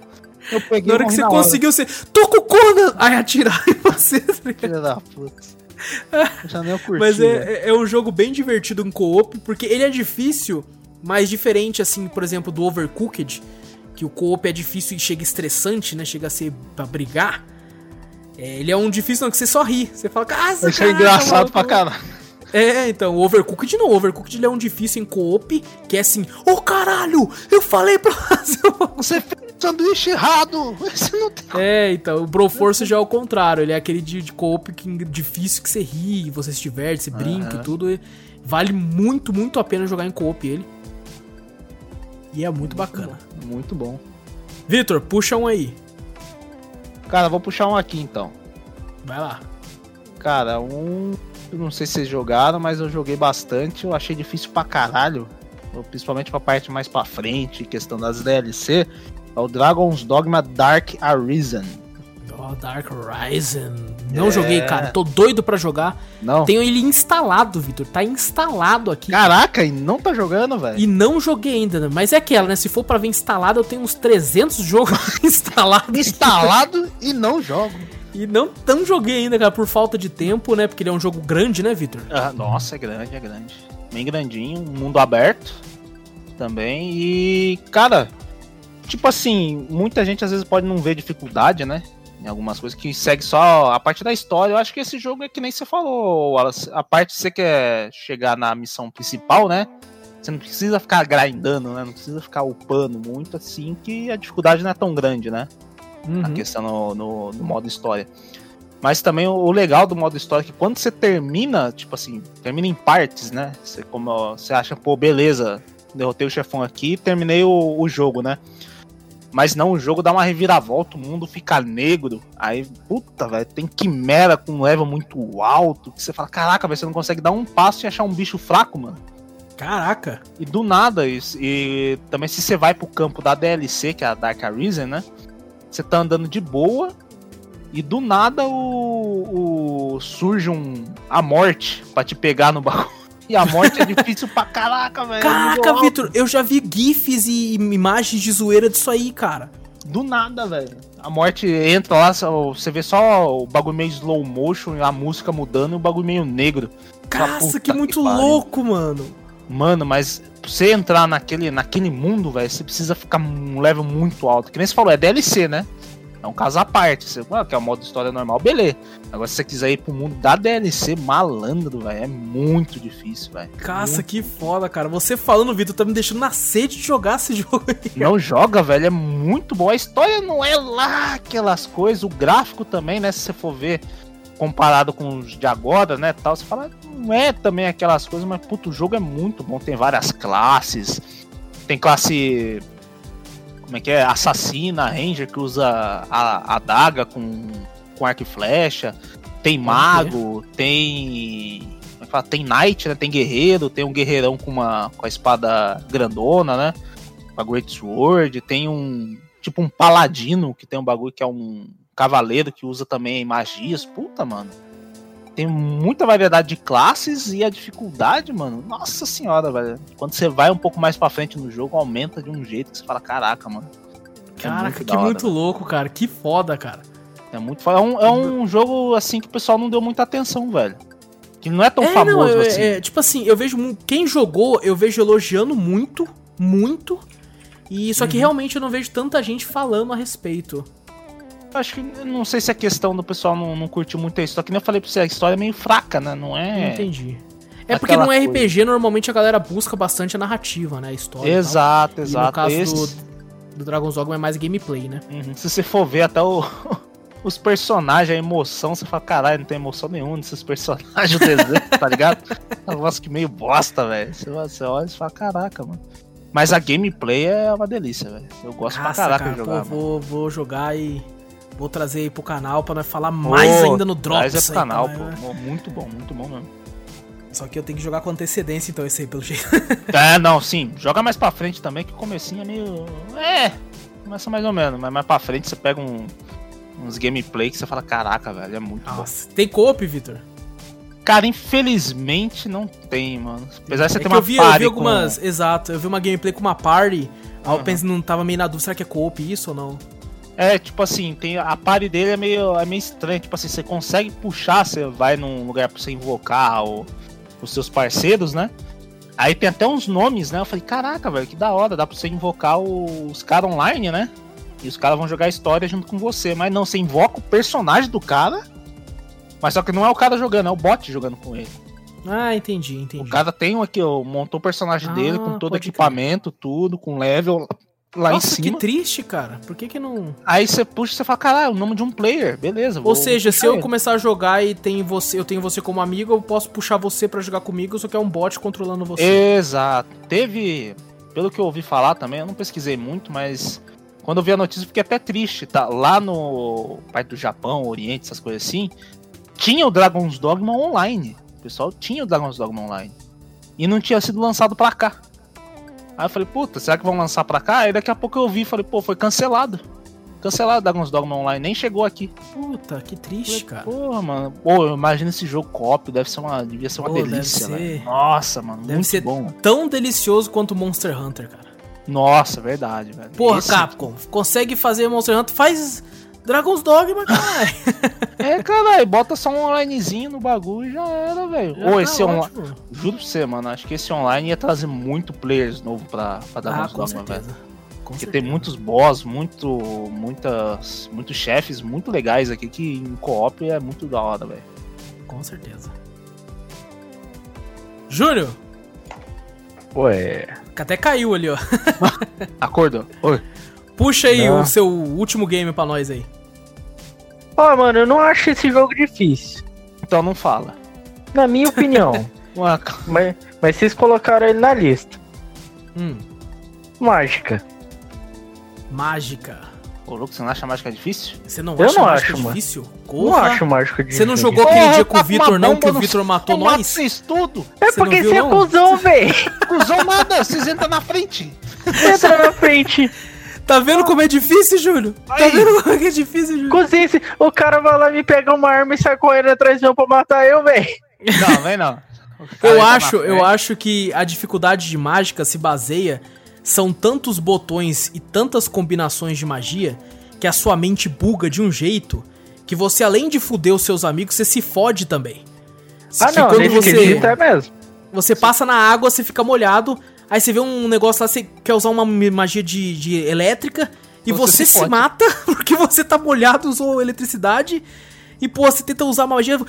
Eu peguei Na hora que você na hora. conseguiu, você. Tô com o Conan! Aí atirar em você. tá? Filha da puta. Eu já nem eu curti, Mas é, é- é um jogo bem divertido em co-op, porque ele é difícil, mas diferente, assim, por exemplo, do Overcooked, que o co-op é difícil e chega estressante, né? Chega a ser pra brigar. É, ele é um difícil não, que você só ri. Você fala, ah, Isso é engraçado maluco." pra caralho. É, então, o Overcooked não. O Overcooked ele é um difícil em co-op, que é assim, ô caralho, eu falei pra uma Você fez o sanduíche errado. Você não tem. É, então, o Broforce já é o contrário. Ele é aquele de, de co-op que, difícil que você ri, você se diverte, você brinca e tudo. Vale muito, muito a pena jogar em co-op ele. E é muito bacana. Muito bom. Vitor, puxa um aí. Cara, vou puxar um aqui então. Vai lá. Cara, um. Eu não sei se vocês jogaram, mas eu joguei bastante. Eu achei difícil pra caralho. Principalmente pra parte mais pra frente, questão das DLC. É o Dragon's Dogma Dark Arisen. Ó, Dark Horizon. Não É. joguei, cara. Tô doido pra jogar. Não. Tenho ele instalado, Vitor. Tá instalado aqui. Caraca, e não tá jogando, velho? E não joguei ainda, né? Mas é aquela, né? Se for pra ver instalado, eu tenho uns 300 jogos instalados. Instalado e não jogo. E não, não joguei ainda, cara, por falta de tempo, né? Porque ele é um jogo grande, né, Vitor? Ah, nossa, é grande, é grande. Bem grandinho, um mundo aberto também. E, cara, tipo assim, muita gente às vezes pode não ver dificuldade, né? Em algumas coisas que segue só a parte da história. Eu acho que esse jogo é que nem você falou, Wallace. A parte que você quer chegar na missão principal, né? Você não precisa ficar grindando, né? Não precisa ficar upando muito assim, que a dificuldade não é tão grande, né? a Uhum. questão no, no- no modo história. Mas também o, legal do modo história é que quando você termina, tipo assim, termina em partes, né? Você, como, você acha, pô, beleza, derrotei o chefão aqui terminei o, o jogo, né? Mas não, o jogo dá uma reviravolta, o mundo fica negro. Aí, puta, velho, tem quimera com um level muito alto. Que você fala, caraca, velho, você não consegue dar um passo e achar um bicho fraco, mano. Caraca. E do nada, e, e também se você vai pro campo da DLC, que é a Dark Arisen, né? Você tá andando de boa e do nada o, o- surge um a morte pra te pegar no bagulho. E a morte é difícil pra caraca, velho. Caraca. Vitor, eu já vi GIFs e imagens de zoeira disso aí, cara. Do nada, velho. A morte entra lá, você vê só o bagulho meio slow motion, a música mudando e o bagulho meio negro. Nossa, puta que muito que louco, mano. Mano, mas pra você entrar naquele, naquele mundo, velho, você precisa ficar um level muito alto. Que nem você falou, é DLC, né? É um caso à parte. Você que é o modo história normal, beleza. Agora, se você quiser ir pro mundo da DLC, malandro, velho, é muito difícil, velho. Caça, que foda, cara. Você falando, Vitor, tá me deixando na sede de jogar esse jogo aí. Não joga, velho, é muito bom. A história não é lá aquelas coisas, o gráfico também, né? Se você for ver comparado com os de agora, né, tal, você fala, não é também aquelas coisas, mas puto, o jogo é muito bom, tem várias classes. Tem classe como é que é? Assassina, Ranger que usa a, a daga com com arco e flecha. Tem mago, tem é fala? Tem knight, né? Tem guerreiro, tem um guerreirão com uma com a espada grandona, né? a Great Sword, tem um tipo um paladino que tem um bagulho que é um cavaleiro que usa também magias. Puta, mano. Tem muita variedade de classes e a dificuldade, mano. Nossa senhora, velho. Quando você vai um pouco mais pra frente no jogo, aumenta de um jeito que você fala, caraca, mano. É Caraca, muito que hora, muito velho. louco, cara. Que foda, cara. É muito foda. É um, é um jogo assim que o pessoal não deu muita atenção, velho. Que não é tão famoso não, é- assim. é, tipo assim, eu vejo. Quem jogou, eu vejo elogiando muito, muito. E só que Uhum. realmente eu não vejo tanta gente falando a respeito. Acho que não sei se a questão do pessoal não, não curtiu muito isso. Só que nem eu falei pra você, a história é meio fraca, né? Não é. entendi. É porque no RPG normalmente a galera busca bastante a narrativa, né? A história. e tal. Exato, E no exato. caso Esses- do, do Dragon's Dogma é mais gameplay, né? Uhum. Se você for ver até o- os personagens, a emoção, você fala, caralho, não tem emoção nenhuma nesses personagens desenho, tá ligado? É um negócio que meio bosta, velho. Você, você olha e fala, caraca, mano. Mas a gameplay é uma delícia, velho. Eu gosto pra Nossa, caraca cara, de jogar. pô, vou, vou jogar e vou trazer aí pro canal pra nós falar mais Pô, ainda no Drops. Traz é pro aí, canal, então, né? pô. Muito bom, muito bom mesmo. Só que eu tenho que jogar com antecedência, então, esse aí, pelo jeito. É, não, sim. Joga mais pra frente também, que o comecinho é meio. É, começa mais ou menos. Mas mais pra frente você pega um- uns gameplay que você fala, caraca, velho, é muito bom. Nossa, tem coop, Vitor? Cara, infelizmente não tem, mano. Apesar de você É ter uma eu vi, eu party vi algumas. com... Exato, eu vi uma gameplay com uma party. Aí eu pensei, não tava meio na dúvida, será que é coop isso ou não? É, tipo assim, tem a party dele é meio, é meio estranha. Tipo assim, você consegue puxar, você vai num lugar pra você invocar o- os seus parceiros, né? Aí tem até uns nomes, né? Eu falei, caraca, velho, que da hora, dá pra você invocar os caras online, né? E os caras vão jogar história junto com você. Mas não, você invoca o personagem do cara. Mas só que não é o cara jogando, é o bot jogando com ele. Ah, entendi, entendi. O cara tem um aqui, ó, montou o personagem Ah, dele com todo equipamento, tudo, com level lá Nossa, em que cima. triste, cara. Por que que não... Aí você puxa e você fala, caralho, o nome de um player, beleza. Ou seja, se eu começar a jogar e tem você, eu tenho você como amigo, eu posso puxar você pra jogar comigo, só que é um bot controlando você. Exato. Teve, pelo que eu ouvi falar também, eu não pesquisei muito, mas quando eu vi a notícia eu fiquei até triste, tá? Lá no parte do Japão, Oriente, essas coisas assim, tinha o Dragon's Dogma online. O pessoal tinha o Dragon's Dogma online. E não tinha sido lançado pra cá. Aí eu falei, puta, será que vão lançar pra cá? Aí daqui a pouco eu vi e falei, pô, foi cancelado. Cancelado Dragon's Dogma online, nem chegou aqui. Puta, que triste, cara. Porra, mano. Pô, imagina esse jogo co-op, deve ser uma, devia ser uma Pô, deve delícia. Nossa, mano, Deve muito ser bom. Tão delicioso quanto Monster Hunter, cara. Nossa, verdade, velho. Porra, Esse- Capcom, consegue fazer Monster Hunter? Faz Dragon's Dogma, caralho. É, caralho, bota só um onlinezinho no bagulho e já era, velho. Ou tá esse online. Juro pra você, mano, acho que esse online ia trazer muito players novo pra, pra Ah, mais com Dogma, velho. Porque certeza. tem muitos boss, muito, muitas, muitos chefes muito legais aqui que em co-op é muito da hora, velho. Com certeza. Júnior, Ué. que até caiu ali, ó. Acordou? Oi. Puxa aí Não. o seu último game pra nós aí. Ó, mano, eu não acho esse jogo difícil. Então não fala. Na minha opinião. Mas, mas vocês colocaram ele na lista. Hum, Mágica. mágica. Ô, louco, você não acha mágica difícil? Você não Eu acha não mágica acho, mano. difícil? Não Porra. acho mágica Você não difícil. jogou aquele Porra, dia com o tá Vitor, não? Que o Vitor matou nós? vocês tudo. É Você não porque você é não? cuzão, velho. Cusão nada, vocês entram na frente. Entra na frente. Tá vendo como é difícil, Júlio? Tá Aí. vendo como é que é difícil, Júlio? Cozinha, o cara vai lá me pegar uma arma e sai correndo atrás de eu pra matar eu, velho. Não, vem não. Eu acho, eu frente. acho que a dificuldade de mágica se baseia são tantos botões e tantas combinações de magia que a sua mente buga de um jeito que você além de fuder os seus amigos, você se fode também. Ah, Que não, quando você é mesmo. você passa na água, você fica molhado, aí você vê um negócio lá, você quer usar uma magia de, de elétrica e Você você, se se mata porque você tá molhado, usou eletricidade. E, pô, você tenta usar magia.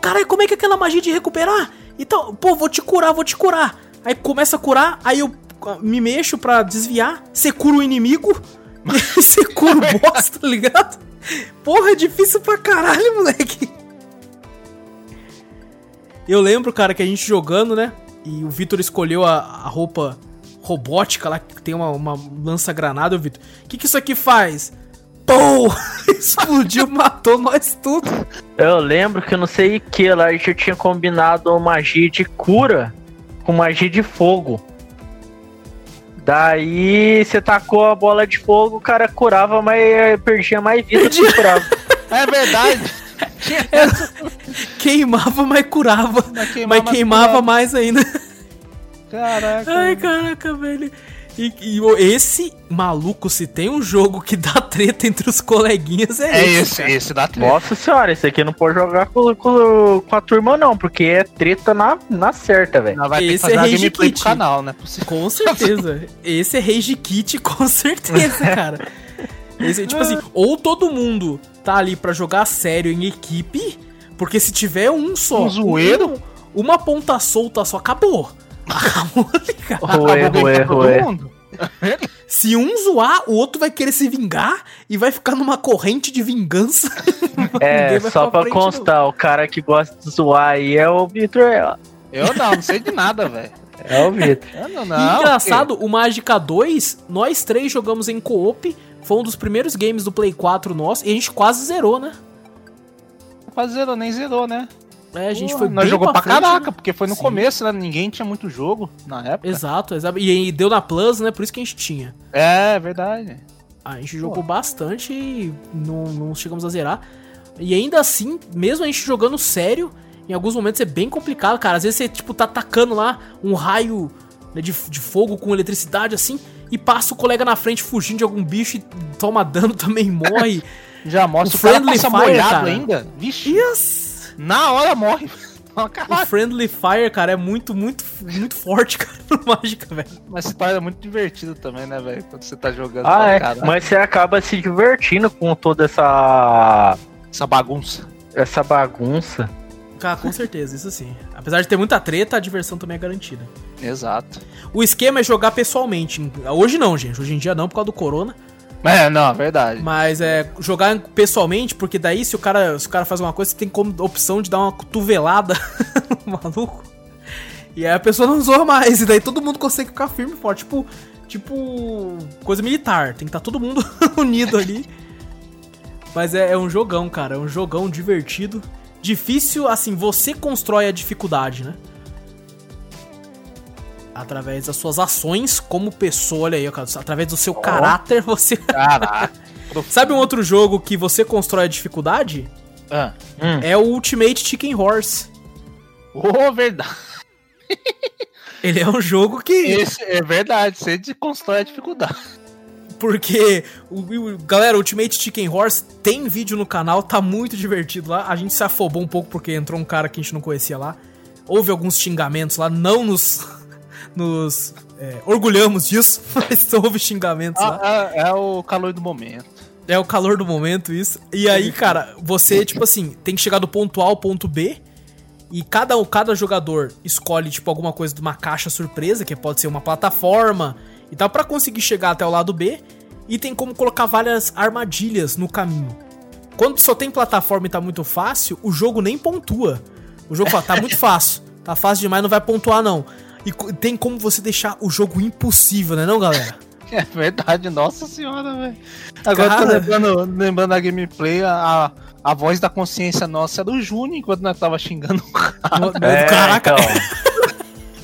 Caralho, como é que é aquela magia de recuperar? Então, pô, vou te curar, vou te curar. Aí começa a curar, aí eu ah, me mexo pra desviar, você cura o inimigo, você cura o boss, tá ligado? Porra, é difícil pra caralho, moleque. Eu lembro, cara, que a gente jogando, né? E o Vitor escolheu a, a roupa robótica lá, que tem uma, uma lança-granada. O Vitor, o que, que isso aqui faz? Pô! Explodiu, matou nós tudo. Eu lembro que eu não sei o que lá, a gente tinha combinado magia de cura com magia de fogo. Daí você tacou a bola de fogo, o cara curava, mas perdia mais vida do que curava. É verdade. Queimava, mas curava. Mas queimava, mas queimava curava. mais ainda. Caraca. Ai, caraca, velho. E, e esse maluco, se tem um jogo que dá treta entre os coleguinhas, é, É esse. esse, cara. esse dá treta. Nossa senhora, esse aqui não pode jogar com, com, com a turma não, porque é treta na, na certa, velho. Vai ter que Esse fazer é Rage gameplay Kit. pro canal, né? Possível. Com certeza. Esse é Rage Kit, com certeza, cara. Esse, tipo assim, ou todo mundo tá ali pra jogar sério em equipe, porque se tiver um só, Um zoeiro? um- uma ponta solta só, acabou. Acabou, tá ligado? Todo ruê. mundo. Se um zoar, o outro vai querer se vingar e vai ficar numa corrente de vingança. É, só pra constar, o cara que gosta de zoar aí é o Vitor. É, Eu não, não sei de nada, velho. é o Vitor. Engraçado, o Magica 2, nós três jogamos em co-op. Foi um dos primeiros games do Play 4 nosso. E a gente quase zerou, né? Quase zerou, nem zerou, né? É, a gente Porra, foi Nós bem jogou pra, frente, caraca, né? porque foi no Sim. começo, né? Ninguém tinha muito jogo na época. Exato, exato. E aí deu na Plus, né? Por isso que a gente tinha. É, verdade. A gente jogou bastante e não, não chegamos a zerar. E ainda assim, mesmo a gente jogando sério, em alguns momentos é bem complicado, cara. Às vezes você, tipo, tá atacando lá um raio né, de, de fogo com eletricidade, assim, e passa o colega na frente fugindo de algum bicho e toma dano também morre. Já mostra O o, cara Friendly passa Fire, molhado cara. ainda. Vixe, Yes! na hora morre. O. Friendly Fire, cara, é muito, muito, muito forte, cara, no Mágica, velho. Mas esse é muito divertido também, né, velho? Quando você tá jogando. Ah, é. "Caralho, Mas você acaba se divertindo com toda essa. Essa bagunça. essa bagunça. Cara, com certeza, isso sim. Apesar de ter muita treta, a diversão também é garantida. Exato. O esquema é jogar pessoalmente. Hoje não, gente. Hoje em dia não, por causa do corona. É, não, verdade. Mas é jogar pessoalmente, porque daí se o cara, se o cara faz uma coisa, você tem como opção de dar uma cotovelada no maluco. E aí a pessoa não zoa mais. E daí todo mundo consegue ficar firme e forte. Tipo, tipo coisa militar. Tem que estar todo mundo unido ali. Mas é, é um jogão, cara. É um jogão divertido. Difícil, assim, você constrói a dificuldade, né? Através das suas ações como pessoa, olha aí. Através do seu caráter, você. Caraca. Sabe um outro jogo que você constrói a dificuldade? ah. Hum. É o Ultimate Chicken Horse. Ô, verdade. Ele é um jogo que. Esse é verdade. Você constrói a dificuldade. Porque, o, o- galera, o Ultimate Chicken Horse tem vídeo no canal, tá muito divertido lá. A gente se afobou um pouco porque entrou um cara que a gente não conhecia lá. Houve alguns xingamentos lá, não nos. Nos é, orgulhamos disso, mas houve xingamentos lá. Ah, é, é o calor do momento. É o calor do momento, isso. E aí, cara, você, tipo assim, tem que chegar do ponto A ao ponto B. E cada, cada jogador escolhe, tipo, alguma coisa de uma caixa surpresa, que pode ser uma plataforma e tal, pra conseguir chegar até o lado B. E tem como colocar várias armadilhas no caminho. Quando só tem plataforma e tá muito fácil, o jogo nem pontua. O jogo fala, tá muito fácil. Tá fácil demais, não vai pontuar, não. E tem como você deixar o jogo impossível, né, não, galera? É verdade, nossa senhora, velho. Agora eu tô Cara. lembrando, lembrando da gameplay, a, a voz da consciência nossa era o Júnior enquanto nós tava xingando o cara. No- É, Caraca, então.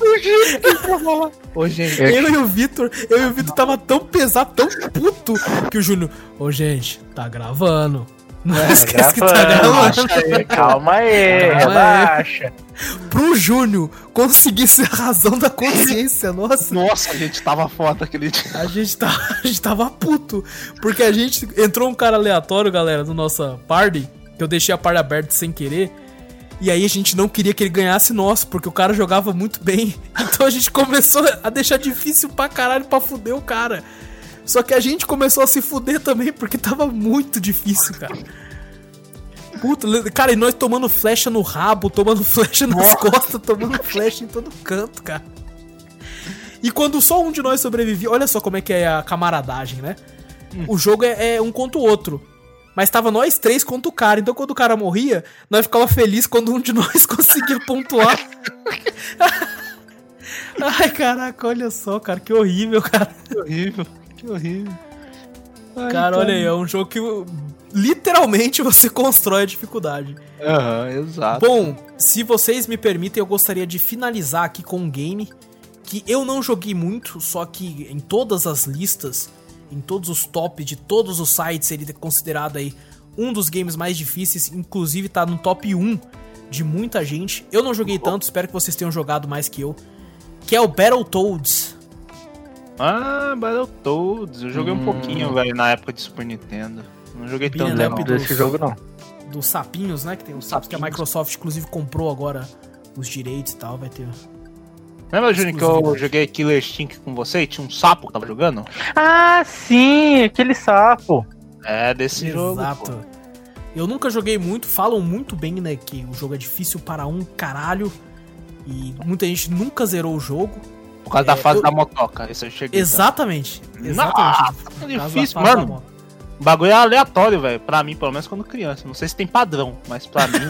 Ô, gente, Eu e o Vitor, eu e o Vitor tava tão pesado, tão puto, que o Júnior, ô gente, tá gravando. Não esquece que tá gravando. gravando. Calma aí, Calma aí. relaxa. Pro Júnior conseguir ser a razão da consciência, nossa. nossa, a gente tava foda aquele dia. A gente, tá, a gente tava puto. Porque a gente. Entrou um cara aleatório, galera, no nossa party. Que eu deixei a party aberta sem querer. E aí a gente não queria que ele ganhasse nosso, porque o cara jogava muito bem. Então a gente começou a deixar difícil pra caralho pra fuder o cara. Só que a gente começou a se fuder também, porque tava muito difícil, cara. Puta, cara, e nós tomando flecha no rabo, tomando flecha nas costas, tomando flecha em todo canto, cara. E quando só um de nós sobrevivia, olha só como é que é a camaradagem, né? O jogo é, é um contra o outro. Mas tava nós três contra o cara. Então quando o cara morria, nós ficava feliz quando um de nós conseguia pontuar. Ai, caraca, olha só, cara, que horrível, cara. Que horrível, que horrível. Ai, Cara, olha aí, é um jogo que literalmente você constrói a dificuldade. Aham, exato. Bom, se vocês me permitem, eu gostaria de finalizar aqui com um game que eu não joguei muito, só que em todas as listas, em todos os tops de todos os sites, ele é considerado aí um dos games mais difíceis, inclusive tá no top 1 de muita gente. Eu não joguei tanto, espero que vocês tenham jogado mais que eu, que é o Battletoads. Ah, Battletoads. Eu joguei um pouquinho, velho, na época de Super Nintendo. Não joguei tanto, dos- desse jogo não. Dos sapinhos, né? Que tem os sapos que a. Microsoft, inclusive, comprou agora os direitos e tal. Vai ter. Lembra, Júnior, que eu joguei Killer Instinct com você e tinha um sapo que tava jogando? Ah, sim, aquele sapo. É, desse jogo. Exato. Eu nunca joguei muito, falam muito bem, né, que o jogo é difícil para um caralho. E muita gente nunca zerou o jogo. Por causa da É, fase eu- da motoca. Esse eu cheguei. Exatamente. Exatamente. da difícil, da mano. O bagulho é aleatório, velho. Pra mim, pelo menos quando criança. Não sei se tem padrão, mas pra mim.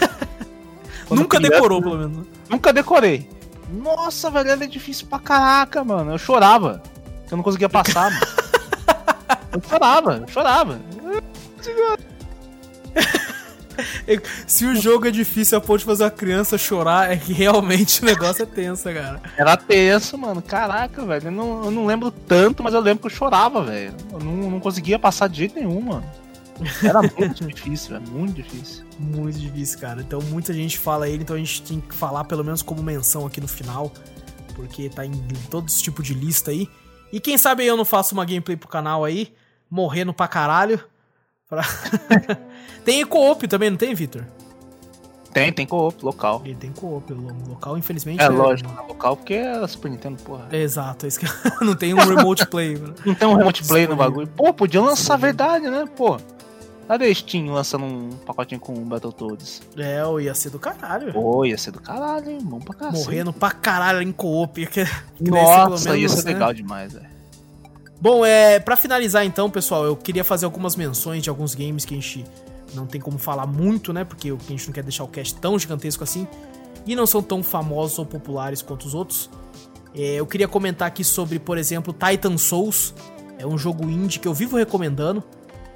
Nunca criança, decorou, pelo menos. né? Nunca decorei. Nossa, velho, era difícil pra caraca, mano. Eu chorava. Eu não conseguia passar, mano. Eu chorava, eu chorava. Se o jogo é difícil a ponto de fazer uma criança chorar, é que realmente o negócio é tenso, cara. Era tenso, mano. Caraca, velho. Eu não, eu não lembro tanto, mas eu lembro que eu chorava, velho. Eu não, não conseguia passar de jeito nenhum, mano. Era muito difícil, velho. Muito difícil. Muito difícil, cara. Então muita gente fala ele, então a gente tem que falar pelo menos como menção aqui no final. Porque tá em todos os tipos de lista aí. E quem sabe eu não faço uma gameplay pro canal aí, morrendo pra caralho. Pra- tem co-op também, não tem, Victor? Tem, tem co-op local. Ele tem co-op local, infelizmente. É né? lógico, na local, porque é Super Nintendo, porra. Exato, é isso que não tem um remote play. né? Não tem um remote play no bagulho. Pô, podia lançar a verdade, né, pô? Cadê Steam lançando um pacotinho com Battletoads? É, ia ser do caralho. Pô, ia ser do caralho, hein? Bom pra cacete. Morrendo pra caralho em co-op. Que, que Nossa, ia ser né? legal demais, velho. Bom, é, para finalizar então, pessoal, eu queria fazer algumas menções de alguns games que a gente não tem como falar muito, né? Porque a gente não quer deixar o cast tão gigantesco assim e não são tão famosos ou populares quanto os outros. É, eu queria comentar aqui sobre, por exemplo, Titan Souls. É um jogo indie que eu vivo recomendando.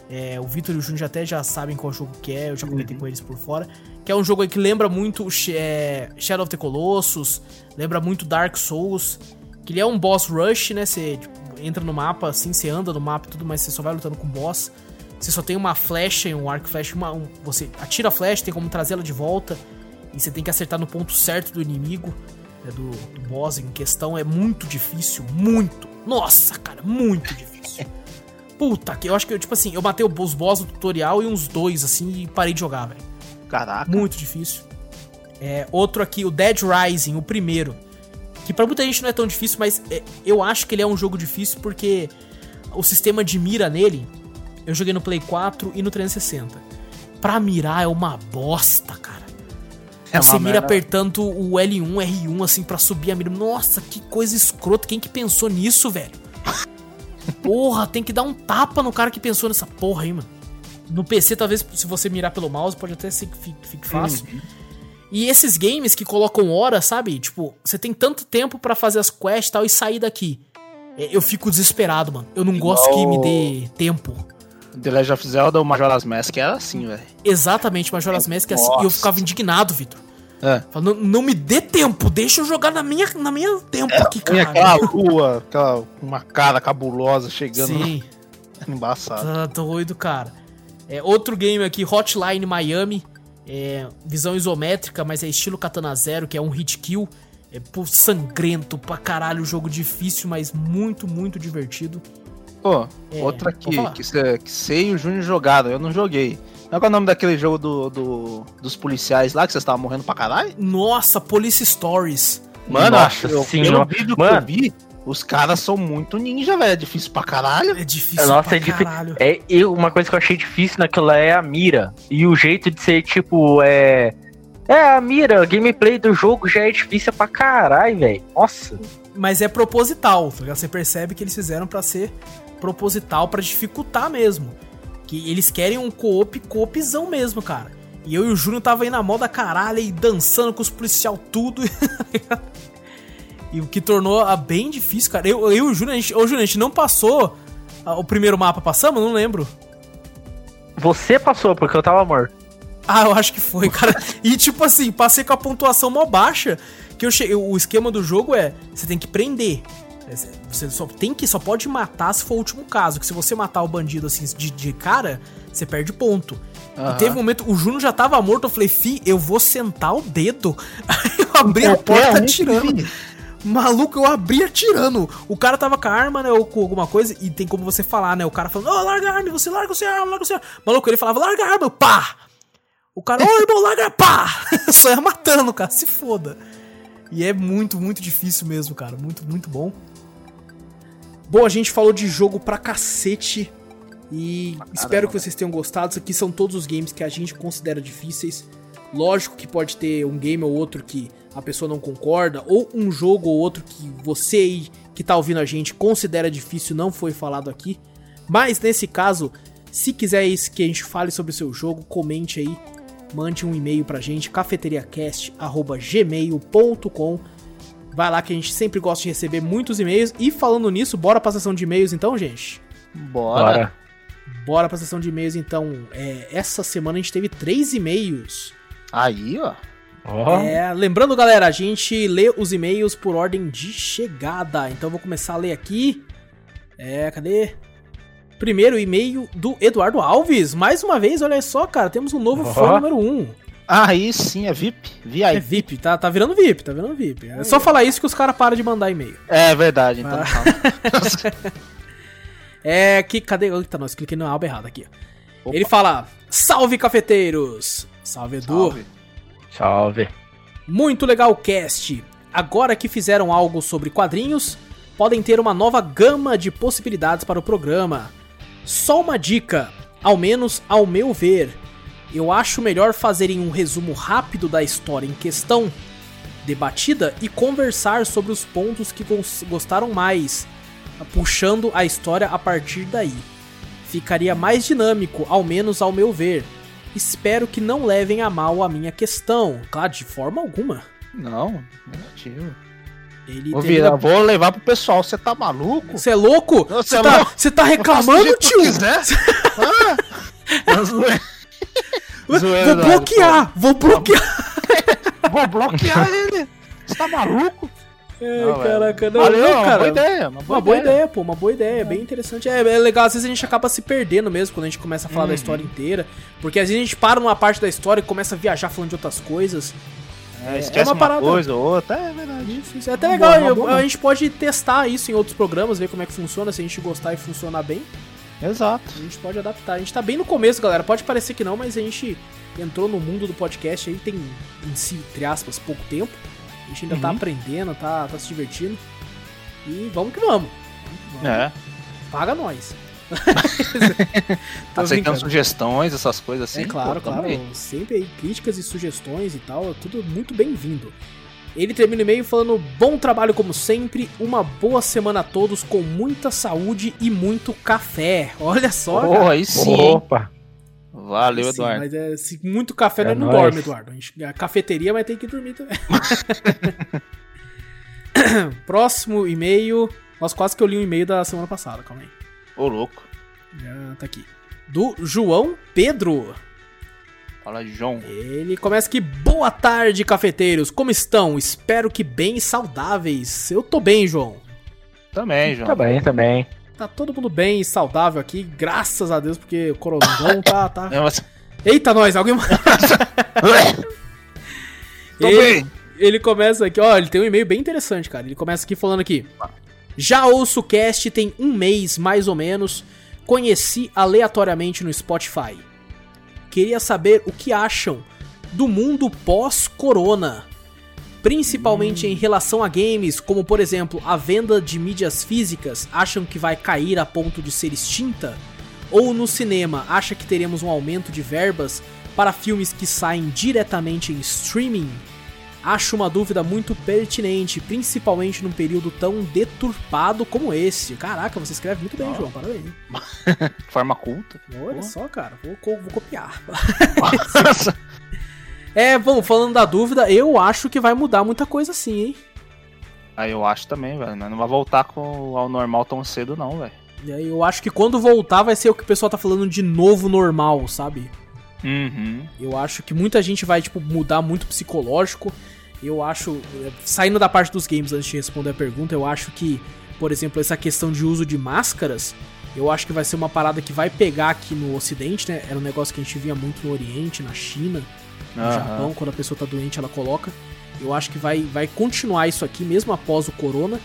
É, o Vitor e o Júnior até já sabem qual jogo que é, eu já comentei com eles por fora. Que é um jogo aí que lembra muito é, Shadow of the Colossus, lembra muito Dark Souls. Que ele é um boss rush, né? Você tipo, entra no mapa, assim, você anda no mapa e tudo, mas você só vai lutando com o boss. Você só tem uma flecha e um arco flash, uma, um- você atira a flecha, tem como trazê-la de volta. E você tem que acertar no ponto certo do inimigo, né, do, do boss em questão. É muito difícil, muito. Nossa, cara, muito difícil. Puta, que eu acho que, eu, tipo assim, eu matei os boss do tutorial e uns dois, assim, e parei de jogar, velho. Caraca. Muito difícil. É, outro aqui, o Dead Rising, o primeiro. Que pra muita gente não é tão difícil, mas é, eu acho que ele é um jogo difícil porque o sistema de mira nele, eu joguei no Play 4 e no 360. Pra mirar é uma bosta, cara. É Você uma mira merda. apertando o L1, R1, assim, pra subir a mira. Nossa, que coisa escrota. Quem que pensou nisso, velho? Porra, tem que dar um tapa no cara que pensou nessa porra aí, mano. No PC, talvez, se você mirar pelo mouse, pode até ser que fique, fique fácil. E esses games que colocam hora, sabe? Tipo, você tem tanto tempo pra fazer as quests e tal e sair daqui. É, Eu fico desesperado, mano. Eu não gosto que me dê tempo. The Legend of Zelda, o Majora's Mask era assim, velho. Exatamente, Majora's Mask é assim. E eu ficava indignado, Vitor. É. Fala, não, me dê tempo, deixa eu jogar na minha, na minha tempo aqui, Tem cara. aquela lua, aquela, uma cara cabulosa chegando Sim, embaçado. tá doido, cara. É, outro game aqui, Hotline Miami. É, visão isométrica, mas é estilo Katana Zero, que é um hit kill. É pô, sangrento pra caralho, jogo difícil, mas muito, muito divertido. Pô, É, outra aqui, que, cê, que sei e o Júnior jogaram, eu não joguei. Qual é o nome daquele jogo do, do- dos policiais lá que vocês estavam morrendo pra caralho? Nossa, Police Stories. Mano, Nossa eu, pelo vídeo Mano. que eu vi, os caras são muito ninja, velho. É difícil pra caralho. É difícil Nossa, pra é difícil. caralho. É, eu, uma coisa que eu achei difícil naquela é a mira. E o jeito de ser, tipo, é. É, a mira, o gameplay do jogo já é difícil pra caralho, velho. Nossa. Mas é proposital, tá? Você percebe que eles fizeram pra ser proposital, pra dificultar mesmo. Que eles querem um co-op, co-opzão mesmo, cara. E eu e o Júnior tava aí na moda caralho e dançando com os policial tudo. e o que tornou a bem difícil, cara. Eu, eu e o Júnior, a gente, ô Júnior, a gente não passou ah, o primeiro mapa, passamos? Não lembro. Você passou, porque eu tava morto. Ah, eu acho que foi, cara. E tipo assim, passei com a pontuação mó baixa. Que eu cheguei, o esquema do jogo é: você tem que prender. É, Você só tem que só pode matar se for o último caso. Que se você matar o bandido assim de, de cara, você perde ponto. Aham. E teve um momento, o Juno já tava morto, eu falei, fi, eu vou sentar o dedo. Aí eu abri a Qualquer porta que atirando. Maluco, eu abri atirando. O cara tava com a arma, né? Ou com alguma coisa. E tem como você falar, né? O cara falando, ô, larga a arma, você larga o seu arma, larga o seu arma. Maluco, ele falava, larga a arma, pá! O cara, ô, irmão, larga, pá! Só ia matando, cara, se foda. E é muito, muito difícil mesmo, cara. Muito, muito bom. Bom, a gente falou de jogo pra cacete. E espero que vocês tenham gostado. Isso aqui são todos os games que a gente considera difíceis. Lógico que pode ter um game ou outro que a pessoa não concorda, ou um jogo ou outro que você aí que tá ouvindo a gente considera difícil não foi falado aqui. Mas nesse caso, se quiser isso que a gente fale sobre o seu jogo, comente aí, mande um e-mail pra gente, cafeteriacast@gmail.com. Vai lá que a gente sempre gosta de receber muitos e-mails. E falando nisso, bora pra sessão de e-mails então, gente? Bora. Bora. Bora pra sessão de e-mails então. É, essa semana a gente teve três e-mails. Aí, ó. Ó. É, lembrando, galera, a gente lê os e-mails por ordem de chegada. Então eu vou começar a ler aqui. É, cadê? Primeiro e-mail do Eduardo Alves. Mais uma vez, olha só, cara, temos um novo Ó. fã número 1. Um. Aí sim, é VIP. VIP. É VIP, tá, tá virando VIP, tá virando VIP. É só falar isso que os caras param de mandar e-mail. É verdade, então. Ah. calma. É que, cadê? Eita, nós cliquei na aba errada aqui. Opa. Ele fala: Salve cafeteiros! Salve Edu! Salve. Salve. Muito legal o cast. Agora que fizeram algo sobre quadrinhos, podem ter uma nova gama de possibilidades para o programa. Só uma dica, ao menos ao meu ver, eu acho melhor fazerem um resumo rápido da história em questão, debatida e conversar sobre os pontos que gos- gostaram mais, puxando a história a partir daí. Ficaria mais dinâmico, ao menos ao meu ver. Espero que não levem a mal a minha questão. Claro, de forma alguma. Não, negativo. Ele Vou, termina- virar, vou levar pro pessoal. Você tá maluco? Você é louco? Você é tá, tá reclamando, tio? Ah, Vou Eduardo, bloquear, vou bloquear. Vou bloquear ele. Você tá maluco? É, Não, caraca, não, Valeu, não, uma cara. boa ideia. Uma boa, Uma boa ideia. ideia, pô, uma boa ideia, bem interessante. É, é legal, às vezes a gente acaba se perdendo mesmo quando a gente começa a falar da Uhum. história inteira. Porque às vezes a gente para numa parte da história e começa a viajar falando de outras coisas. É, esquece uma uma, parada- coisa ou outra. É verdade. Isso, isso é até Uma legal. boa, uma boa. a gente pode testar isso em outros programas, ver como é que funciona, se a gente gostar e funcionar bem. Exato. A gente pode adaptar. A gente tá bem no começo, galera. Pode parecer que não, mas a gente entrou no mundo do podcast aí tem, em si, entre aspas, pouco tempo. A gente ainda tá Uhum. aprendendo, tá, tá se divertindo. E vamos que vamos. Vamos. É. Paga nós. Aceitando brincando. sugestões, essas coisas assim. É claro, pô, claro. aí. Sempre aí críticas e sugestões e tal, tudo muito bem-vindo. Ele termina o e-mail falando: bom trabalho como sempre, uma boa semana a todos com muita saúde e muito café. Olha só, cara. aí sim. hein? Opa. Valeu, Sim, Eduardo. Mas é, se muito café É nós não nóis. dorme, Eduardo. A, gente, a cafeteria vai ter que dormir também. Próximo e-mail. Nossa, quase que eu li um e-mail da semana passada, calma aí. Ô, louco. Já tá aqui. Do João Pedro. Fala, João. Ele começa aqui, boa tarde, cafeteiros. Como estão? Espero que bem e saudáveis. Eu tô bem, João. Também, João. Tá bem, também. Tá todo mundo bem e saudável aqui, graças a Deus, porque o coronavírus tá, tá. Eita, nós, alguém. Tô ele, bem. ele começa aqui, ó, ele tem um e-mail bem interessante, cara. Ele começa aqui falando aqui. Já ouço o cast tem um mês, mais ou menos. Conheci aleatoriamente no Spotify. Queria saber o que acham do mundo pós-corona. Principalmente em relação a games, como por exemplo a venda de mídias físicas, acham que vai cair a ponto de ser extinta? Ou no cinema, acha que teremos um aumento de verbas para filmes que saem diretamente em streaming? Acho uma dúvida muito pertinente, principalmente num período tão deturpado como esse. Caraca, você escreve muito bem, João, parabéns. Forma culta. Olha Pô. só, cara, vou, vou copiar. É, bom, falando da dúvida, eu acho que vai mudar muita coisa sim, hein? Aí eu acho também, velho. Não vai voltar com, ao normal tão cedo, não, velho. E aí eu acho que quando voltar vai ser o que o pessoal tá falando de novo normal, sabe? Uhum. Eu acho que muita gente vai, tipo, mudar muito psicológico. Eu acho, eh, saindo da parte dos games antes de responder a pergunta, eu acho que, por exemplo, essa questão de uso de máscaras, eu acho que vai ser uma parada que vai pegar aqui no ocidente, né? Era um negócio que a gente via muito no oriente, na China, no Aham. Japão, quando a pessoa tá doente, ela coloca. Eu acho que vai, vai continuar isso aqui, mesmo após o corona.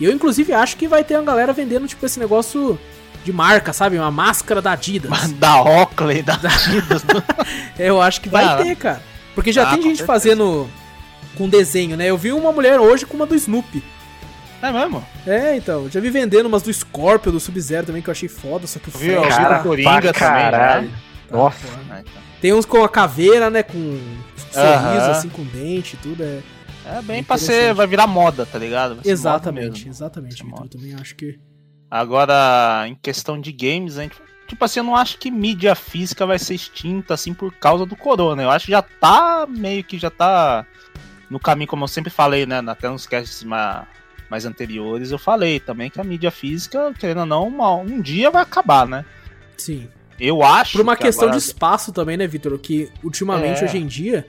E eu, inclusive, acho que vai ter uma galera vendendo, tipo, esse negócio de marca, sabe? Uma máscara da Adidas. Da Oakley, da Adidas. Eu acho que vai Cara. ter, cara. Porque já Ah, tem gente certeza. fazendo com desenho, né? Eu vi uma mulher hoje com uma do Snoopy. É mesmo? É, então. Já vi vendendo umas do Scorpio, do Sub-Zero também, que eu achei foda, só que o Viu? Cara, Coringa pra também, caralho. né? Nossa. Ah, então. Tem uns com a caveira, né? Com sorriso, assim, com dente e tudo. É... É bem pra ser, vai virar moda, tá ligado? Exatamente, exatamente, Vitor. Eu também acho que. Agora, em questão de games, a gente, tipo assim, eu não acho que mídia física vai ser extinta assim por causa do corona. Eu acho que já tá meio que já tá no caminho, como eu sempre falei, né? Até nos casts ma- mais anteriores, eu falei também que a mídia física, querendo ou não, uma- um dia vai acabar, né? Sim. Eu acho. Por uma que questão agora- de espaço também, né, Vitor? Que ultimamente, É. hoje em dia,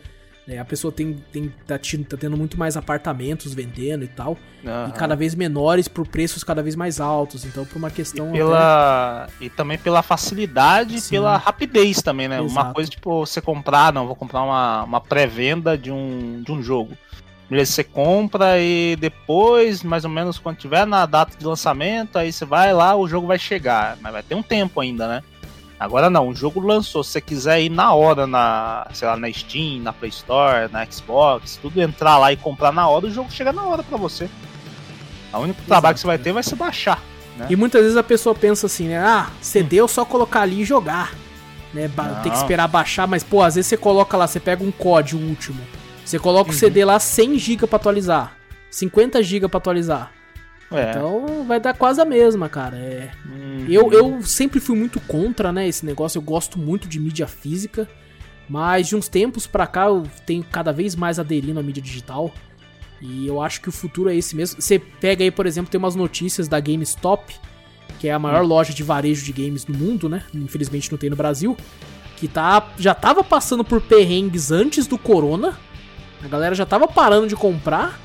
né, a pessoa tem, tem, tá, tá tendo muito mais apartamentos vendendo e tal. Aham. E cada vez menores por preços cada vez mais altos. Então, por uma questão. até- pela e também pela facilidade e Sim. pela rapidez também, né? Uma Exato. coisa tipo você comprar, não, vou comprar uma, uma pré-venda de um, de um jogo. Você compra e depois, mais ou menos quando tiver na data de lançamento, aí você vai lá, o jogo vai chegar, mas vai ter um tempo ainda, né? Agora não, o jogo lançou, se você quiser ir na hora na, sei lá, na Steam, na Play Store, na Xbox, tudo entrar lá e comprar na hora, o jogo chega na hora pra você. O único trabalho que você vai ter vai ser baixar. E muitas vezes a pessoa pensa assim, né? Ah, CD é só colocar ali e jogar. Né? Tem que esperar baixar, mas, pô, às vezes você coloca lá, você pega um COD, o último. Você coloca Uhum. o CD lá 100 GB pra atualizar. 50 GB pra atualizar. É. Então vai dar quase a mesma, cara. É. Uhum. Eu, eu sempre fui muito contra, né, esse negócio. Eu gosto muito de mídia física. Mas de uns tempos pra cá eu tenho cada vez mais aderindo à mídia digital. E eu acho que o futuro é esse mesmo. Você pega aí, por exemplo, tem umas notícias da GameStop, que é a maior loja de varejo de games no mundo, né? Infelizmente não tem no Brasil. Que tá, já tava passando por perrengues antes do corona. A galera já tava parando de comprar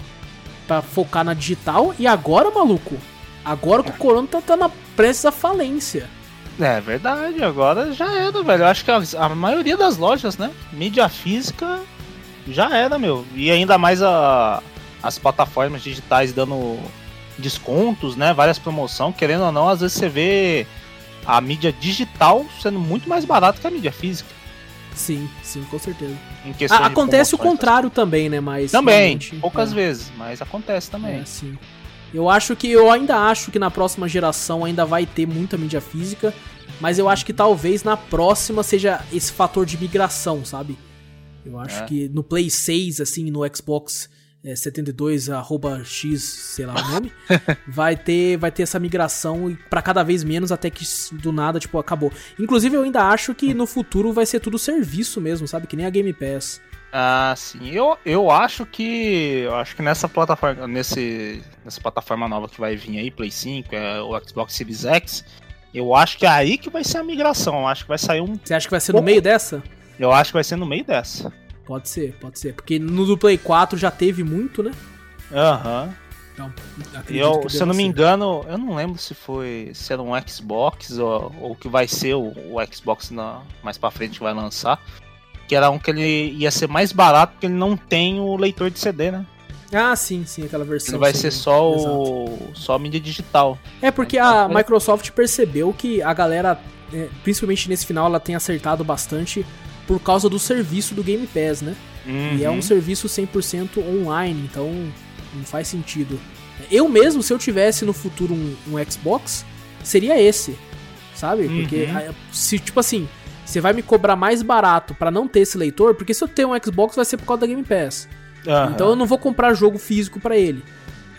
pra focar na digital. E agora, maluco, agora que o corona tá, tá na prestes à falência. É verdade, agora já era, velho. Eu acho que a, a maioria das lojas, né? Mídia física já era, meu. E ainda mais a, as plataformas digitais dando descontos, né? Várias promoções. Querendo ou não, às vezes você vê a mídia digital sendo muito mais barata que a mídia física. Sim, sim, com certeza. Questão Ah, acontece o promoções, contrário também, né? Mas. Também, poucas é, vezes, mas acontece também. É, sim. Eu acho que. Eu ainda acho que na próxima geração ainda vai ter muita mídia física. Mas eu acho que talvez na próxima seja esse fator de migração, sabe? Eu acho É. que no Play 6, assim, no Xbox é, 72, arroba X, sei lá o nome, vai ter vai ter essa migração e para cada vez menos até que do nada, tipo, acabou. Inclusive, eu ainda acho que no futuro vai ser tudo serviço mesmo, sabe? Que nem a Game Pass. Ah, sim. Eu, eu acho que. Eu acho que nessa plataforma. Nesse, nessa plataforma nova que vai vir aí, Play 5, é, o Xbox Series X, eu acho que é aí que vai ser a migração. Eu acho que vai sair um. Você acha que vai ser no Pouco- meio dessa? Eu acho que vai ser no meio dessa. Pode ser, pode ser. Porque no do Play 4 já teve muito, né? Aham. Então, Eu, se eu não me engano, eu não lembro se foi se era um Xbox ou, ou que vai ser o, o Xbox na, mais pra frente que vai lançar. Que era um que ele ia ser mais barato porque ele não tem o leitor de CD, né? Ah, sim, sim, aquela versão. Ele vai ser só exato. o só a mídia digital. É porque a Microsoft percebeu que a galera, é, principalmente nesse final, ela tem acertado bastante por causa do serviço do Game Pass, né? E é um Uhum. serviço 100% online, então não faz sentido. Eu mesmo, se eu tivesse no futuro um, um Xbox, seria esse, sabe? Porque, Uhum. ah, se, tipo assim, você vai me cobrar mais barato pra não ter esse leitor, porque se eu tenho um Xbox vai ser por causa da Game Pass. Aham. Então eu não vou comprar jogo físico pra ele.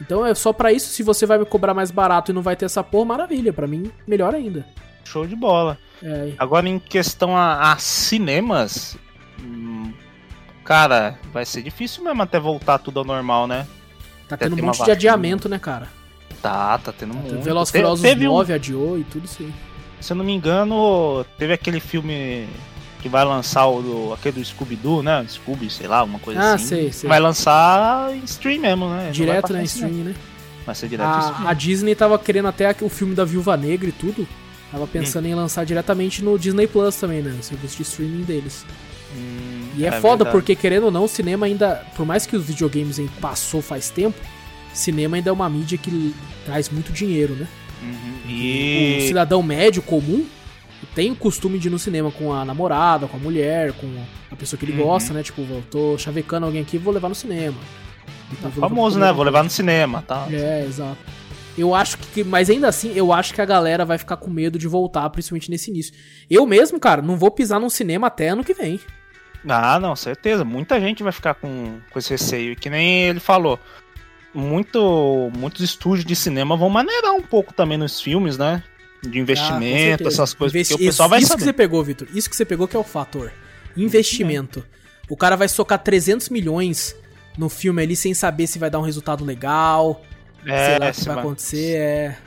Então é só pra isso, se você vai me cobrar mais barato e não vai ter essa porra, maravilha. Pra mim, melhor ainda. Show de bola. É, Agora em questão a, a cinemas, hum, cara, vai ser difícil mesmo até voltar tudo ao normal, né? tá Até tendo um uma monte de vacina. adiamento, né, cara? Tá, tá tendo muito. Velozes Te- Furiosos um- 9 adiou e tudo isso aí. Se eu não me engano, teve aquele filme que vai lançar o do- aquele do Scooby-Doo, né? Scooby, sei lá, alguma coisa Ah, assim. sei, sei. Vai lançar em stream mesmo, né? Direto em stream, né? Vai ser direto em stream. A, a Disney tava querendo até o filme da Viúva Negra e tudo. Tava pensando Hum. em lançar diretamente no Disney Plus também, né? No serviço de streaming deles. Hum, E é, foda, verdade. porque querendo ou não, o cinema ainda. Por mais que os videogames passou faz tempo, cinema ainda é uma mídia que traz muito dinheiro, né? Uhum. O E. cidadão médio comum tem o costume de ir no cinema com a namorada, com a mulher, com a pessoa que ele Uhum. gosta, né? Tipo, eu tô chavecando alguém aqui, vou levar no cinema. Então, Famoso, né? Vou levar no cinema, tá? É, exato. Eu acho que. Mas ainda assim, eu acho que a galera vai ficar com medo de voltar, principalmente nesse início. Eu mesmo, cara, não vou pisar num cinema até ano que vem. Ah, não, certeza. Muita gente vai ficar com, com esse receio. Que nem ele falou. Muito, muitos estúdios de cinema vão maneirar um pouco também nos filmes, né? De Ah, investimento, certeza. essas coisas. Investi- Porque o pessoal vai isso que saber. você pegou, Vitor. Isso que você pegou que é o fator. Investimento. O cara vai socar 300 milhões no filme ali sem saber se vai dar um resultado legal, sei lá o que se vai acontecer. É...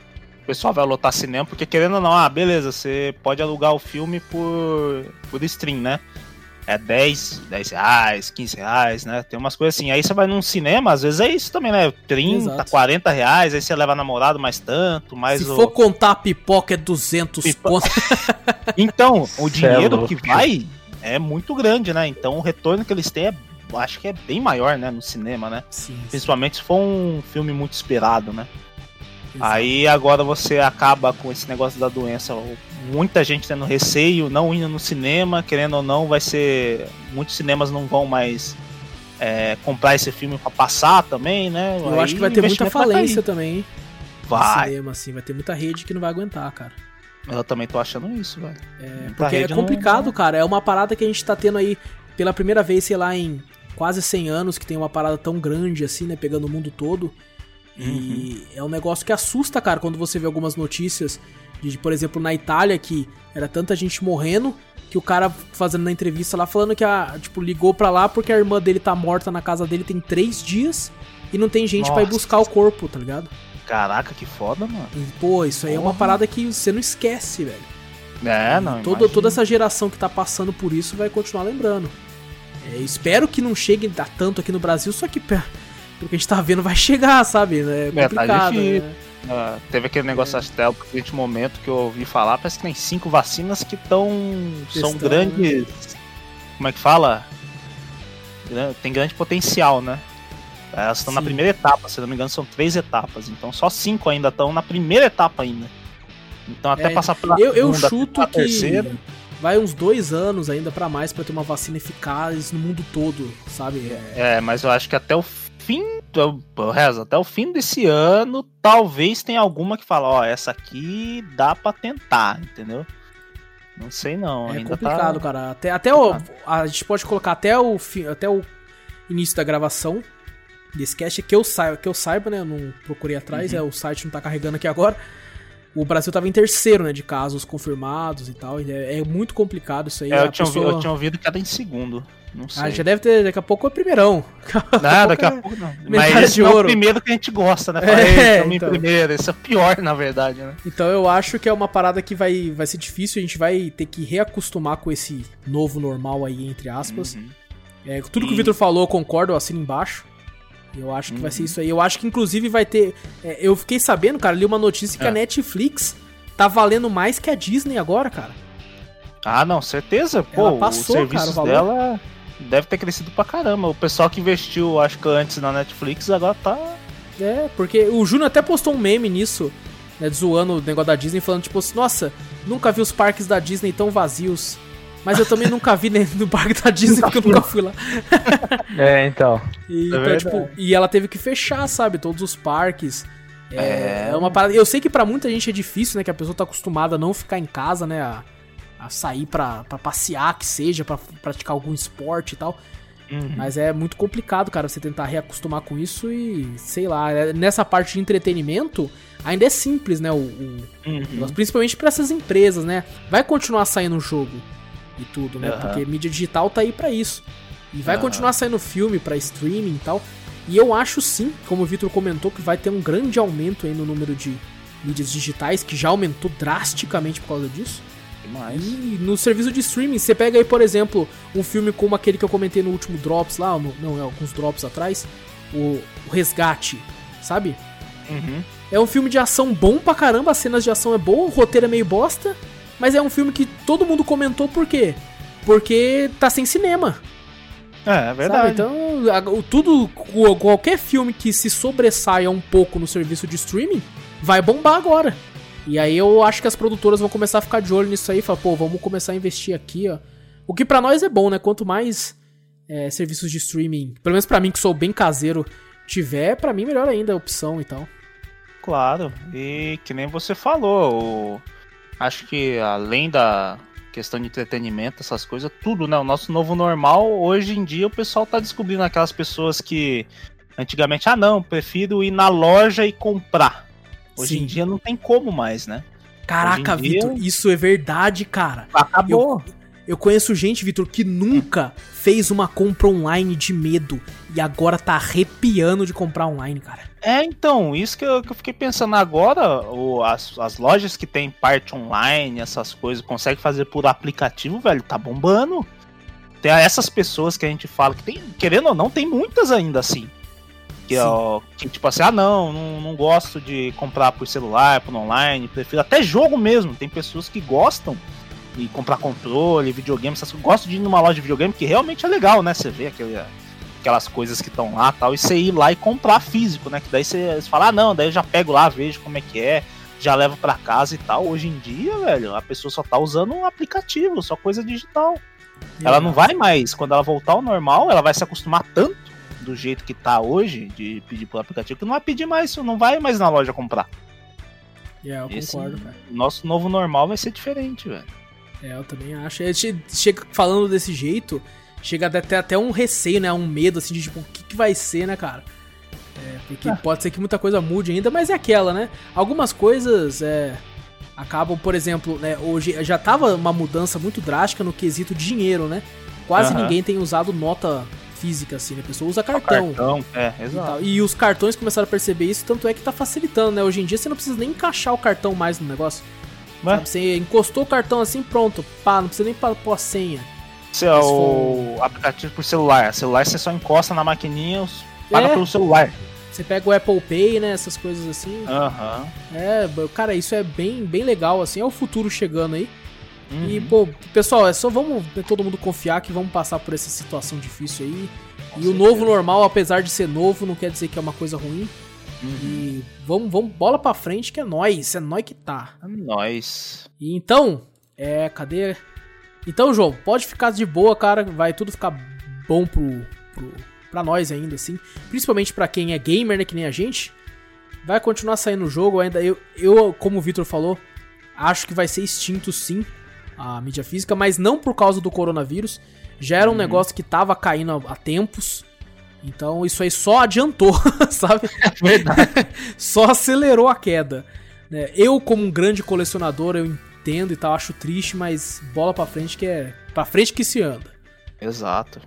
O pessoal vai lotar cinema, porque querendo ou não, ah, beleza, você pode alugar o filme por, por stream, né? É 10, 10 reais, 15 reais, né? Tem umas coisas assim. Aí você vai num cinema, às vezes é isso também, né? 30, Exato. 40 reais, aí você leva namorado mais tanto, mais se o. for contar a pipoca é 200 Pipo- conto. Então, o é dinheiro que vai é muito grande, né? Então o retorno que eles têm é, acho que é bem maior, né? No cinema, né? Sim, sim. Principalmente se for um filme muito esperado, né? Exato. Aí agora você acaba com esse negócio da doença. Muita gente tendo receio, não indo no cinema, querendo ou não, vai ser. Muitos cinemas não vão mais é, comprar esse filme pra passar também, né? Eu Aí acho que vai ter muita vai falência cair. também, Vai. cinema, assim. Vai ter muita rede que não vai aguentar, cara. Eu também tô achando isso, velho. É, porque é complicado, não- cara. É uma parada que a gente tá tendo aí pela primeira vez, sei lá, em quase 100 anos, que tem uma parada tão grande assim, né? Pegando o mundo todo. Uhum. E é um negócio que assusta, cara, quando você vê algumas notícias de, por exemplo, na Itália, que era tanta gente morrendo, que o cara fazendo na entrevista lá, falando que a, tipo, ligou pra lá porque a irmã dele tá morta na casa dele tem três dias e não tem gente pra ir buscar o corpo, tá ligado? Caraca, que foda, mano. E, pô, isso aí é uma parada que você não esquece, velho. É, não. Todo, imagina. toda essa geração que tá passando por isso vai continuar lembrando. É, espero que não chegue a tanto aqui no Brasil, só que pe- pelo que a gente tá vendo vai chegar, sabe? É tá complicado. difícil. né? Ah, teve aquele negócio até o presente momento que eu ouvi falar, parece que tem cinco vacinas que estão. são grandes. Como é que fala? Tem grande potencial, né? Elas estão na primeira etapa, se não me engano, são três etapas. Então só cinco ainda estão na primeira etapa ainda. Então até É, passar pela Eu, eu segunda, chuto a que terceira. Vai uns dois anos ainda pra mais pra ter uma vacina eficaz no mundo todo, sabe? É, É, mas eu acho que até o fim. Rezo, até o fim desse ano, talvez tenha alguma que fala, ó, essa aqui dá pra tentar, entendeu? Não sei não, é ainda complicado, tá. cara. Até, até o, a gente pode colocar até o, fi- até o início da gravação desse cast, que eu saiba, que eu saiba, né? Eu não procurei atrás, Uhum. é, o site não tá carregando aqui agora. O Brasil tava em terceiro, né, de casos confirmados e tal. É, é muito complicado isso aí. É, eu, tinha pessoa- ouvido, eu tinha ouvido que era em segundo. Não sei. Ah, já deve ter, daqui a pouco é primeirão. Não, daqui a é pouco não. medalha Mas esse não é o primeiro que a gente gosta, né? É, Fala, "Ei, tamo então. primeiro. Esse é o pior, na verdade, né? Então eu acho que é uma parada que vai, vai ser difícil, a gente vai ter que reacostumar com esse novo normal aí, entre aspas. Uhum. É, tudo que o Victor falou, eu concordo, eu assino embaixo. Eu acho que vai ser Uhum. isso aí. Eu acho que inclusive vai ter. é, eu fiquei sabendo, cara, li uma notícia que É. a Netflix tá valendo mais que a Disney agora, cara. Ah, não, certeza. Pô, Ela passou, os serviços cara, o valor. dela deve ter crescido pra caramba. O pessoal que investiu, acho que antes na Netflix, agora tá. É, porque o Júnior até postou um meme nisso, né, zoando o negócio da Disney, falando tipo assim, nossa, nunca vi os parques da Disney tão vazios. Mas eu também nunca vi nem no parque da Disney, porque eu nunca fui lá. É, então. E, É então, tipo, e ela teve que fechar, sabe, todos os parques. É, É. é uma parada. Eu sei que pra muita gente é difícil, né? Que a pessoa tá acostumada a não ficar em casa, né? A, a sair pra, pra passear, que seja, pra praticar algum esporte e tal. Uhum. Mas é muito complicado, cara, você tentar reacostumar com isso e, sei lá, é- nessa parte de entretenimento, ainda é simples, né? O, o Uhum. principalmente pra essas empresas, né? Vai continuar saindo jogo e tudo, né? Aham. Porque mídia digital tá aí pra isso. E vai Aham. continuar saindo filme pra streaming e tal. E eu acho sim, como o Vitor comentou, que vai ter um grande aumento aí no número de mídias digitais, que já aumentou drasticamente por causa disso. Demais. E no serviço de streaming, você pega aí, por exemplo, um filme como aquele que eu comentei no último Drops lá, no- não, é alguns Drops atrás, o, o Resgate, sabe? Uhum. É um filme de ação bom pra caramba, as cenas de ação é boa, o roteiro é meio bosta, mas é um filme que todo mundo comentou por quê? Porque tá sem cinema. É, é Sabe? verdade. Então, a- o- tudo, qualquer filme que se sobressaia um pouco no serviço de streaming vai bombar agora. E aí eu acho que as produtoras vão começar a ficar de olho nisso aí, e falar, pô, vamos começar a investir aqui, ó. O que pra nós é bom, né? Quanto mais é, serviços de streaming, pelo menos pra mim que sou bem caseiro, tiver, pra mim melhor ainda a opção e tal. Claro, e que nem você falou, o- acho que além da questão de entretenimento, essas coisas, tudo, né? O nosso novo normal, hoje em dia o pessoal tá descobrindo aquelas pessoas que antigamente, ah não, prefiro ir na loja e comprar. Hoje Sim. em dia não tem como mais, né? Caraca, dia- Vitor, isso é verdade, cara. Acabou. Eu conheço gente, Vitor, que nunca fez uma compra online de medo e agora tá arrepiando de comprar online, cara. É, então, isso que eu, que eu fiquei pensando agora, o- as, as lojas que tem parte online, essas coisas, conseguem fazer por aplicativo, velho, tá bombando. Tem essas pessoas que a gente fala que tem, querendo ou não, tem muitas ainda assim. Que, ó, que tipo assim, ah não, não, não gosto de comprar por celular, por online, prefiro até jogo mesmo. Tem pessoas que gostam de comprar controle, videogame, essas coisas. Gostam de ir numa loja de videogame, que realmente é legal, né? Você vê aquele, aquelas coisas que estão lá tal, e você ir lá e comprar físico, né? Que daí você, você fala, ah não, daí eu já pego lá, vejo como é que é, já levo pra casa e tal. Hoje em dia, velho, a pessoa só tá usando um aplicativo, só coisa digital. Ela não vai mais, quando ela voltar ao normal, ela vai se acostumar tanto do jeito que tá hoje, de pedir pelo aplicativo, que não vai pedir mais, não vai mais na loja comprar. É, eu Esse- concordo, cara. Nosso novo normal vai ser diferente, velho. É, eu também acho. É, che- Chega falando desse jeito, chega a ter até um receio, né? Um medo, assim, de tipo, o que, que vai ser, né, cara? É, porque Ah. pode ser que muita coisa mude ainda, mas é aquela, né? Algumas coisas é, acabam, por exemplo, né? Hoje já tava uma mudança muito drástica no quesito dinheiro, né? Quase Aham. ninguém tem usado nota física, assim, né? A pessoa usa cartão. Cartão, é, E, exato. tal. E os cartões começaram a perceber isso, tanto é que tá facilitando, né? Hoje em dia você não precisa nem encaixar o cartão mais no negócio. Ué? Sabe? Você encostou o cartão assim, pronto. Pá, não precisa nem pôr a senha. Se é o aplicativo por celular. Celular você só encosta na maquininha, paga É. pelo celular. Você pega o Apple Pay, né? Essas coisas assim. Aham. É, cara, isso é bem, bem legal, assim. É o futuro chegando aí. Uhum. E, pô, pessoal, é só vamos todo mundo confiar que vamos passar por essa situação difícil aí. Com e o certeza. novo normal, apesar de ser novo, não quer dizer que é uma coisa ruim. Uhum. E vamos, vamos bola pra frente que é nóis, é nóis que tá. É nóis. E então, é, cadê? Então, João, pode ficar de boa, cara, vai tudo ficar bom pro, pro, pra nós ainda, assim. Principalmente pra quem é gamer, né, que nem a gente. Vai continuar saindo o jogo ainda. Eu, eu como o Victor falou, acho que vai ser extinto sim a mídia física, mas não por causa do coronavírus. Já era um Uhum. negócio que tava caindo há, tempos. Então isso aí só adiantou, sabe? Verdade. só acelerou a queda. né? Eu, como um grande colecionador, eu entendo e tal, acho triste, mas bola pra frente que é. Pra frente que se anda. Exato.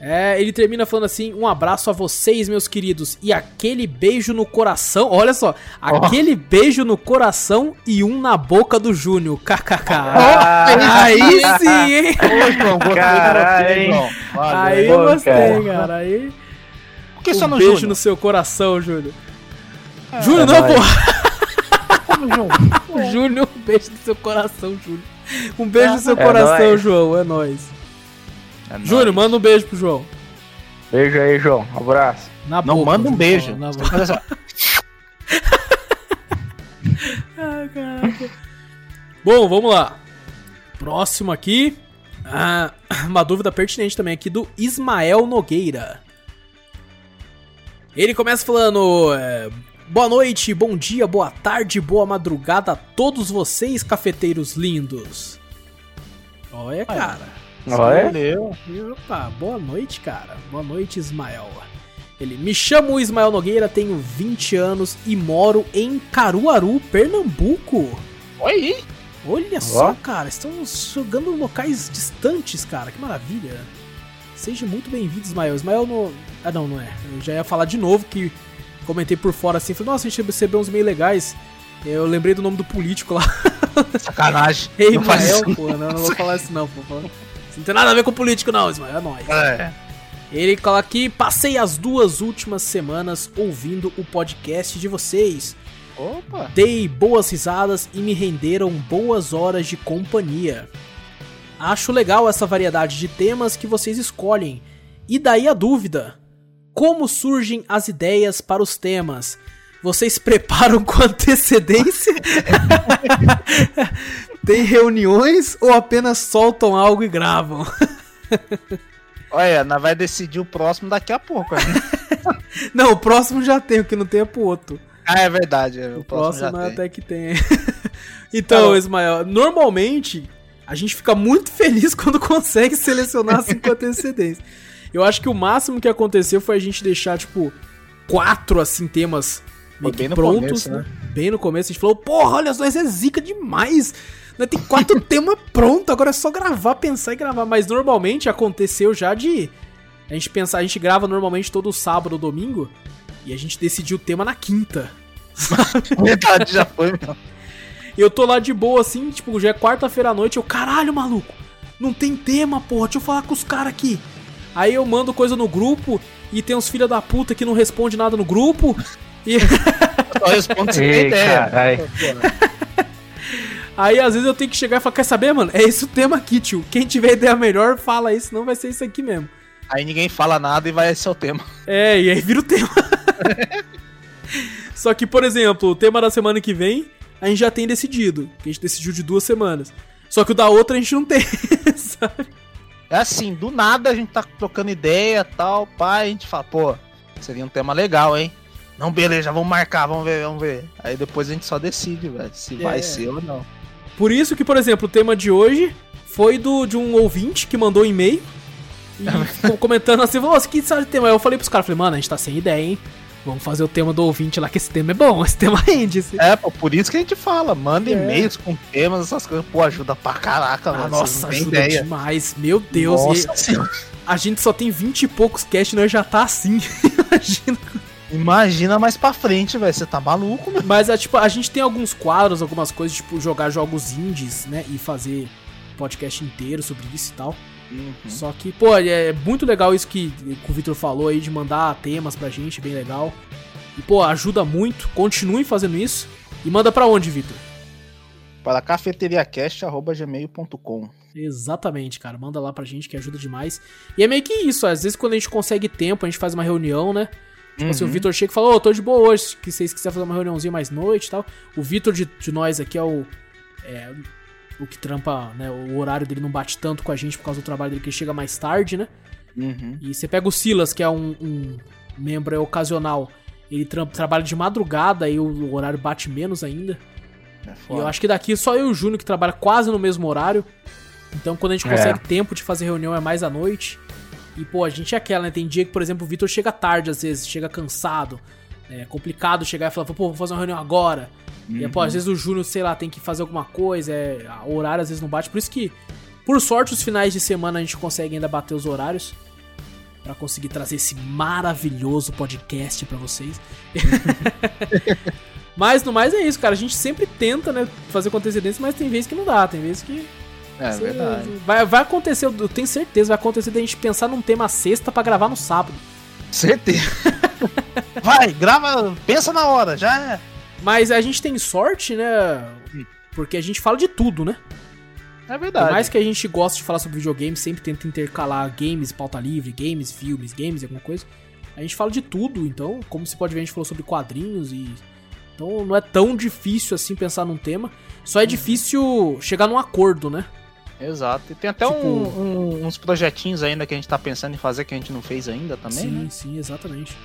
É, ele termina falando assim: um abraço a vocês, meus queridos, e aquele beijo no coração. Olha só, aquele beijo no coração e um na boca do Júnior. KKK. aí sim, hein? Ô, João, gostei Caralho, de você, hein? João. Valeu. Aí gostei, cara. cara. Aí. Por que só um no beijo Júnior? no seu coração, Júnior. Júnior, é não, nóis. Como Júnior? Júnior, um beijo no seu coração, Júnior. Um beijo no seu É coração, nóis. João. É nóis. É Júnior, nóis. manda um beijo pro João. Beijo aí, João. Abraço. Na Não, boca, manda um beijo. na boca. faz assim, ó. Ah, caraca. Bom, vamos lá. Próximo aqui. Ah, uma dúvida pertinente também aqui do Ismael Nogueira. Ele começa falando: é, Boa noite, bom dia, boa tarde, boa madrugada a todos vocês, cafeteiros lindos. Olha, cara. Olha. Valeu. Opa, boa noite, cara. Boa noite, Ismael. Ele me chamo Ismael Nogueira, tenho 20 anos e moro em Caruaru, Pernambuco. Oi. Olha só, cara, estamos jogando em locais distantes, cara. Que maravilha. Seja muito bem-vindo, Ismael. Ismael no. Ah, não, não é. Eu já ia falar de novo que comentei por fora assim. Falei, nossa, a gente recebeu uns meio legais. Eu lembrei do nome do político lá. Sacanagem. Ei, Não Ismael, pô, não, não vou falar isso não, pô. Isso não tem nada a ver com político, não, Ismael. É nóis. É. Ele coloca aqui, passei as duas últimas semanas ouvindo o podcast de vocês. Opa. Dei boas risadas e me renderam boas horas de companhia. Acho legal essa variedade de temas que vocês escolhem. E daí a dúvida: como surgem as ideias para os temas? Vocês preparam com antecedência? Tem reuniões ou apenas soltam algo e gravam? Olha, nós vai decidir o próximo daqui a pouco. né? Não, o próximo já tem, o que não tem é pro outro. ah, é verdade. é, O, O próximo, próximo já tem. até que tem. então, Tá. Ismael, normalmente a gente fica muito feliz quando consegue selecionar assim com antecedência. Eu acho que o máximo que aconteceu foi a gente deixar, tipo, quatro, assim, temas bem prontos, começo, né? né? Bem no começo, a gente falou, porra, olha só, isso é zica demais. Né, Tem quatro temas prontos, agora é só gravar, pensar e gravar. Mas normalmente aconteceu já de a gente pensar, a gente grava normalmente todo sábado ou domingo e a gente decidiu o tema na quinta. Verdade, já foi, meu. E eu tô lá de boa assim, tipo, já é quarta-feira à noite, eu, caralho, maluco, não tem tema, porra, deixa eu falar com os caras aqui. Aí eu mando coisa no grupo e tem uns filha da puta que não responde nada no grupo. E Só respondo se tem Ei, ideia. aí às vezes eu tenho que chegar e falar, quer saber, mano? É esse o tema aqui, tio. Quem tiver ideia melhor, fala aí, senão vai ser isso aqui mesmo. Aí ninguém fala nada e vai é o tema. É, e aí vira o tema. Só que, por exemplo, o tema da semana que vem, a gente já tem decidido. Que a gente decidiu de duas semanas. Só que o da outra a gente não tem, sabe? É assim, do nada a gente tá trocando ideia tal, pai, a gente fala, pô, seria um tema legal, hein? Não, beleza, vamos marcar, vamos ver, vamos ver. Aí depois a gente só decide, velho, se É. vai ser ou não. Por isso que, por exemplo, o tema de hoje foi do, de um ouvinte que mandou um e-mail. E ficou comentando assim, falou, "Ô, que sabe de tema? Aí eu falei pros caras, falei, mano, a gente tá sem ideia, hein? Vamos fazer o tema do ouvinte lá, que esse tema é bom, esse tema rende. Esse... É, pô, por isso que a gente fala, manda É. e-mails com temas, essas coisas, pô, ajuda pra caraca, Ah, velho. nossa, ajuda ideia. demais. Meu Deus. e Nossa senhora. a gente só tem 20 e poucos cast, nós já tá assim. Imagina. Imagina mais pra frente, velho, você tá maluco, meu. Mas é, tipo, a gente tem alguns quadros, algumas coisas, tipo, jogar jogos indies, né? E fazer podcast inteiro sobre isso e tal. Só que, pô, é muito legal isso que, que o Victor falou aí de mandar temas pra gente, bem legal. E, pô, ajuda muito. Continuem fazendo isso. E manda pra onde, Victor? Para cafeteriacast.gmail.com Exatamente, cara. Manda lá pra gente que ajuda demais. E é meio que isso, às vezes quando a gente consegue tempo, a gente faz uma reunião, né? Tipo assim, o Uhum. Vitor chega e fala, ô, tô de boa hoje, que vocês quiserem fazer uma reuniãozinha mais noite e tal. O Vitor de, de nós aqui é o. É, o que trampa, né? O horário dele não bate tanto com a gente por causa do trabalho dele, que ele chega mais tarde, né? Uhum. E você pega o Silas, que é um, um membro ocasional. Ele tra- trabalha de madrugada e o, horário bate menos ainda. É E eu acho que daqui só eu e o Júnior que trabalha quase no mesmo horário. Então quando a gente É. consegue tempo de fazer reunião é mais à noite. E pô, a gente é aquela, né? Tem dia que, por exemplo, o Vitor chega tarde às vezes, chega cansado. É complicado chegar e falar, pô, vou fazer uma reunião agora. E, pô, às vezes o Júnior, sei lá, tem que fazer alguma coisa, é, o horário às vezes não bate. Por isso que, por sorte, os finais de semana a gente consegue ainda bater os horários. Pra conseguir trazer esse maravilhoso podcast pra vocês. mas no mais é isso, cara. A gente sempre tenta, né, fazer com antecedência, mas tem vezes que não dá, tem vezes que. É Cê- verdade. Vai, vai acontecer, eu tenho certeza, vai acontecer da gente pensar num tema sexta pra gravar no sábado. Certeza. Vai, grava, pensa na hora, já é. Mas a gente tem sorte, né? Porque a gente fala de tudo, né? É Por verdade. mais que a gente goste de falar sobre videogames, sempre tenta intercalar games, pauta livre, games, filmes, games, alguma coisa. A gente fala de tudo, então, como você pode ver, a gente falou sobre quadrinhos e. Então não é tão difícil assim pensar num tema. Só é difícil chegar num acordo, né? Exato. E tem até Tipo- um- um- uns projetinhos ainda que a gente tá pensando em fazer que a gente não fez ainda também, sim, né? sim, exatamente.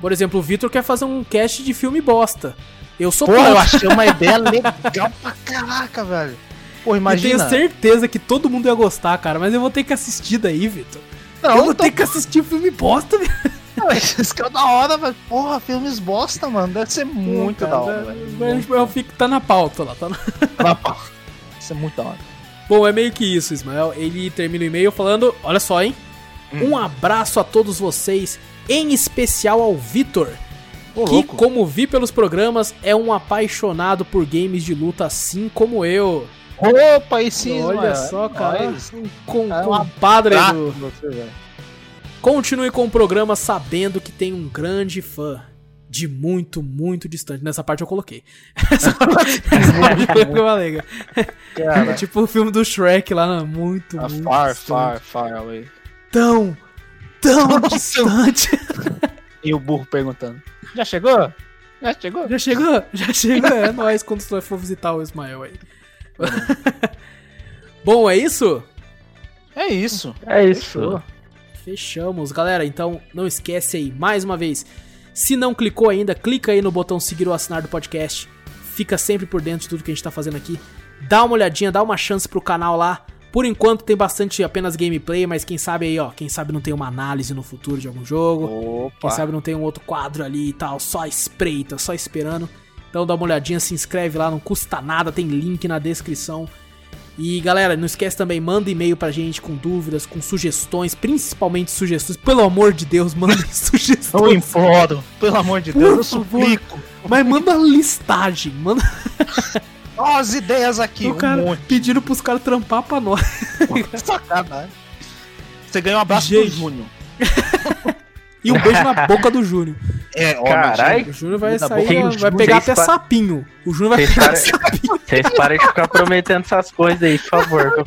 Por exemplo, o Vitor quer fazer um cast de filme bosta. Eu sou Pô, eu achei uma ideia legal pra caraca, velho. Pô, imagina. tenho certeza que todo mundo ia gostar, cara. Mas eu vou ter que assistir daí, Vitor. Não, eu vou então- ter que assistir filme bosta, velho. Isso que é da hora, velho. Porra, filmes bosta, mano. Deve ser muito da hora, velho. Mas Eu fico, tá na pauta lá, tá na... Deve ser muito da hora. Bom, é meio que isso, Ismael. Ele termina o e-mail falando: Olha só, hein? Hum. Um abraço a todos vocês, em especial ao Vitor, Ô, que, louco. como vi pelos programas, é um apaixonado por games de luta, assim como eu. Opa, e sim, Olha mano. só, cara. Um com, É compadre Grato do. você. Continue com o programa sabendo que tem um grande fã. De muito, muito distante. Nessa parte eu coloquei. Essa parte ficou legal. É Cara, tipo o filme do Shrek lá, né? muito, a muito far, distante. far, far away. Tão, tão distante. E o burro perguntando: Já chegou? Já chegou? Já chegou? Já chegou? É nóis quando você for visitar o Ismael aí. Bom, é isso? É isso. É isso. Fechamos, galera. Então não esquece aí, mais uma vez. Se não clicou ainda, clica aí no botão seguir ou assinar do podcast. Fica sempre por dentro de tudo que a gente tá fazendo aqui. Dá uma olhadinha, dá uma chance pro canal lá. Por enquanto tem bastante apenas gameplay, mas quem sabe aí, ó, quem sabe não tem uma análise no futuro de algum jogo. Opa. Quem sabe não tem um outro quadro ali e tal, só espreita, só esperando. Então dá uma olhadinha, se inscreve lá, não custa nada, tem link na descrição. E galera, não esquece também, manda e-mail pra gente com dúvidas, com sugestões, principalmente sugestões. Pelo amor de Deus, mandem Eu sugestões. imploro, pelo amor de Por Deus, eu favor. suplico. Mas manda listagem, manda Ó, as ideias aqui, o um cara monte. pedindo pros caras trampar pra nós. Sacanagem. Você ganhou um abraço Gente. do Júnior. E um beijo na boca do Júnior. É, Carai. O Júnior vai sair, boca vai pegar até pa- sapinho. O Júnior vai pegar sapinho. Vocês parem de ficar prometendo essas coisas aí, por favor.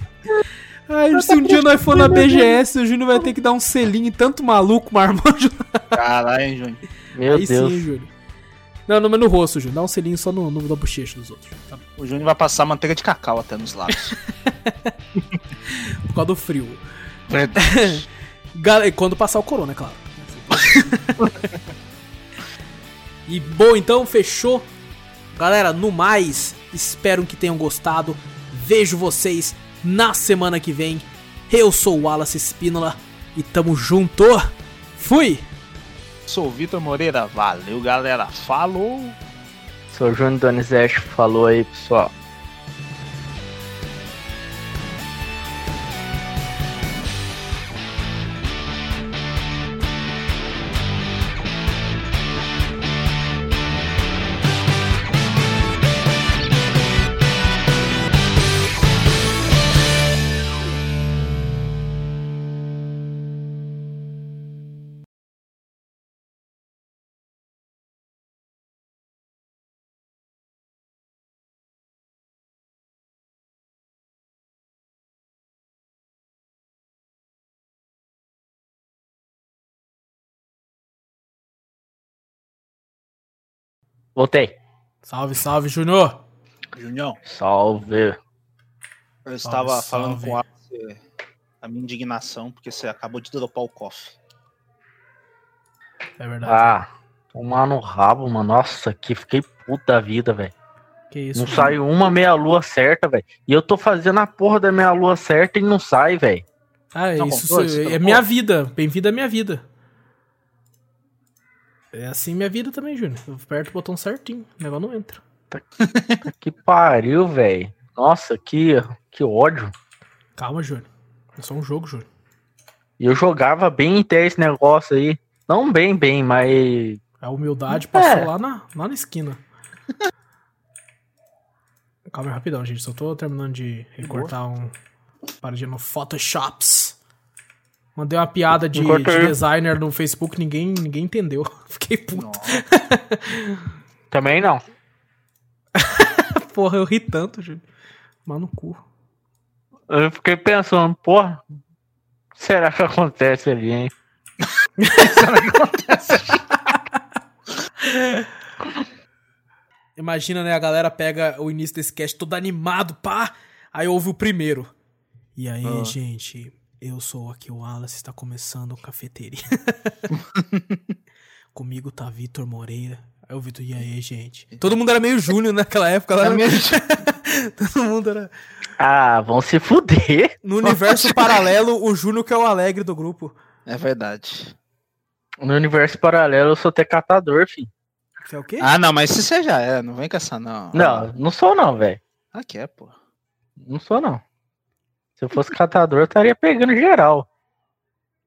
Ai, se um dia nós for na BGS, o Júnior vai ter que dar um selinho tanto maluco, marmanjo. Caralho, Júnior. Meu Aí Deus. sim, Júnior. Não, não, mas no rosto, Júnior. Dá um selinho só no, no da bochecha dos outros. Tá. O Júnior vai passar manteiga de cacau até nos lábios. Por causa do frio. Verdade. Quando passar o corona, é claro. e bom, então, fechou. Galera, no mais, espero que tenham gostado. Vejo vocês na semana que vem. Eu sou o Wallace Espínola e tamo junto. Fui! Sou Vitor Moreira. Valeu, galera. Falou. Sou Júnior Donizete, falou aí, pessoal. Voltei. Salve, salve, Júnior! Junião, Salve. eu estava Salve, falando salve. com a, a minha indignação porque você acabou de dropar o cofre. É verdade. Ah, tomar no rabo, mano. Nossa, que fiquei puta da vida, velho. que isso? Não saiu uma meia-lua certa, velho. E eu tô fazendo a porra da meia-lua certa e não sai, velho. Ah, é Não, isso comprou, você é trocou? minha vida. Bem-vindo à minha vida. É assim minha vida também, Júnior. Eu aperto o botão certinho. O negócio não entra. Que pariu, velho. Nossa, que, que ódio. Calma, Júnior. É só um jogo, Júnior. E eu jogava bem até esse negócio aí. Não bem, bem, mas. A humildade passou É. lá, na, lá na esquina. Calma aí, rapidão, gente. Só tô terminando de recortar um paradinha no Photoshops. Mandei uma piada de, de designer no Facebook, ninguém, ninguém entendeu. Fiquei puto. Também não. Porra, eu ri tanto, Júnior. Mas no cu. Eu fiquei pensando, porra, será que acontece ali, hein? Imagina, né? A galera pega o início desse cast todo animado, pá. Aí ouve o primeiro. E aí, Ah. gente, eu sou aqui o Wallace, está começando o cafeteria. Comigo tá Vitor Moreira. Aí o Vitor, e aí, gente? Todo mundo era meio Júnior naquela época. Lá, mesmo? Todo mundo era. Ah, vão se fuder. No universo paralelo, o Júnior que é o alegre do grupo. É verdade. No universo paralelo eu sou até catador, filho. Você é o quê? Ah, não, mas se você já é, não vem com essa não. Não, não sou não, velho. Ah, que é, pô. Não sou não. Se eu fosse catador, eu estaria pegando geral.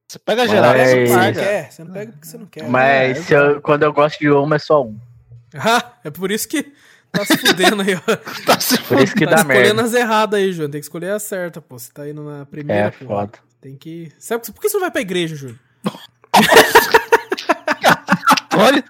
Você pega geral, Mas- você não paga. quer. Você não pega porque você não quer. Mas é, se eu- quando eu gosto de uma, é só um. Ah, é por isso que tá se fudendo aí, ó. Tá se Por isso que tá dá escolhendo merda. as erradas aí, Júnior. Tem que escolher a certa, pô. Você tá indo na primeira, É, pô. foda. Tem que. Sabe, por que você não vai pra igreja, Júnior? Olha,